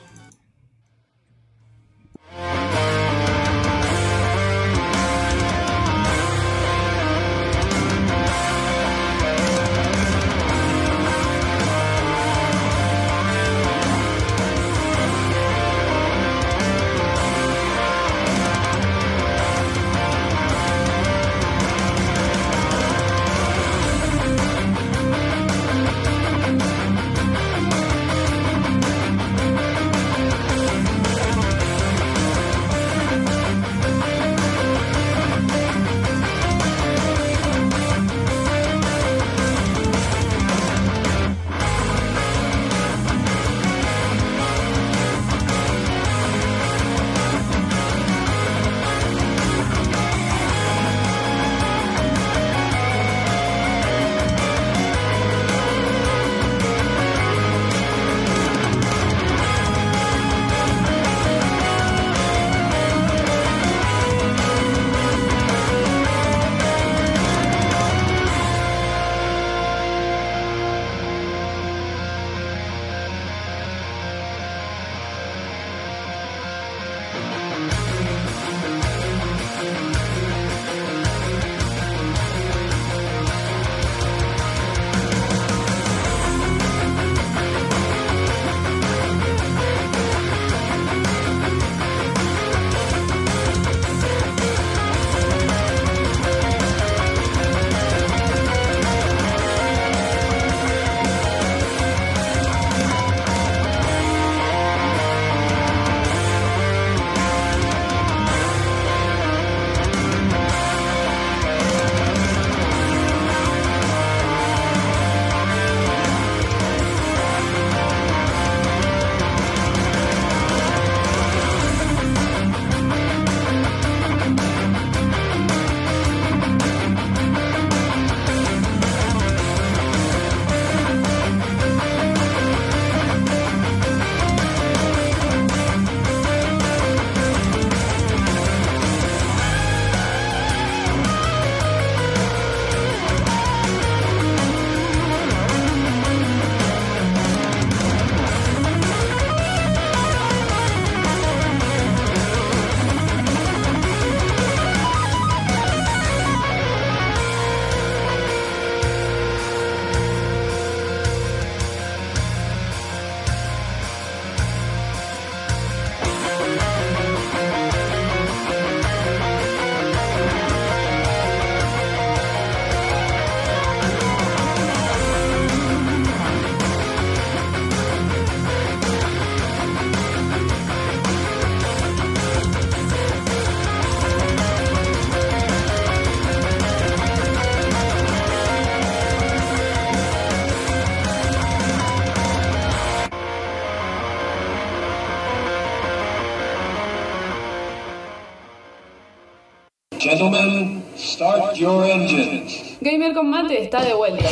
Gamer con mate está de vuelta.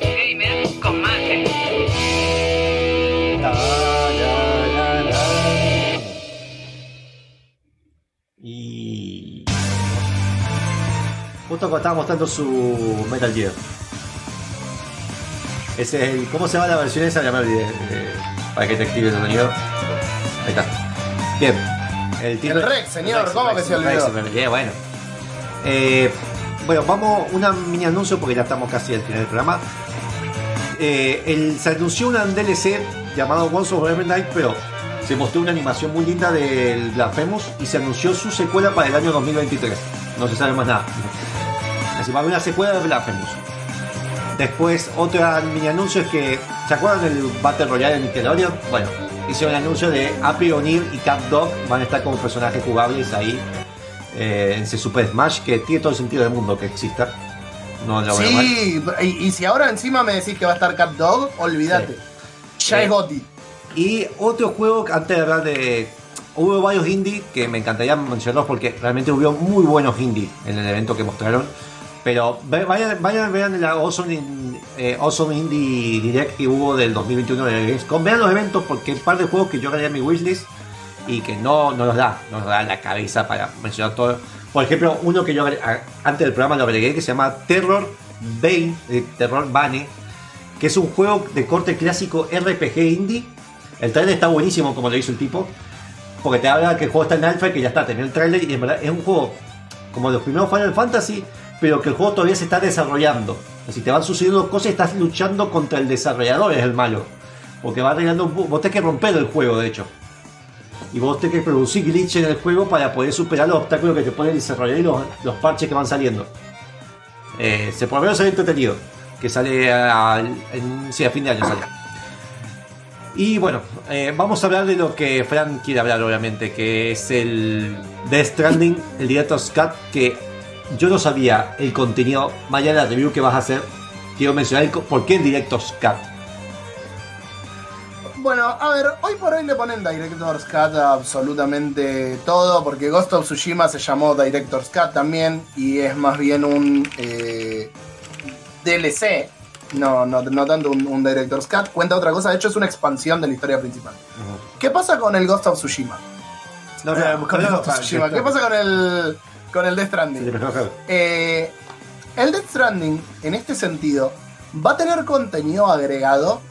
Gamer con mate. Y. Justo cuando estaba mostrando su Metal Gear. Ese es el. ¿Cómo se llama la versión esa? Ya me olvidé. eh, para que te active el sonido. Ahí está. Bien. El, El Rex, señor, ¿cómo que se olvidó? Rex, me olvidé, bueno. Eh, bueno, vamos una mini anuncio porque ya estamos casi al final del programa. Eh, se anunció un DLC llamado Once of Every Night, pero se mostró una animación muy linda del Blasphemous y se anunció su secuela para el año 2023. No se sabe más nada. Así va una secuela de Blasphemous. Después, otra mini anuncio es que. ¿Se acuerdan del Battle Royale de Nickelodeon? Bueno, hicieron el anuncio de Happy O'Neil y Cat Dog van a estar como personajes jugables ahí eh, en ese Super Smash que tiene todo el sentido del mundo que exista. No lo veo mal. Sí, y, y si ahora encima me decís que va a estar Cat Dog, olvídate. Ya Eh, es Goti. Y otro juego, antes de hablar de hubo varios indie que me encantaría mencionarlos porque realmente hubo muy buenos indie en el evento que mostraron. Pero vayan, vayan vean la Awesome, eh, Awesome Indie Direct que hubo del 2021 de Gamescom. Vean los eventos porque hay un par de juegos que yo agregué en mi wishlist y que no, no nos da, no nos da la cabeza para mencionar todo. Por ejemplo, uno que yo antes del programa lo agregué que se llama Terror Bane, eh, Terror Bane, que es un juego de corte clásico RPG indie. El trailer está buenísimo como lo hizo el tipo, porque te habla que el juego está en alfa y que ya está, tenía el trailer y en verdad es un juego como los primeros Final Fantasy, pero que el juego todavía se está desarrollando. Así te van sucediendo cosas estás luchando contra el desarrollador, es el malo. Porque va arreglando, vos tenés que romper el juego, de hecho. Y vos tenés que producir glitch en el juego para poder superar los obstáculos que te pone el desarrollador y los, los parches que van saliendo. Eh, se por lo menos entretenido. Que sale a, sí, a fin de año sale. Y bueno, eh, vamos a hablar de lo que Fran quiere hablar, obviamente, que es el Death Stranding, el Director's Cut, que yo no sabía el contenido, de la review que vas a hacer, quiero mencionar por qué el Director's Cut. Bueno, a ver, hoy por hoy le ponen Director's Cut a absolutamente todo, porque Ghost of Tsushima se llamó Director's Cut también, y es más bien un eh, DLC, no, no, no tanto un, un Director's Cut. Cuenta otra cosa, de hecho es una expansión de la historia principal. ¿Qué pasa con el Ghost of Tsushima? No, no, con el Ghost of Tsushima. ¿Qué pasa con el, con el Death Stranding? Eh, el Death Stranding, en este sentido, va a tener contenido agregado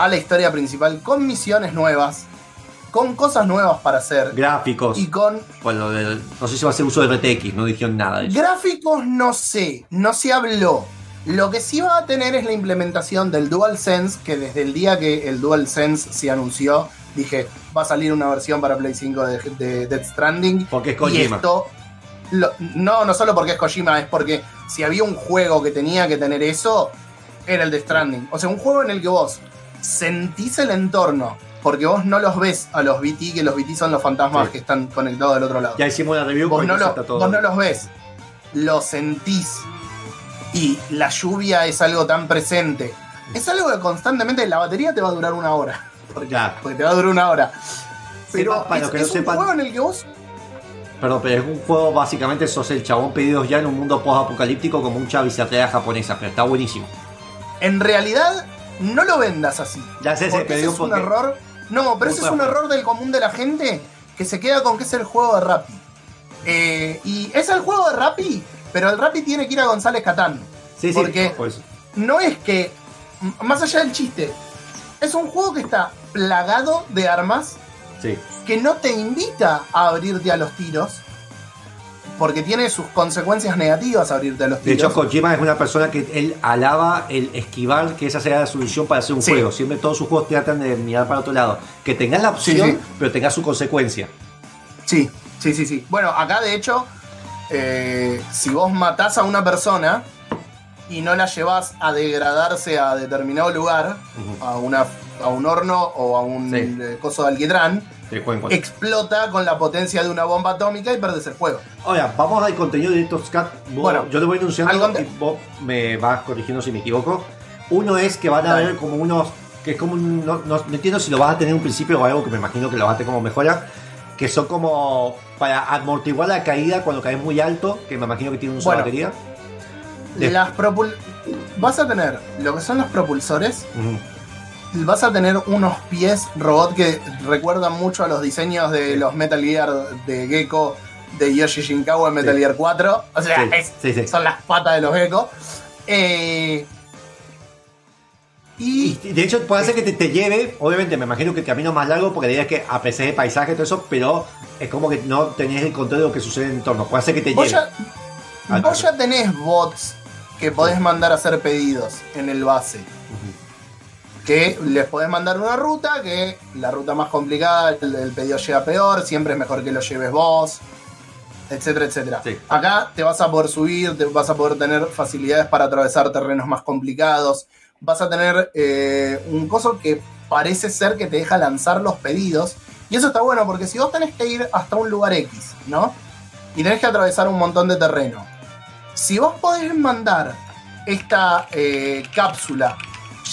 a la historia principal con misiones nuevas, con cosas nuevas para hacer Gráficos. y con Bueno, no sé si va a ser uso de RTX, no dijeron nada de eso. gráficos, no sé, no se habló. Lo que sí va a tener es la implementación del DualSense, que desde el día que el DualSense se anunció, dije, va a salir una versión para Play 5 de, de Death Stranding. Porque es Y Kojima. esto, lo- no, no solo porque es Kojima, es porque si había un juego que tenía que tener eso, era el de Stranding. O sea, un juego en el que vos sentís el entorno, porque vos no los ves a los BT, que los BT son los fantasmas Sí. que están conectados del otro lado. Ya hicimos la review Vos no, lo- todo. vos no los ves, los sentís. Y la lluvia es algo tan presente. Es algo que constantemente la batería te va a durar una hora. Porque, Ya. porque te va a durar una hora. Pero Sepa- para es, que no es un sepan- juego en el que vos Perdón, pero es un juego básicamente sos el chabón pedidos ya en un mundo post-apocalíptico con mucha bizarrería japonesa, pero está buenísimo. en realidad no lo vendas así. Ya sé, Porque ese es un porque- error. No, pero ese es un error del común de la gente que se queda con que es el juego de Rappi. Eh, y es el juego de Rappi, pero el Rappi tiene que ir a González Catán. Sí, sí, Porque por eso. no es que, más allá del chiste, es un juego que está plagado de armas Sí. que no te invita a abrirte a los tiros. Porque tiene sus consecuencias negativas abrirte a los De tiros. hecho, Kojima es una persona que él alaba el esquivar, que esa sea la solución para hacer un Sí. juego. Siempre todos sus juegos tratan de mirar para otro lado. Que tengas la opción, Sí, sí. pero tengas su consecuencia. Sí, sí, sí, sí. Bueno, acá de hecho, eh, si vos matás a una persona y no la llevas a degradarse a determinado lugar, a, una, a un horno o a un Sí. eh, coso de alquitrán, Te explota con la potencia de una bomba atómica y perdes el juego. Ahora, vamos al contenido de estos cat. Bueno, yo le voy anunciando y vos me vas corrigiendo si me equivoco. Uno es que van a haber como unos. que es como un- no, no- no entiendo si lo vas a tener en un principio o algo que me imagino que lo vas a tener como mejora. Que son como para amortiguar la caída cuando caes muy alto, que me imagino que tiene una sola Bueno. batería. Las propul vas a tener lo que son los propulsores. Vas a tener unos pies robot que recuerdan mucho a los diseños de los Metal Gear de Gecko de Yoshi Shinkawa en Metal Sí. Gear 4. O sea, Sí, es- sí, son las patas de los Gecko. Eh, y Y de hecho puede ser que te, te lleve, obviamente me imagino que el camino más largo porque la idea es que aprecias el paisaje y todo eso, pero es como que no tenés el control de lo que sucede en el entorno. Puede ser que te vos lleve. ya, vos ya tenés bots que podés mandar a hacer pedidos en el base. Que les podés mandar una ruta, que la ruta más complicada, el, el pedido llega peor, siempre es mejor que lo lleves vos, etcétera, etcétera. Sí. Acá te vas a poder subir, te vas a poder tener facilidades para atravesar terrenos más complicados, vas a tener eh, un coso que parece ser que te deja lanzar los pedidos. Y eso está bueno porque si vos tenés que ir hasta un lugar X, ¿no? Y tenés que atravesar un montón de terreno. Si vos podés mandar esta eh, cápsula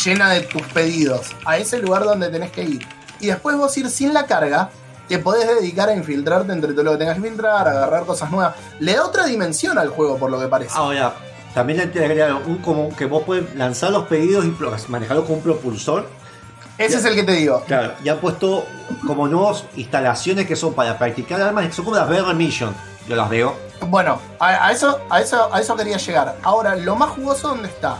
llena de tus pedidos a ese lugar donde tenés que ir y después vos ir sin la carga, te podés dedicar a infiltrarte entre todo lo que tengas que filtrar, agarrar cosas nuevas. Le da otra dimensión al juego, por lo que parece. Ahora, también le agregaron un como que vos puedes lanzar los pedidos y manejarlos con un propulsor. Ese es el que te digo. Claro, y han puesto como nuevas instalaciones que son para practicar armas, que son como las Bear Mission. Yo las veo. Bueno, a, a eso, a, eso, a eso quería llegar. Ahora, lo más jugoso, ¿dónde está?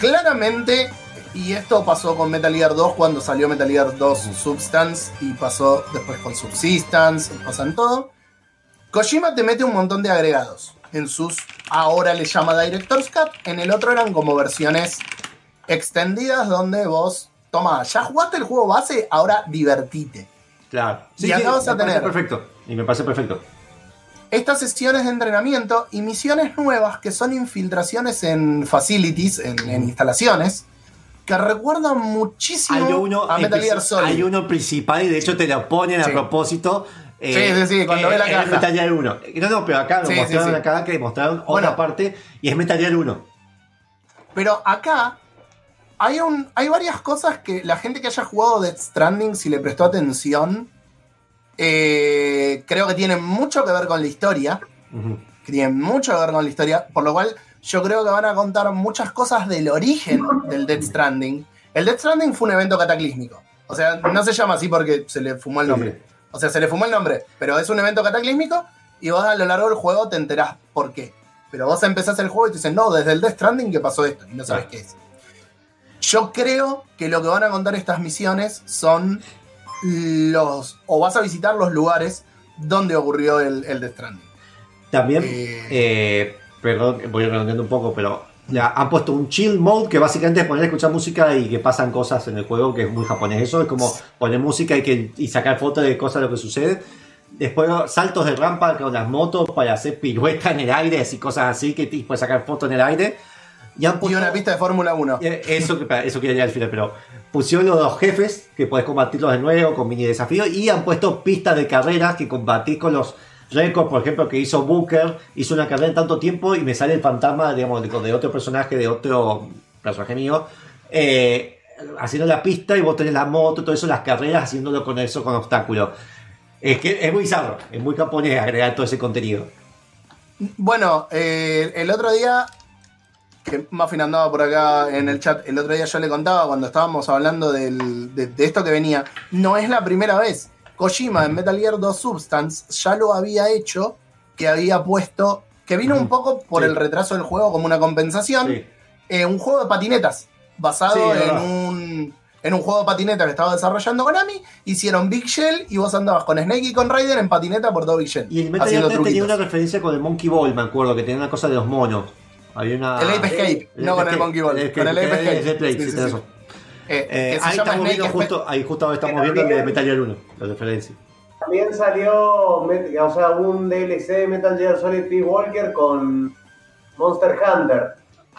Claramente, y esto pasó con Metal Gear 2 cuando salió Metal Gear 2 Substance y pasó después con Subsistence, pasan todo. Kojima te mete un montón de agregados. En sus, ahora le llama Director's Cut, en el otro eran como versiones extendidas donde vos, toma, ya jugaste el juego base, ahora divertite. Claro. Y acá vas a tener- perfecto. Y me parece perfecto. Estas sesiones de entrenamiento y misiones nuevas que son infiltraciones en facilities, en, en instalaciones, que recuerdan muchísimo Hay uno, a Metal Gear Solid. hay uno principal y de hecho te lo ponen Sí. a propósito. Sí, sí, sí, cuando ve la es caja. Metal Gear 1. No, no, pero acá lo Sí, sí, mostraron acá que mostraron Bueno. otra parte y es Metal Gear 1. Pero acá hay, un, hay varias cosas que la gente que haya jugado Death Stranding, si le prestó atención, eh, creo que tienen mucho que ver con la historia. Ujú. que tienen mucho que ver con la historia, por lo cual yo creo que van a contar muchas cosas del origen del Death Stranding. El Death Stranding fue un evento cataclísmico. O sea, no se llama así porque se le fumó el Sí, nombre. O sea, se le fumó el nombre, pero es un evento cataclísmico y vos a lo largo del juego te enterás por qué. Pero vos empezás el juego y te dicen, no, desde el Death Stranding que pasó esto y no sabes Ah. qué es. Yo creo que lo que van a contar estas misiones son los. o vas a visitar los lugares donde ocurrió el, el Death Stranding. También, Eh. eh, perdón, voy redondeando un poco, pero ya han puesto un chill mode que básicamente es poner a escuchar música y que pasan cosas en el juego, que es muy japonés. Eso es como poner música y, que, y sacar fotos de cosas de lo que sucede. Después saltos de rampa con las motos para hacer piruetas en el aire y cosas así, que puedes sacar fotos en el aire. Y han Y puesto- una pista de Fórmula 1. eh, Eso, que- eso quería llegar al final, pero pusieron los dos jefes que podés combatirlos de nuevo con mini desafíos y han puesto pistas de carreras que combatís con los récords, por ejemplo, que hizo Booker, hizo una carrera en tanto tiempo y me sale el fantasma, digamos, de, de otro personaje, de otro personaje mío, eh, haciendo la pista y vos tenés la moto, todo eso, las carreras, haciéndolo con eso, con obstáculos. Es que es muy bizarro, es muy japonés agregar todo ese contenido. Bueno, eh, el otro día, que Muffin andaba por acá en el chat, el otro día yo le contaba cuando estábamos hablando del- de, de esto que venía, no es la primera vez. Kojima en Metal Gear 2 Substance ya lo había hecho, que había puesto, que vino un poco por Sí. el retraso del juego como una compensación, Sí. eh, un juego de patinetas, basado Sí, en un, en un juego de patineta que estaba desarrollando Konami, hicieron Big Shell y vos andabas con Snake y con Raiden en patineta por todo Big Shell. Y el Metal Gear haciendo 3 tenía una referencia con el Monkey Ball, me acuerdo, que tenía una cosa de los monos. Una... El Ape Escape, no con el Monkey Ball, con el Ape Escape. Play, Sí, sí, sí. Eh, Eh, ahí estamos viendo justo, ahí justo ahora estamos viendo el de Metal Gear 1, la referencia. También salió, o sea, un DLC de Metal Gear Solid Peace Walker con Monster Hunter.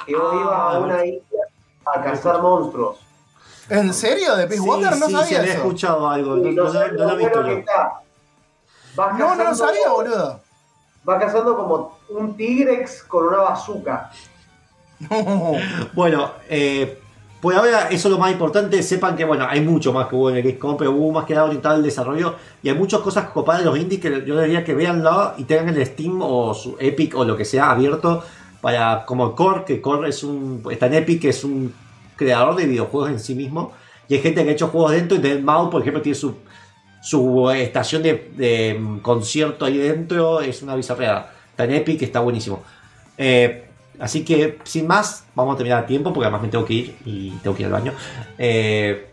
Que vos Ah, ibas a una isla a cazar monstruos. ¿En serio? ¿De Peace Sí, Walker? No sí, sabía sí, había eso. escuchado algo, no, Y no- no sabes no lo he visto yo. No, no lo sabía, boludo. Vas cazando como un tigrex con una bazooka. Bueno, eh, por ahora eso es lo más importante. Sepan que bueno, hay mucho más que hubo en el XCOM, pero hubo más que nada orientado al desarrollo. Y hay muchas cosas copadas de los indies que yo diría que veanlo y tengan el Steam o su Epic o lo que sea abierto para como Core, que Core es un. está en Epic, que es un creador de videojuegos en sí mismo. Y hay gente que ha hecho juegos dentro. Y Dead Mouse, por ejemplo, tiene su, su estación de, de, mm, concierto ahí dentro. Es una bizarreada. En Epic, está buenísimo. Eh, así que, sin más, vamos a terminar a tiempo porque además me tengo que ir y tengo que ir al baño. Eh,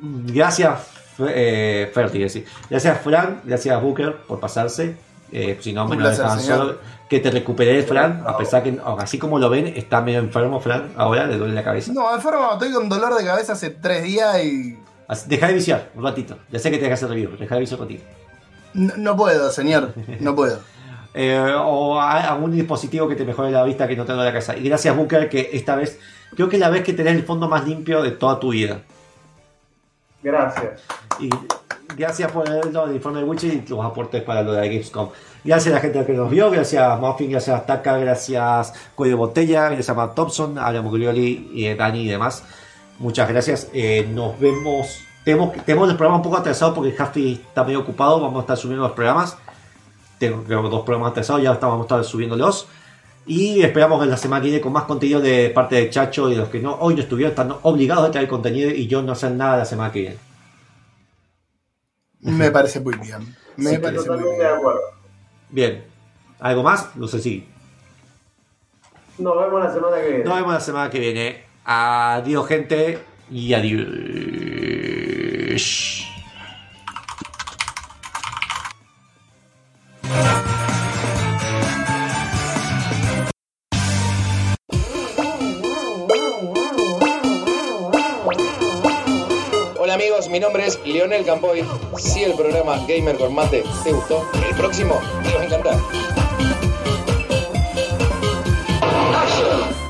gracias, eh, Ferti. Gracias, Fran. Gracias, Booker, por pasarse. Eh, si no, me lo dejaban solo. Que te recuperé, Fran. A pesar que, así como lo ven, está medio enfermo, Fran. Ahora le duele la cabeza. No, enfermo, estoy con dolor de cabeza hace tres días y. Deja de viciar un ratito. Ya sé que te que hacer review. Deja de viciar un ratito. No, no puedo, señor. No puedo. Eh, o a- algún dispositivo que te mejore la vista que no te duele la cabeza. Y gracias, Booker, que esta vez creo que es la vez que tenés el fondo más limpio de toda tu vida. Gracias. Y gracias por el, el informe de Witcher y los aportes para lo de Gamescom. Gracias a la gente que nos vio, gracias a Muffin, gracias a Taka, gracias Cuello Botella, gracias a Matt Thompson, a la Muglioli y a Dani y demás. Muchas gracias. Eh, nos vemos tenemos, tenemos los programas un poco atrasados porque Jaffi está medio ocupado. Vamos a estar subiendo los programas. Tengo creo, dos programas atrasados, ya a estar subiéndolos. Y esperamos que la semana que viene con más contenido de parte de Chacho y de los que no hoy no estuvieron, están obligados a traer contenido y yo no hacer nada la semana que viene. Me parece muy bien. Me Sí, parece muy Totalmente bien. de acuerdo. Bien. ¿Algo más? No sé si. Nos vemos la semana que viene. Nos vemos la semana que viene. Adiós, gente. Y adiós. Mi nombre es Lionel Campoy. Si el programa Gamer con Mate te gustó, el próximo te va a encantar.